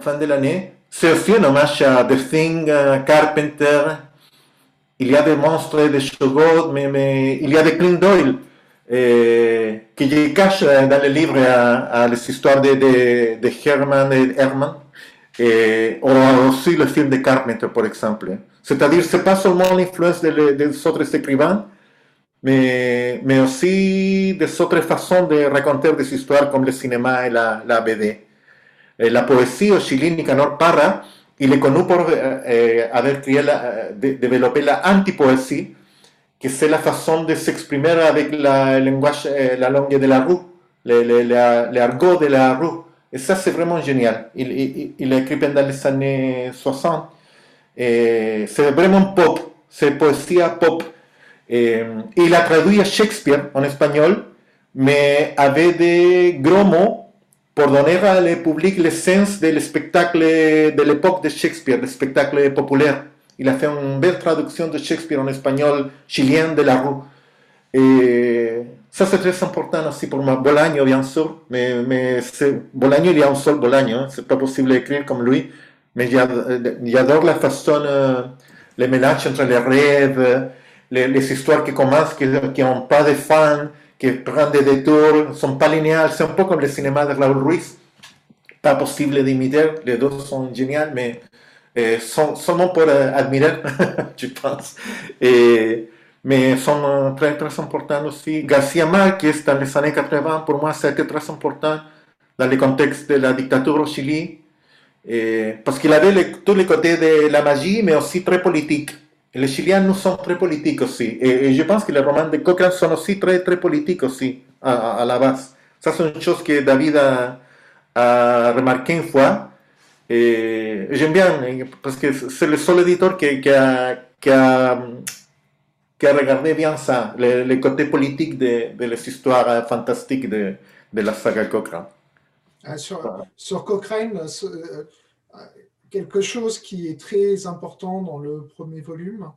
fin de l'année, c'est aussi un hommage à The Thing, Carpenter. Il y a des monstres, des Shoggoth, mais, mais il y a des Clint Doyle. Eh, que je cache dans le livre à, les histoires de, de, de Herman et Herman, et, ou aussi le film de Carpenter, par exemple. C'est-à-dire, c'est pas seulement l'influence des autres écrivains, mais, mais aussi des autres façons de raconter des histoires comme le cinéma et la, la BD. Et la poésie au Chili, Nicanor Parra, il est connu pour euh, avoir la, de, la antipoésie, que c'est la façon de s'exprimer avec la langage, euh, la langue de la rue, l'argot de la rue. Et ça, c'est vraiment génial. Il, il, il, a écrit pendant les années 60. C'est vraiment pop, c'est poésie pop. Et, il a traduit à Shakespeare en espagnol, mais avec des gros mots pour donner au public l'essence du spectacle de l'époque de Shakespeare, le spectacle populaire. Il a fait une belle traduction de Shakespeare en espagnol chilien de la rue. Et ça, c'est très important aussi pour moi. Bolaño, bien sûr, mais, mais Bolaño, il y a un seul Bolaño, hein. c'est pas possible d'écrire comme lui, mais j'adore la façon, euh, les mélanges entre les rêves, les, les histoires qui commencent, qui n'ont pas de fin, qui prennent des détours, sont pas linéaires, c'est un peu comme le cinéma de Raúl Ruiz. Pas possible d'imiter, les deux sont géniaux, mais euh, sont seulement pour euh, admirer, je pense. Et, mais sont très, très importants aussi. Garcia Marquez, dans les années 80, pour moi, c'était très important dans le contexte de la dictature au Chili, et, parce qu'il avait tous les côtés de la magie, mais aussi très politique. Les Chiliens nous sont très politiques aussi. Et, je pense que les romans de Cochrane sont aussi très, très politiques aussi, à, la base. Ça, c'est une chose que David a, a remarqué une fois. Et j'aime bien, parce que c'est le seul éditeur qui, qui, a, qui, a, qui, a, regardé bien ça, le, côté politique de, de, les histoires fantastiques de, de la saga Cochrane. Ah, sur, sur, Cochrane, euh, quelque chose qui est très important dans le premier volume,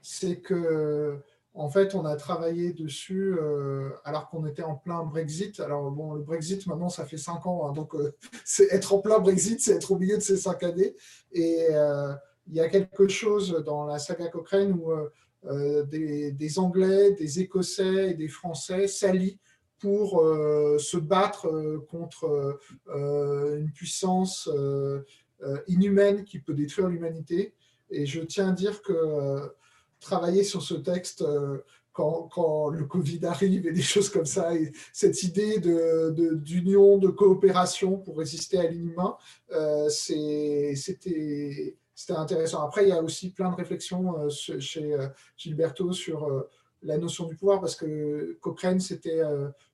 c'est que en fait, on a travaillé dessus euh, alors qu'on était en plein Brexit. Alors bon, le Brexit maintenant, ça fait cinq ans, hein, donc euh, être en plein Brexit, c'est être au de ces cinq années. Et euh, il y a quelque chose dans la saga Cochrane où des, Anglais, des Écossais et des Français s'allient pour se battre contre une puissance inhumaine qui peut détruire l'humanité. Et je tiens à dire que travailler sur ce texte euh, quand, le Covid arrive et des choses comme ça, et cette idée d'union, de, de, coopération pour résister à l'inhumain, c'était intéressant. Après, il y a aussi plein de réflexions chez Gilberto sur la notion du pouvoir, parce que Cochrane, c'était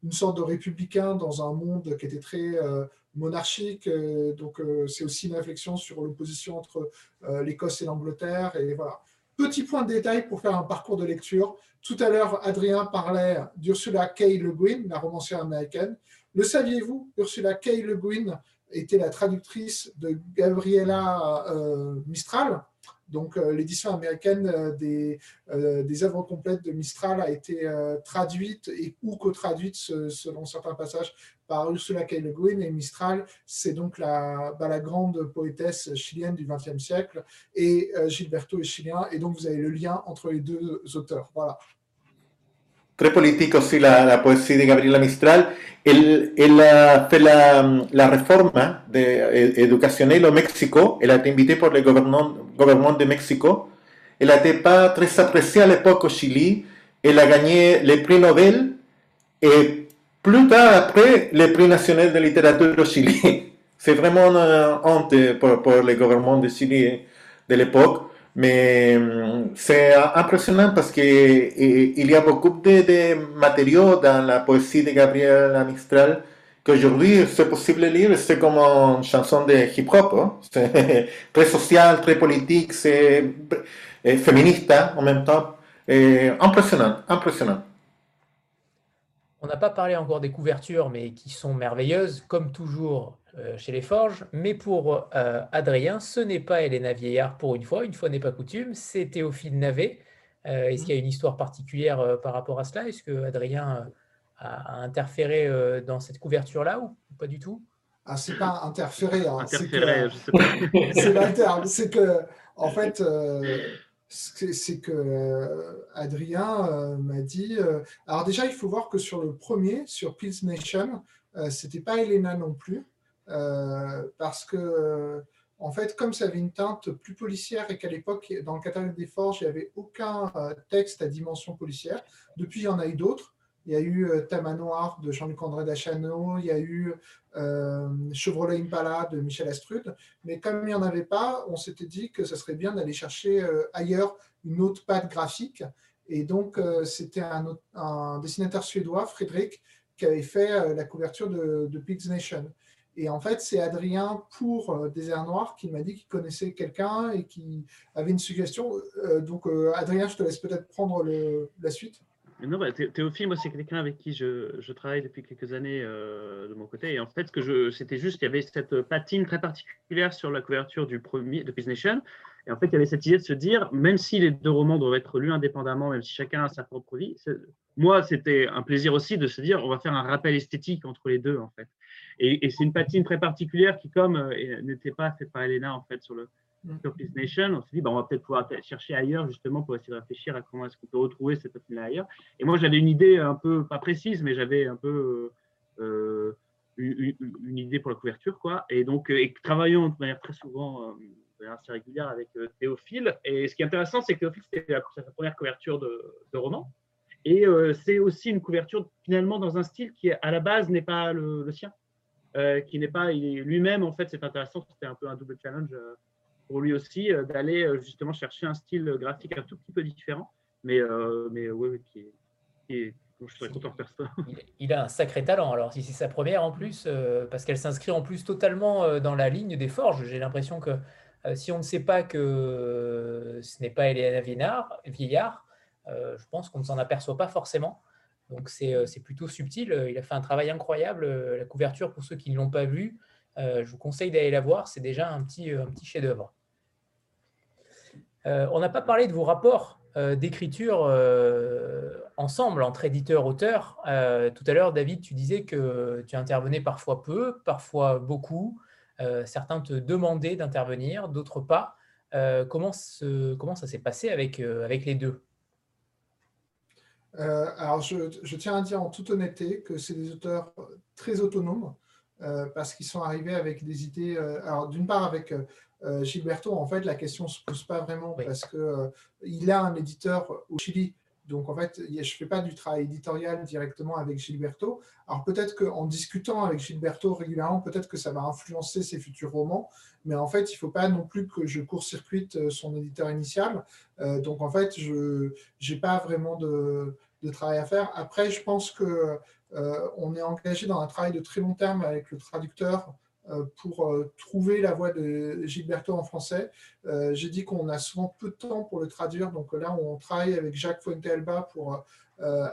une sorte de républicain dans un monde qui était très monarchique. Euh, donc, euh, c'est aussi une réflexion sur l'opposition entre euh, l'Écosse et l'Angleterre. Et voilà. Petit point de détail pour faire un parcours de lecture. Tout à l'heure, Adrien parlait d'Ursula K. Le Guin, la romancière américaine. Le saviez-vous Ursula K. Le Guin était la traductrice de Gabriela Mistral, donc, euh, l'édition américaine euh, des, euh, des œuvres complètes de Mistral a été traduite et ou co-traduite selon certains passages par Ursula K. Le Guin. Et Mistral, c'est donc la, bah, la grande poétesse chilienne du XXe siècle. Et Gilberto est chilien. Et donc, vous avez le lien entre les deux auteurs. Voilà. Très politique aussi la, la poésie de Gabriela Mistral. Elle, elle a fait la, la réforme de, éducationnelle au Mexique. Elle a été invitée par le gouvernement, gouvernement de Mexique. Elle n'était pas très appréciée à l'époque au Chili. Elle a gagné le prix Nobel et plus tard après le prix national de littérature au Chili. C'est vraiment une honte pour, le gouvernement de Chili de l'époque. Mais c'est impressionnant parce qu'il y a beaucoup de, de, matériaux dans la poésie de Gabriel Mistral qu'aujourd'hui c'est possible de lire. C'est comme une chanson de hip-hop. Hein. C'est très social, très politique, c'est féministe en même temps. Et impressionnant, impressionnant. On n'a pas parlé encore des couvertures, mais qui sont merveilleuses, comme toujours euh, chez les Forges. Mais pour euh, Adrien, ce n'est pas Elena Vieillard pour une fois, une fois n'est pas coutume, c'est Théophile Navet. Euh, est-ce qu'il y a une histoire particulière par rapport à cela? Est-ce que Adrien a, interféré dans cette couverture-là ou pas du tout? Ah, c'est pas. Hein. Interféré, je sais pas. c'est l'interne. C'est que, en fait, c'est que euh, Adrien euh, m'a dit. Euh, alors déjà, il faut voir que sur le premier, sur Pills Nation, c'était pas Elena non plus, parce que en fait, comme ça avait une teinte plus policière et qu'à l'époque, dans le catalogue des forges, il n'y avait aucun texte à dimension policière. Depuis, il y en a eu d'autres. Il y a eu euh, Tamanoir de Jean-Luc André Dachano, il y a eu euh, Chevrolet Impala de Michel Astrud. Mais comme il n'y en avait pas, on s'était dit que ce serait bien d'aller chercher euh, ailleurs une autre patte graphique. Et donc, c'était un, dessinateur suédois, Frédéric, qui avait fait la couverture de, de Pigs Nation. Et en fait, c'est Adrien pour Désert Noir qui m'a dit qu'il connaissait quelqu'un et qui avait une suggestion. donc, Adrien, je te laisse peut-être prendre la suite. Non, bah, Théophile, c'est quelqu'un avec qui je, travaille depuis quelques années euh, de mon côté. Et en fait, c'était juste qu'il y avait cette patine très particulière sur la couverture du premier de Peace Nation. Et en fait, il y avait cette idée de se dire, même si les deux romans doivent être lus indépendamment, même si chacun a sa propre vie, moi, c'était un plaisir aussi de se dire, on va faire un rappel esthétique entre les deux, en fait. Et, c'est une patine très particulière qui, comme euh, n'était pas faite par Elena, en fait, sur le, Mm. Nation, on s'est dit, bah, on va peut-être pouvoir chercher ailleurs, justement, pour essayer de réfléchir à comment est-ce qu'on peut retrouver cette patine-là ailleurs. Et moi, j'avais une idée un peu, pas précise, mais j'avais un peu euh, une, idée pour la couverture, quoi. Et donc, euh, et travaillant de manière très souvent, euh, assez régulière avec Théophile. Et ce qui est intéressant, c'est que Théophile, c'était sa première couverture de, roman. Et c'est aussi une couverture, finalement, dans un style qui, à la base, n'est pas le, sien. qui n'est pas lui-même, en fait, c'est intéressant, c'était un peu un double challenge pour lui aussi euh, d'aller euh, justement chercher un style graphique un tout petit peu différent, mais, euh, mais oui, qui est, je serais content de faire ça. Il, a un sacré talent. Alors, si c'est sa première en plus, parce qu'elle s'inscrit en plus totalement dans la ligne des forges, j'ai l'impression que si on ne sait pas que ce n'est pas Elena Villard, Villard je pense qu'on ne s'en aperçoit pas forcément. Donc, c'est plutôt subtil. Il a fait un travail incroyable. La couverture, pour ceux qui ne l'ont pas vu, je vous conseille d'aller la voir. C'est déjà un petit, un petit chef-d'œuvre. Euh, on n'a pas parlé de vos rapports euh, d'écriture euh, ensemble entre éditeur-auteur. tout à l'heure, David, tu disais que tu intervenais parfois peu, parfois beaucoup. certains te demandaient d'intervenir, d'autres pas. comment, ça s'est passé avec, avec les deux? Alors, je, je, tiens à dire en toute honnêteté que c'est des auteurs très autonomes parce qu'ils sont arrivés avec des idées. alors, d'une part, avec euh, Gilberto, en fait, la question ne se pose pas vraiment parce qu'il euh, a un éditeur au Chili. Donc, en fait, je ne fais pas du travail éditorial directement avec Gilberto. Alors, peut-être qu'en discutant avec Gilberto régulièrement, peut-être que ça va influencer ses futurs romans. Mais en fait, il ne faut pas non plus que je court-circuite euh, son éditeur initial. donc, en fait, je n'ai pas vraiment de, travail à faire. Après, je pense qu'on on est engagé dans un travail de très long terme avec le traducteur pour euh, trouver la voix de Gilberto en français. Euh, j'ai dit qu'on a souvent peu de temps pour le traduire, donc là on travaille avec Jacques Fuentealba pour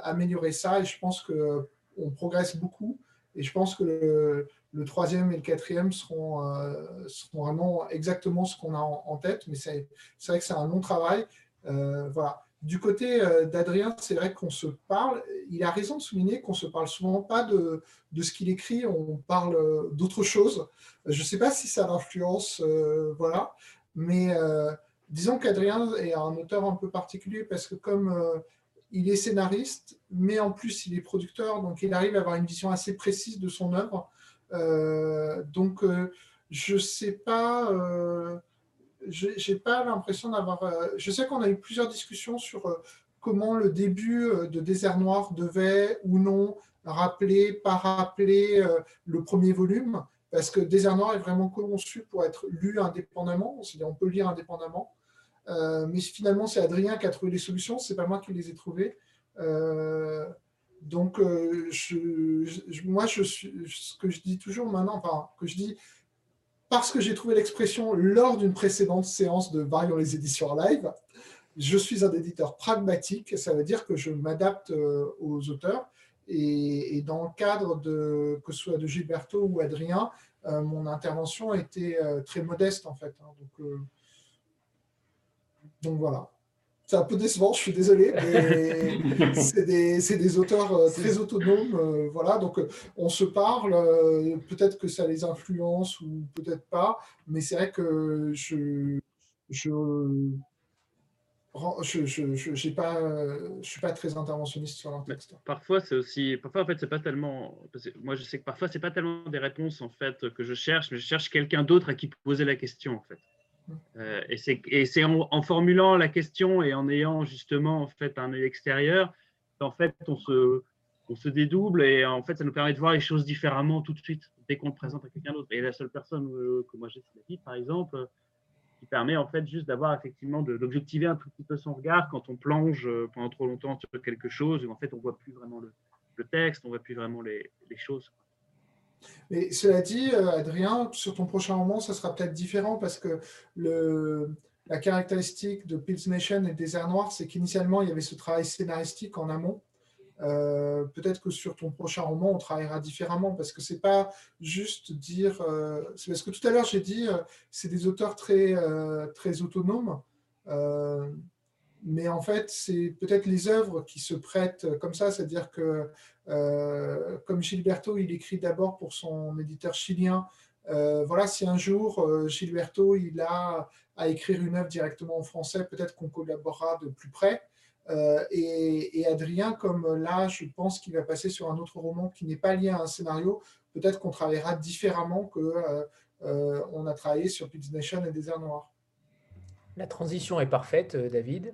améliorer ça et je pense qu'on progresse beaucoup et je pense que le, troisième et le quatrième seront, seront vraiment exactement ce qu'on a en, tête, mais c'est vrai que c'est un long travail. voilà. Du côté euh, d'Adrien, c'est vrai qu'on se parle. Il a raison de souligner qu'on se parle souvent pas de, ce qu'il écrit, on parle euh, d'autre chose. Je ne sais pas si ça l'influence, euh, voilà. Mais disons qu'Adrien est un auteur un peu particulier parce que comme il est scénariste, mais en plus il est producteur, donc il arrive à avoir une vision assez précise de son œuvre. donc je ne sais pas j'ai pas l'impression d'avoir. Euh, je sais qu'on a eu plusieurs discussions sur euh, comment le début euh, de Désert Noir devait ou non rappeler, pas rappeler le premier volume, parce que Désert Noir est vraiment conçu pour être lu indépendamment, on peut lire indépendamment. mais finalement, c'est Adrien qui a trouvé les solutions, c'est pas moi qui les ai trouvées. donc, je, moi, je suis, ce que je dis toujours maintenant, enfin, que je dis, parce que j'ai trouvé l'expression lors d'une précédente séance de Varions les éditions live. Je suis un éditeur pragmatique, ça veut dire que je m'adapte euh, aux auteurs. Et, dans le cadre de que ce soit de Gilberto ou Adrien, euh, mon intervention était euh, très modeste en fait. Hein. donc, donc voilà c'est un peu décevant, je suis désolé, mais c'est des, auteurs euh, très autonomes. Euh, voilà, donc euh, on se parle, peut-être que ça les influence ou peut-être pas, mais c'est vrai que je. je je je, pas, je suis pas très interventionniste sur leur texte. Parfois, c'est aussi, parfois en fait, c'est pas tellement. moi, je sais que parfois, c'est pas tellement des réponses en fait que je cherche, mais je cherche quelqu'un d'autre à qui poser la question en fait. Euh, et c'est en, formulant la question et en ayant justement en fait un œil extérieur, en fait on se, dédouble et en fait ça nous permet de voir les choses différemment tout de suite dès qu'on le présente à quelqu'un d'autre. Et la seule personne euh, que moi j'ai, David par exemple, qui permet en fait juste d'avoir effectivement d'objectiver un tout petit peu son regard quand on plonge euh, pendant trop longtemps sur quelque chose où en fait on voit plus vraiment le, texte, on voit plus vraiment les choses. Mais cela dit, euh, Adrien, sur ton prochain roman, ça sera peut-être différent parce que la caractéristique de Pills Nation et Désert Noir, c'est qu'initialement, il y avait ce travail scénaristique en amont. Euh, peut-être que sur ton prochain roman, on travaillera différemment parce que c'est pas juste dire. Euh, c'est parce que tout à l'heure j'ai dit, euh, c'est des auteurs très très autonomes, mais en fait c'est peut-être les œuvres qui se prêtent comme ça, c'est-à-dire que comme Gilberto, il écrit d'abord pour son éditeur chilien. voilà, si un jour Gilberto il a à écrire une œuvre directement en français, peut-être qu'on collaborera de plus près. Euh, et, Adrien, comme là, je pense qu'il va passer sur un autre roman qui n'est pas lié à un scénario, peut-être qu'on travaillera différemment que euh, euh, on a travaillé sur Pizza Nation et Désert Noir. La transition est parfaite, David.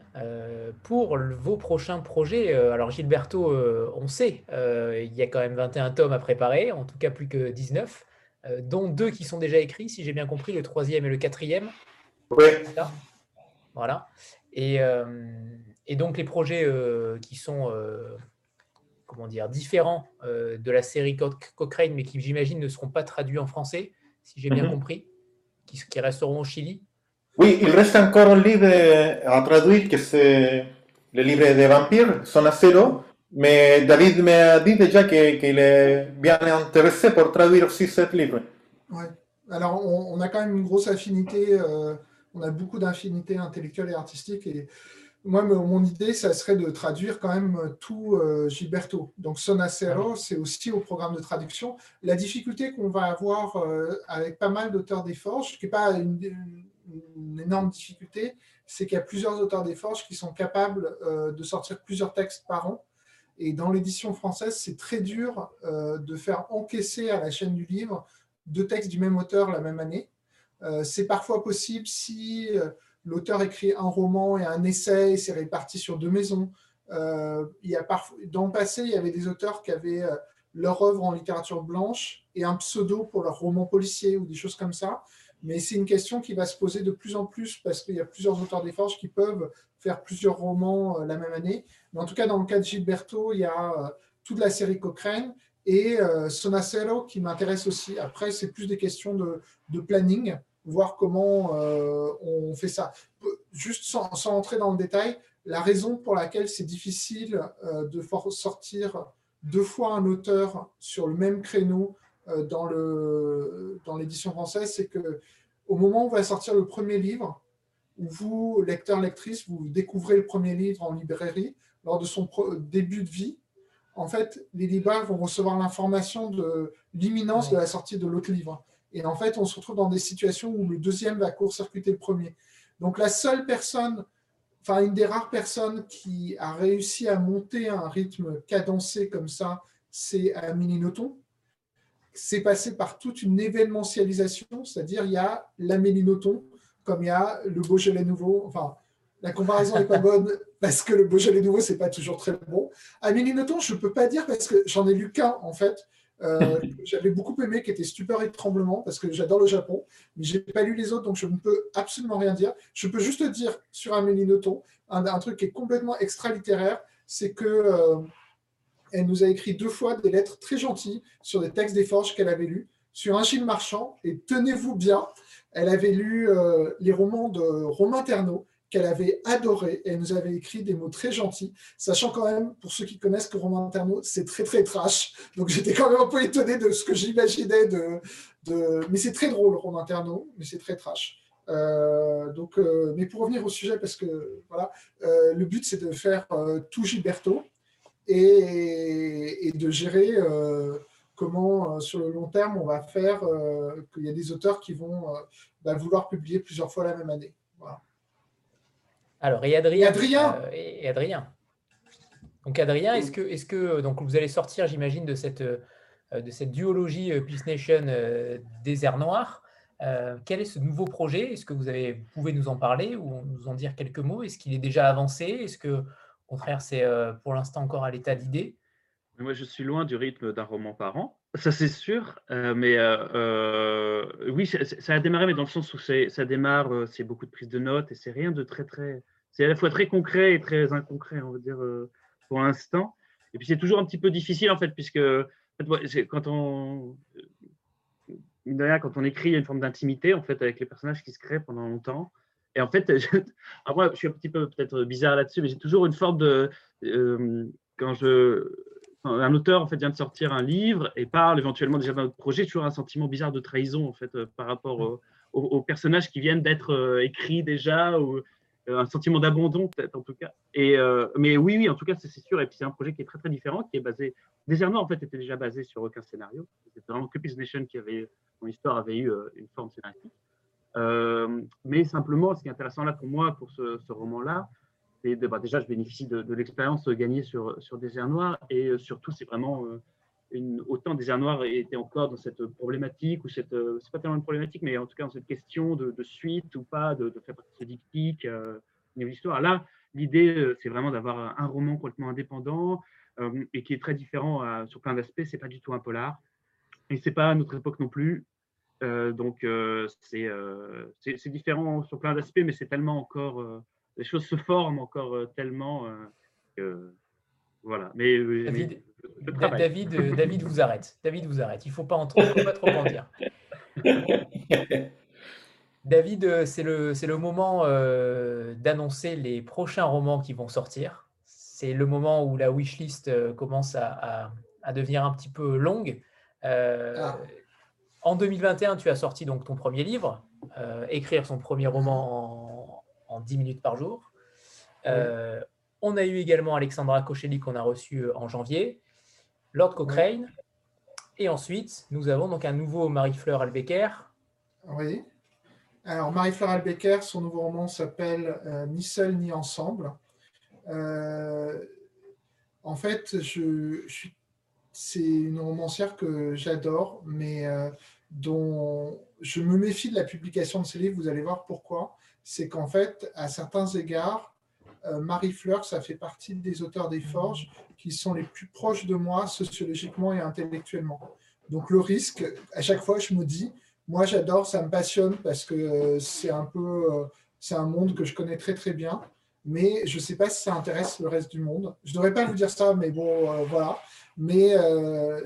pour vos prochains projets, alors Gilberto, on sait, il y a quand même 21 tomes à préparer, en tout cas plus que 19, dont deux qui sont déjà écrits, si j'ai bien compris, le troisième et le quatrième. Oui. Voilà. Et, et donc les projets euh, qui sont euh, comment dire, différents euh, de la série Cochrane, mais qui j'imagine ne seront pas traduits en français, si j'ai bien mhm. compris, qui, qui, resteront au Chili. Oui, il reste encore un livre à traduire, que c'est le livre des vampires, Son Acero, mais David m'a dit déjà qu'il est bien intéressé pour traduire aussi ce livre. Ouais. Alors, on, on, a quand même une grosse affinité, on a beaucoup d'affinités intellectuelles et artistiques, et moi, mon idée, ça serait de traduire quand même tout euh, Gilberto. Donc, Sonacero, c'est aussi au programme de traduction. La difficulté qu'on va avoir euh, avec pas mal d'auteurs des forges, qui n'est pas une, énorme difficulté, c'est qu'il y a plusieurs auteurs des forges qui sont capables euh, de sortir plusieurs textes par an. Et dans l'édition française, c'est très dur de faire encaisser à la chaîne du livre deux textes du même auteur la même année. c'est parfois possible si l'auteur écrit un roman et un essai, et c'est réparti sur deux maisons. Euh, il y a dans le passé, il y avait des auteurs qui avaient euh, leur œuvre en littérature blanche et un pseudo pour leur roman policier ou des choses comme ça. Mais c'est une question qui va se poser de plus en plus parce qu'il y a plusieurs auteurs des forges qui peuvent faire plusieurs romans euh, la même année. Mais en tout cas, dans le cas de Gilberto, il y a toute la série Cochrane et Sonacero qui m'intéresse aussi. Après, c'est plus des questions de, planning voir comment euh, on fait ça. Juste sans, entrer dans le détail, la raison pour laquelle c'est difficile euh, de sortir deux fois un auteur sur le même créneau euh, dans l'édition française, c'est que au moment où va sortir le premier livre, où vous, lecteur, lectrice, vous découvrez le premier livre en librairie, lors de son début de vie, en fait, les libraires vont recevoir l'information de l'imminence de la sortie de l'autre livre. Et en fait, on se retrouve dans des situations où le deuxième va court-circuiter le premier. Donc la seule personne, enfin une des rares personnes qui a réussi à monter un rythme cadencé comme ça, c'est Amélie Nothomb. C'est passé par toute une événementialisation, c'est-à-dire il y a l'Amélie Nothomb, comme il y a le Beaujolais nouveau. Enfin, la comparaison n'est pas bonne parce que le Beaujolais nouveau, c'est pas toujours très bon. Amélie Nothomb, je ne peux pas dire parce que j'en ai lu qu'un en fait. Euh, j'avais beaucoup aimé, qui était Stupeur et Tremblement, parce que j'adore le Japon, mais je n'ai pas lu les autres, donc je ne peux absolument rien dire. Je peux juste dire sur un, un truc qui est complètement extra-littéraire, c'est que euh, elle nous a écrit deux fois des lettres très gentilles sur des textes des forges qu'elle avait lus, sur un Gilles Marchand, et tenez-vous bien, elle avait lu euh, les romans de Romain Terneau, qu'elle avait adoré et elle nous avait écrit des mots très gentils, sachant quand même, pour ceux qui connaissent que Romain Terneau, c'est très très trash. Donc j'étais quand même un peu étonné de ce que j'imaginais de. Mais c'est très drôle, Romain Terneau, mais c'est très trash. Euh, donc, euh, mais pour revenir au sujet, parce que voilà, le but c'est de faire tout Gilberto et, et de gérer comment sur le long terme on va faire qu'il y a des auteurs qui vont bah, vouloir publier plusieurs fois la même année. Voilà. Alors, et Adrien. Adrien. Euh, et, Adrien. Donc, Adrien, est-ce que, est que donc, vous allez sortir, j'imagine, de cette, euh, de cette duologie euh, Peace Nation Désert Noir Quel est ce nouveau projet? Est-ce que vous, avez, vous pouvez nous en parler ou nous en dire quelques mots? Est-ce qu'il est déjà avancé? Est-ce que, contraire, c'est pour l'instant encore à l'état d'idée moi, je suis loin du rythme d'un roman par an, ça c'est sûr. mais oui, ça, a démarré, mais dans le sens où ça démarre, c'est beaucoup de prise de notes et c'est rien de très très c'est à la fois très concret et très inconcret, on va dire, euh, pour l'instant. Et puis c'est toujours un petit peu difficile, en fait, puisque quand on, quand on écrit, il y a une forme d'intimité, en fait, avec les personnages qui se créent pendant longtemps. Et en fait, je, moi, je suis un petit peu peut-être bizarre là-dessus, mais j'ai toujours une forme de. Euh, quand je, un auteur en fait vient de sortir un livre et parle éventuellement déjà d'un autre projet, toujours un sentiment bizarre de trahison en fait par rapport aux, personnages qui viennent d'être écrits déjà ou un sentiment d'abandon peut-être en tout cas. Et mais oui, oui, en tout cas c'est sûr. Et puis c'est un projet qui est très très différent, qui est basé. Désert en fait était déjà basé sur aucun scénario. C'était vraiment que Peace Nation qui avait, mon histoire avait eu une forme scénaristique. Euh, mais simplement, ce qui est intéressant là pour moi, pour ce, roman-là, c'est bah, déjà, je bénéficie de, l'expérience gagnée sur, sur Désert Noir et euh, surtout, c'est vraiment euh, une, autant Désert Noir était encore dans cette problématique, ou cette, c'est pas tellement une problématique, mais en tout cas dans cette question de, suite ou pas, de, faire partie de ce diptyque au niveau de l'histoire. Là, l'idée, c'est vraiment d'avoir un roman complètement indépendant et qui est très différent sur plein d'aspects. C'est pas du tout un polar. Et c'est pas notre époque non plus. Euh, donc, euh, euh, c'est différent sur plein d'aspects, mais c'est tellement encore. les choses se forment encore tellement que. Voilà. Mais, David, David, David, vous arrête. David vous arrête. Il ne faut pas, faut pas trop en dire. David, c'est le, le moment d'annoncer les prochains romans qui vont sortir. C'est le moment où la wishlist commence à, à, devenir un petit peu longue. Ah. En 2021, tu as sorti donc ton premier livre, euh, écrire son premier roman en, 10 minutes par jour. Euh, on a eu également Alexandra Kochelli qu'on a reçu euh, en janvier, Lord Cochrane, et ensuite nous avons donc un nouveau Marie-Fleur Albecker. Oui. Alors Marie-Fleur Albecker, son nouveau roman s'appelle Ni seul ni ensemble. en fait, je, c'est une romancière que j'adore, mais dont je me méfie de la publication de ces livres, vous allez voir pourquoi. C'est qu'en fait, à certains égards, euh, Marie Fleur, ça fait partie des auteurs des Forges qui sont les plus proches de moi sociologiquement et intellectuellement. Donc le risque, à chaque fois, je me dis, moi j'adore, ça me passionne parce que euh, c'est un peu, euh, c'est un monde que je connais très très bien, mais je ne sais pas si ça intéresse le reste du monde. Je ne devrais pas vous dire ça, mais bon, voilà. Mais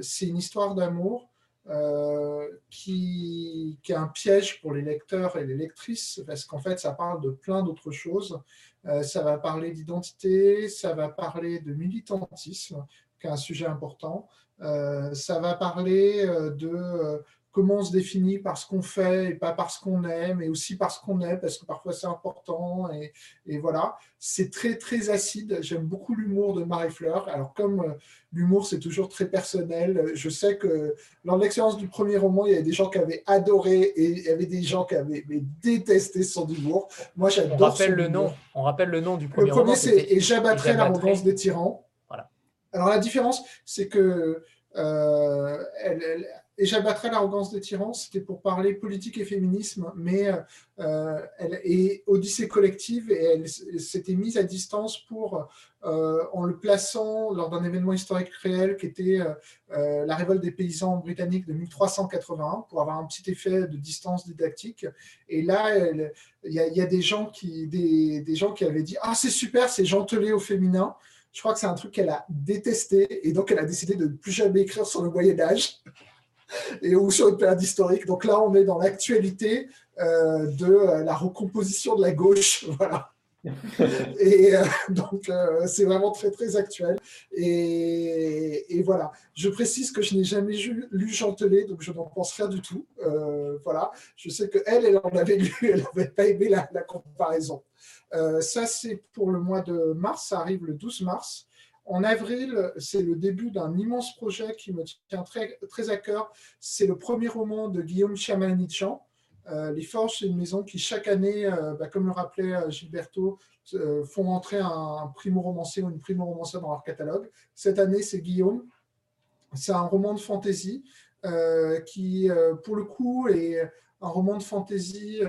c'est une histoire d'amour euh, qui, qui, est un piège pour les lecteurs et les lectrices, parce qu'en fait, ça parle de plein d'autres choses. Euh, ça va parler d'identité, ça va parler de militantisme, qui est un sujet important. Euh, ça va parler de comment on se définit par ce qu'on fait et pas par ce qu'on aime, et aussi par ce qu'on est, parce que parfois c'est important. Et, et voilà, c'est très très acide. J'aime beaucoup l'humour de Marie-Fleur. Alors comme euh, l'humour c'est toujours très personnel, je sais que lors de l'expérience du premier roman, il y avait des gens qui avaient adoré et il y avait des gens qui avaient détesté son humour. Moi j'adore. On rappelle le nom. On rappelle le nom du premier. Le premier c'est Et j'abattrai l'arrogance des tyrans. Voilà. Alors la différence, c'est que euh, elle, et j'abattrai l'arrogance des tyrans, c'était pour parler politique et féminisme, mais euh, elle est Odyssée collective et elle, s'était mise à distance pour, euh, en le plaçant lors d'un événement historique réel qui était euh, la révolte des paysans britanniques de 1381, pour avoir un petit effet de distance didactique. Et là, il y, a des gens qui, des, des gens qui avaient dit ah c'est super, c'est gentelé au féminin. Je crois que c'est un truc qu'elle a détesté et donc elle a décidé de ne plus jamais écrire sur le Moyen Âge et ou sur une période historique. Donc là, on est dans l'actualité euh, de euh, la recomposition de la gauche. Voilà. et euh, donc, c'est vraiment très, très actuel. Et, voilà. Je précise que je n'ai jamais lu Chantelet, donc je n'en pense rien du tout. voilà. Je sais qu'elle, elle en avait lu, elle n'avait pas aimé la, la comparaison. ça, c'est pour le mois de mars. Ça arrive le 12 mars. En avril, c'est le début d'un immense projet qui me tient très, très à cœur. C'est le premier roman de Guillaume Chiamanichan. Euh, les Forges, c'est une maison qui, chaque année, euh, bah, comme le rappelait euh, Gilberto, font entrer un, primo-romancier ou une primo-romancière dans leur catalogue. Cette année, c'est Guillaume. C'est un roman de fantaisie qui, pour le coup, est un roman de fantaisie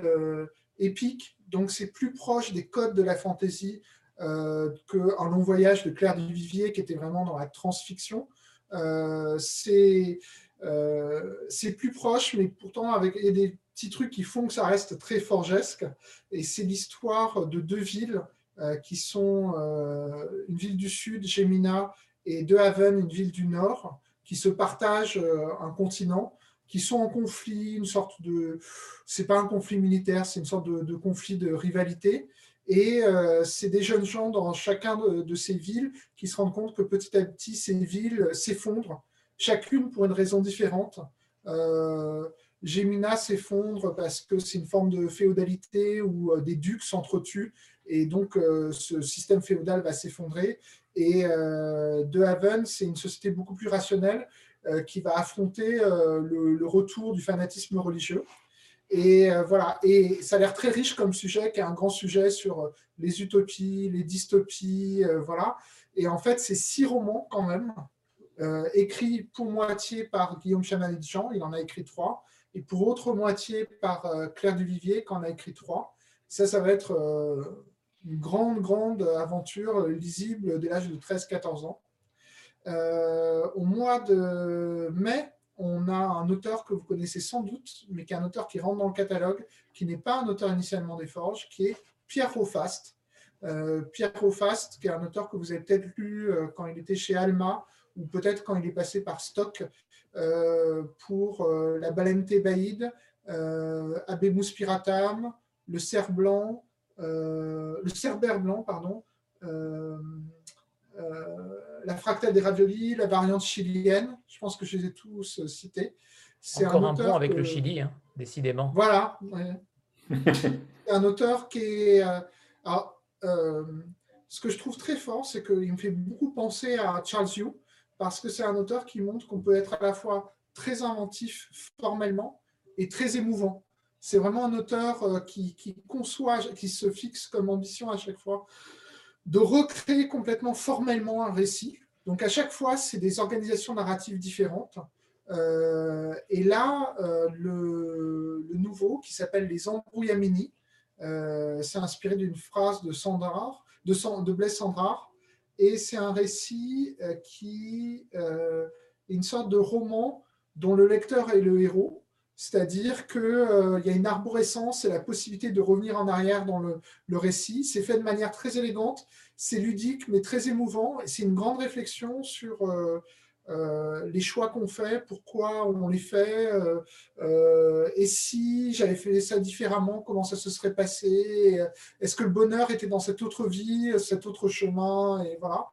épique. Donc, c'est plus proche des codes de la fantaisie euh, qu'un long voyage de Claire Duvivier qui était vraiment dans la transfiction. Euh, euh, c'est plus proche, mais pourtant avec a des petits trucs qui font que ça reste très forgesque. Et c'est l'histoire de deux villes qui sont une ville du sud, Gemina, et De Haven, une ville du nord, qui se partagent un continent, qui sont en conflit, une sorte de, c'est pas un conflit militaire, c'est une sorte de conflit de rivalité, Et c'est des jeunes gens dans chacun de, ces villes qui se rendent compte que petit à petit, ces villes s'effondrent, chacune pour une raison différente. Gémina s'effondre parce que c'est une forme de féodalité où des ducs s'entretuent et donc ce système féodal va s'effondrer. Et De Haven, c'est une société beaucoup plus rationnelle euh, qui va affronter euh, le, retour du fanatisme religieux. Et euh, voilà, et ça a l'air très riche comme sujet, qui est un grand sujet sur les utopies, les dystopies, voilà. Et en fait, c'est six romans quand même, écrits pour moitié par Guillaume Chamanit-Jean, il en a écrit trois, et pour autre moitié par Claire Duvivier, qui en a écrit trois. Ça, ça va être une grande, grande aventure lisible dès l'âge de 13-14 ans. Euh, au mois de mai, on a un auteur que vous connaissez sans doute, mais qui est un auteur qui rentre dans le catalogue, qui n'est pas un auteur initialement des Forges, qui est Pierre Rofast. Euh, Pierre Rofast, qui est un auteur que vous avez peut-être lu euh, quand il était chez Alma, ou peut-être quand il est passé par Stock pour La baleine thébaïde, Abemus piratam, Le cerf blanc, le cerbère blanc, pardon, euh, la fractale des raviolis, la variante chilienne. Je pense que je les ai tous euh, cités. C'est Encore un, un avec le Chili, hein, décidément. Voilà. c'est un auteur qui est. Euh, ce que je trouve très fort, c'est qu'il me fait beaucoup penser à Charles Yu, parce que c'est un auteur qui montre qu'on peut être à la fois très inventif formellement et très émouvant. C'est vraiment un auteur qui, qui, conçoit, qui se fixe comme ambition à chaque fois de recréer complètement formellement un récit. Donc à chaque fois, c'est des organisations narratives différentes. Euh, et là, euh, le, nouveau, qui s'appelle Les Embrouillamini, euh, c'est inspiré d'une phrase de, Sandrard, de, de Blaise Sandrard, et c'est un récit qui est une sorte de roman dont le lecteur est le héros, c'est-à-dire qu'il euh, y a une arborescence et la possibilité de revenir en arrière dans le, récit. C'est fait de manière très élégante, c'est ludique, mais très émouvant. Et c'est une grande réflexion sur euh, euh, les choix qu'on fait, pourquoi on les fait, et si j'avais fait ça différemment, comment ça se serait passé, est-ce que le bonheur était dans cette autre vie, cet autre chemin, et voilà.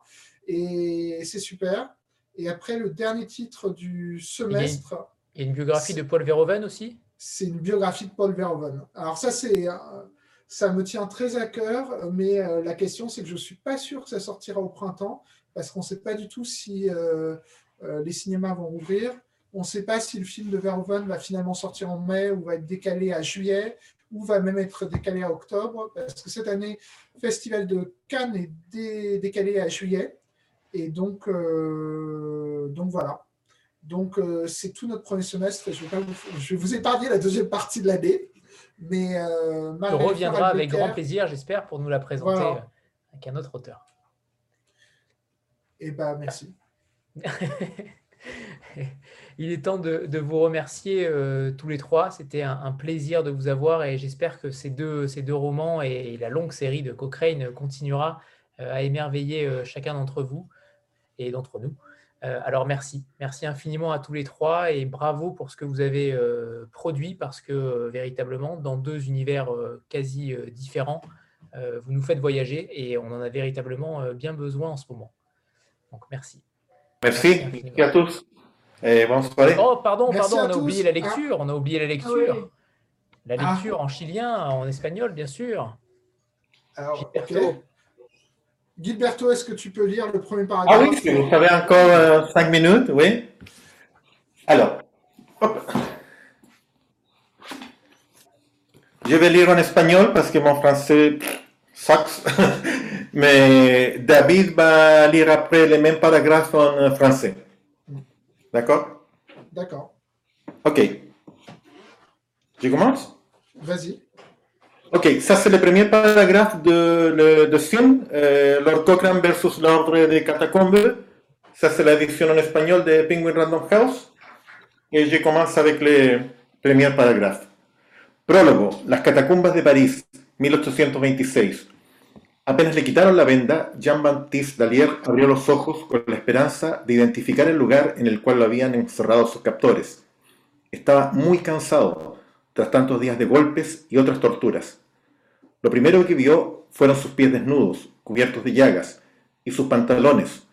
Et c'est super. Et après, le dernier titre du semestre. A une biographie de Paul Verhoeven aussi? C'est une biographie de Paul Verhoeven. Alors ça, c'est, euh, ça me tient très à cœur, mais euh, la question, c'est que je ne suis pas sûr que ça sortira au printemps, parce qu'on ne sait pas du tout si euh, les cinémas vont ouvrir. On ne sait pas si le film de Verhoeven va finalement sortir en mai ou va être décalé à juillet ou va même être décalé à octobre, parce que cette année, le Festival de Cannes est décalé à juillet. Et donc, donc voilà. Donc, euh, c'est tout notre premier semestre. Je vais, vous, vous, épargner la deuxième partie de l'année. Mais euh, reviendra avec grand plaisir, j'espère, pour nous la présenter euh, avec un autre auteur. Eh bien, merci. Il est temps de, vous remercier euh, tous les trois. C'était un, plaisir de vous avoir et j'espère que ces deux, ces deux romans et, la longue série de Cochrane continuera à émerveiller chacun d'entre vous et d'entre nous. Euh, alors merci, merci infiniment à tous les trois et bravo pour ce que vous avez euh, produit parce que euh, véritablement, dans deux univers quasi différents, vous nous faites voyager et on en a véritablement bien besoin en ce moment. Donc merci. Merci, merci, à tous. Et bonne soirée. Oh, pardon, pardon, on a oublié la lecture. On a oublié la lecture. La ah. lecture en chilien, en espagnol, bien sûr. Alors, Gilberto, est-ce que tu peux lire le premier paragraphe? Ah oui, si vous avez encore euh, cinq minutes, oui. Alors, je vais lire en espagnol parce que mon français sucks, mais David va lire après les mêmes paragraphes en français. D'accord? D'accord. Ok. Je commence? Vas-y. Ok, ça c'est le premier paragraphe de, de, film, euh, Lord Cochrane versus l'ordre des catacombes. Ça c'est l'édition en espagnol de Penguin Random House. Et je commence avec le premier paragraphe. Prólogo, las catacumbas de París, 1826. Apenas le quitaron la venda, Jean-Baptiste Dalier abrió los ojos con la esperanza de identificar el lugar en el cual lo habían encerrado sus captores. Estaba muy cansado tras tantos días de golpes y otras torturas. Lo primero que vio fueron sus pies desnudos, cubiertos de llagas, y sus pantalones,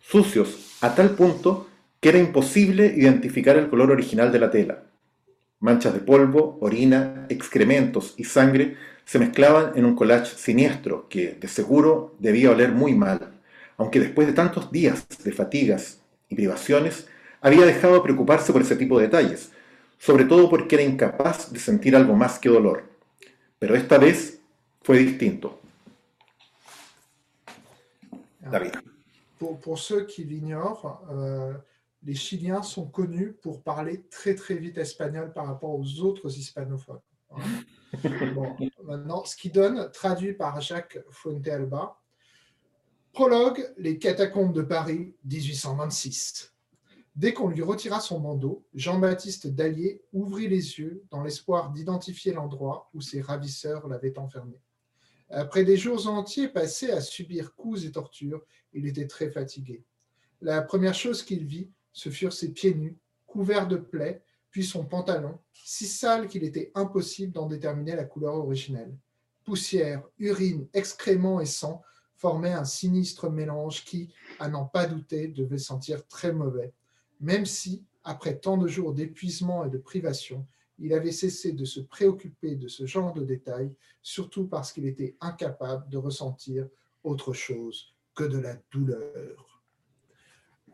sucios a tal punto que era imposible identificar el color original de la tela. Manchas de polvo, orina, excrementos y sangre se mezclaban en un collage siniestro que, de seguro, debía oler muy mal, aunque después de tantos días de fatigas y privaciones, había dejado de preocuparse por ese tipo de detalles, sobre todo porque era incapaz de sentir algo más que dolor. Pero esta vez fue distinto. David. Pour, ceux qui l'ignorent, euh, les Chiliens sont connus pour parler très très vite espagnol par rapport aux autres hispanophones. Bon, maintenant, ce qui donne, traduit par Jacques Fuentealba, Prologue, les catacombes de Paris, 1826. Dès qu'on lui retira son bandeau, Jean-Baptiste Dallier ouvrit les yeux dans l'espoir d'identifier l'endroit où ses ravisseurs l'avaient enfermé. Après des jours entiers passés à subir coups et tortures, il était très fatigué. La première chose qu'il vit, ce furent ses pieds nus, couverts de plaies, puis son pantalon, si sale qu'il était impossible d'en déterminer la couleur originelle. Poussière, urine, excréments et sang formaient un sinistre mélange qui, à n'en pas douter, devait sentir très mauvais, même si, après tant de jours d'épuisement et de privation, il avait cessé de se préoccuper de ce genre de détails, surtout parce qu'il était incapable de ressentir autre chose que de la douleur.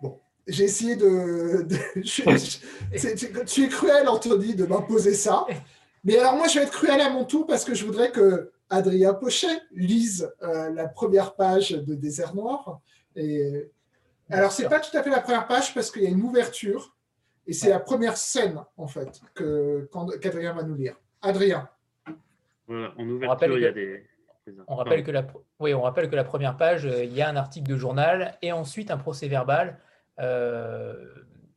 Bon, j'ai essayé de. tu es cruel, Anthony, de m'imposer ça. Mais alors, moi, je vais être cruel à mon tour parce que je voudrais que Adrien Pochet lise euh, la première page de Désert Noir. Et... Alors, c'est pas tout à fait la première page parce qu'il y a une ouverture et c'est la première scène, en fait, qu'Adrien va nous lire. Adrien. Voilà, en rappelle ouverture, il y a que- des. des- On rappelle, que la, pr- oui, on rappelle que la première page, euh, il y a un article de journal et ensuite un procès verbal euh,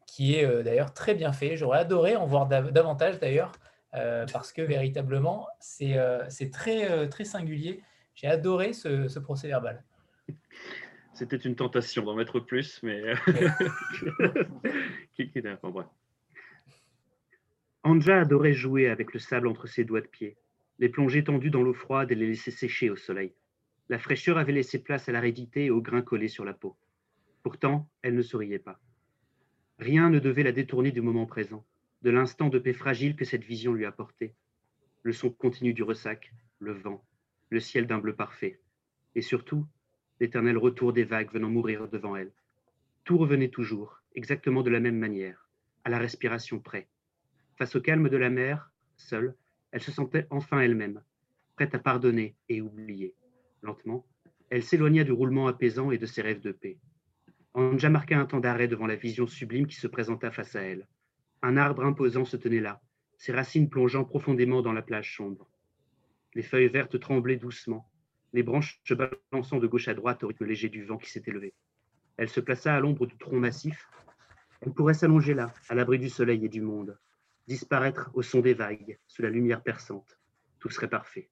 qui est euh, d'ailleurs très bien fait. J'aurais adoré en voir dav- davantage d'ailleurs euh, parce que véritablement, c'est euh, très, euh, très singulier. J'ai adoré ce, ce procès verbal. C'était une tentation d'en mettre plus, mais. Enfin, bref. Anja adorait jouer avec le sable entre ses doigts de pied, les plonger tendus dans l'eau froide et les laisser sécher au soleil. La fraîcheur avait laissé place à l'aridité et au grain collé sur la peau. Pourtant, elle ne souriait pas. Rien ne devait la détourner du moment présent, de l'instant de paix fragile que cette vision lui apportait. Le son continu du ressac, le vent, le ciel d'un bleu parfait, et surtout l'éternel retour des vagues venant mourir devant elle. Tout revenait toujours, exactement de la même manière, à la respiration près. Face au calme de la mer, seule, elle se sentait enfin elle-même, prête à pardonner et oublier. Lentement, elle s'éloigna du roulement apaisant et de ses rêves de paix. Anja marqua un temps d'arrêt devant la vision sublime qui se présenta face à elle. Un arbre imposant se tenait là, ses racines plongeant profondément dans la plage sombre. Les feuilles vertes tremblaient doucement, les branches se balançant de gauche à droite au rythme léger du vent qui s'était levé. Elle se plaça à l'ombre du tronc massif. Elle pourrait s'allonger là, à l'abri du soleil et du monde, disparaître au son des vagues, sous la lumière perçante. Tout serait parfait.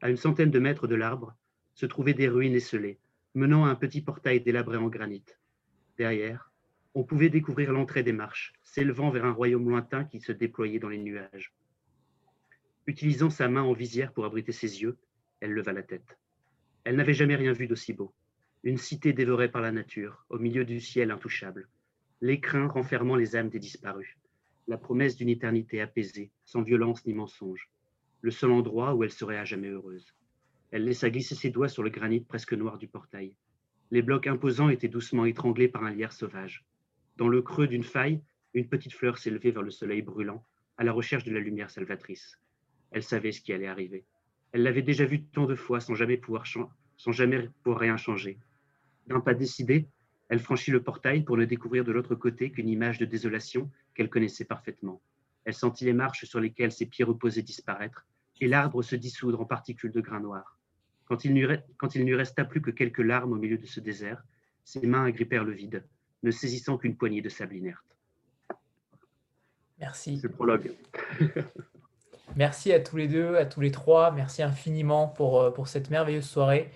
À une centaine de mètres de l'arbre se trouvaient des ruines esselées, menant à un petit portail délabré en granit. Derrière, on pouvait découvrir l'entrée des marches, s'élevant vers un royaume lointain qui se déployait dans les nuages. Utilisant sa main en visière pour abriter ses yeux, elle leva la tête. Elle n'avait jamais rien vu d'aussi beau. Une cité dévorée par la nature, au milieu du ciel intouchable. L'écrin renfermant les âmes des disparus. La promesse d'une éternité apaisée, sans violence ni mensonge. Le seul endroit où elle serait à jamais heureuse. Elle laissa glisser ses doigts sur le granit presque noir du portail. Les blocs imposants étaient doucement étranglés par un lierre sauvage. Dans le creux d'une faille, une petite fleur s'élevait vers le soleil brûlant, à la recherche de la lumière salvatrice. Elle savait ce qui allait arriver. Elle l'avait déjà vu tant de fois sans jamais pouvoir, sans jamais pouvoir rien changer. D'un pas décidé, elle franchit le portail pour ne découvrir de l'autre côté qu'une image de désolation qu'elle connaissait parfaitement. Elle sentit les marches sur lesquelles ses pieds reposaient disparaître et l'arbre se dissoudre en particules de grains noirs. Quand il, quand lui resta plus que quelques larmes au milieu de ce désert, ses mains agrippèrent le vide, ne saisissant qu'une poignée de sable inerte. Merci. C'est le prologue. Merci à tous les deux, à tous les trois. Merci infiniment pour, euh, pour cette merveilleuse soirée.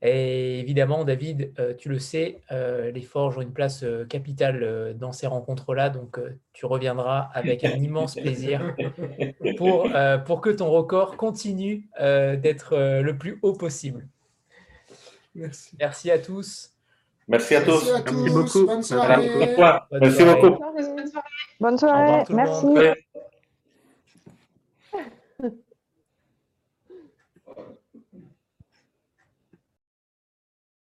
Et évidemment, David, euh, tu le sais, euh, les forges ont une place capitale dans ces rencontres-là, donc tu reviendras avec un immense plaisir pour, pour que ton record continue d'être le plus haut possible. Merci. Merci à tous. Merci à tous. Merci, à tous. Bonne soirée. Merci beaucoup. Bonne soirée. Bonne soirée. Merci.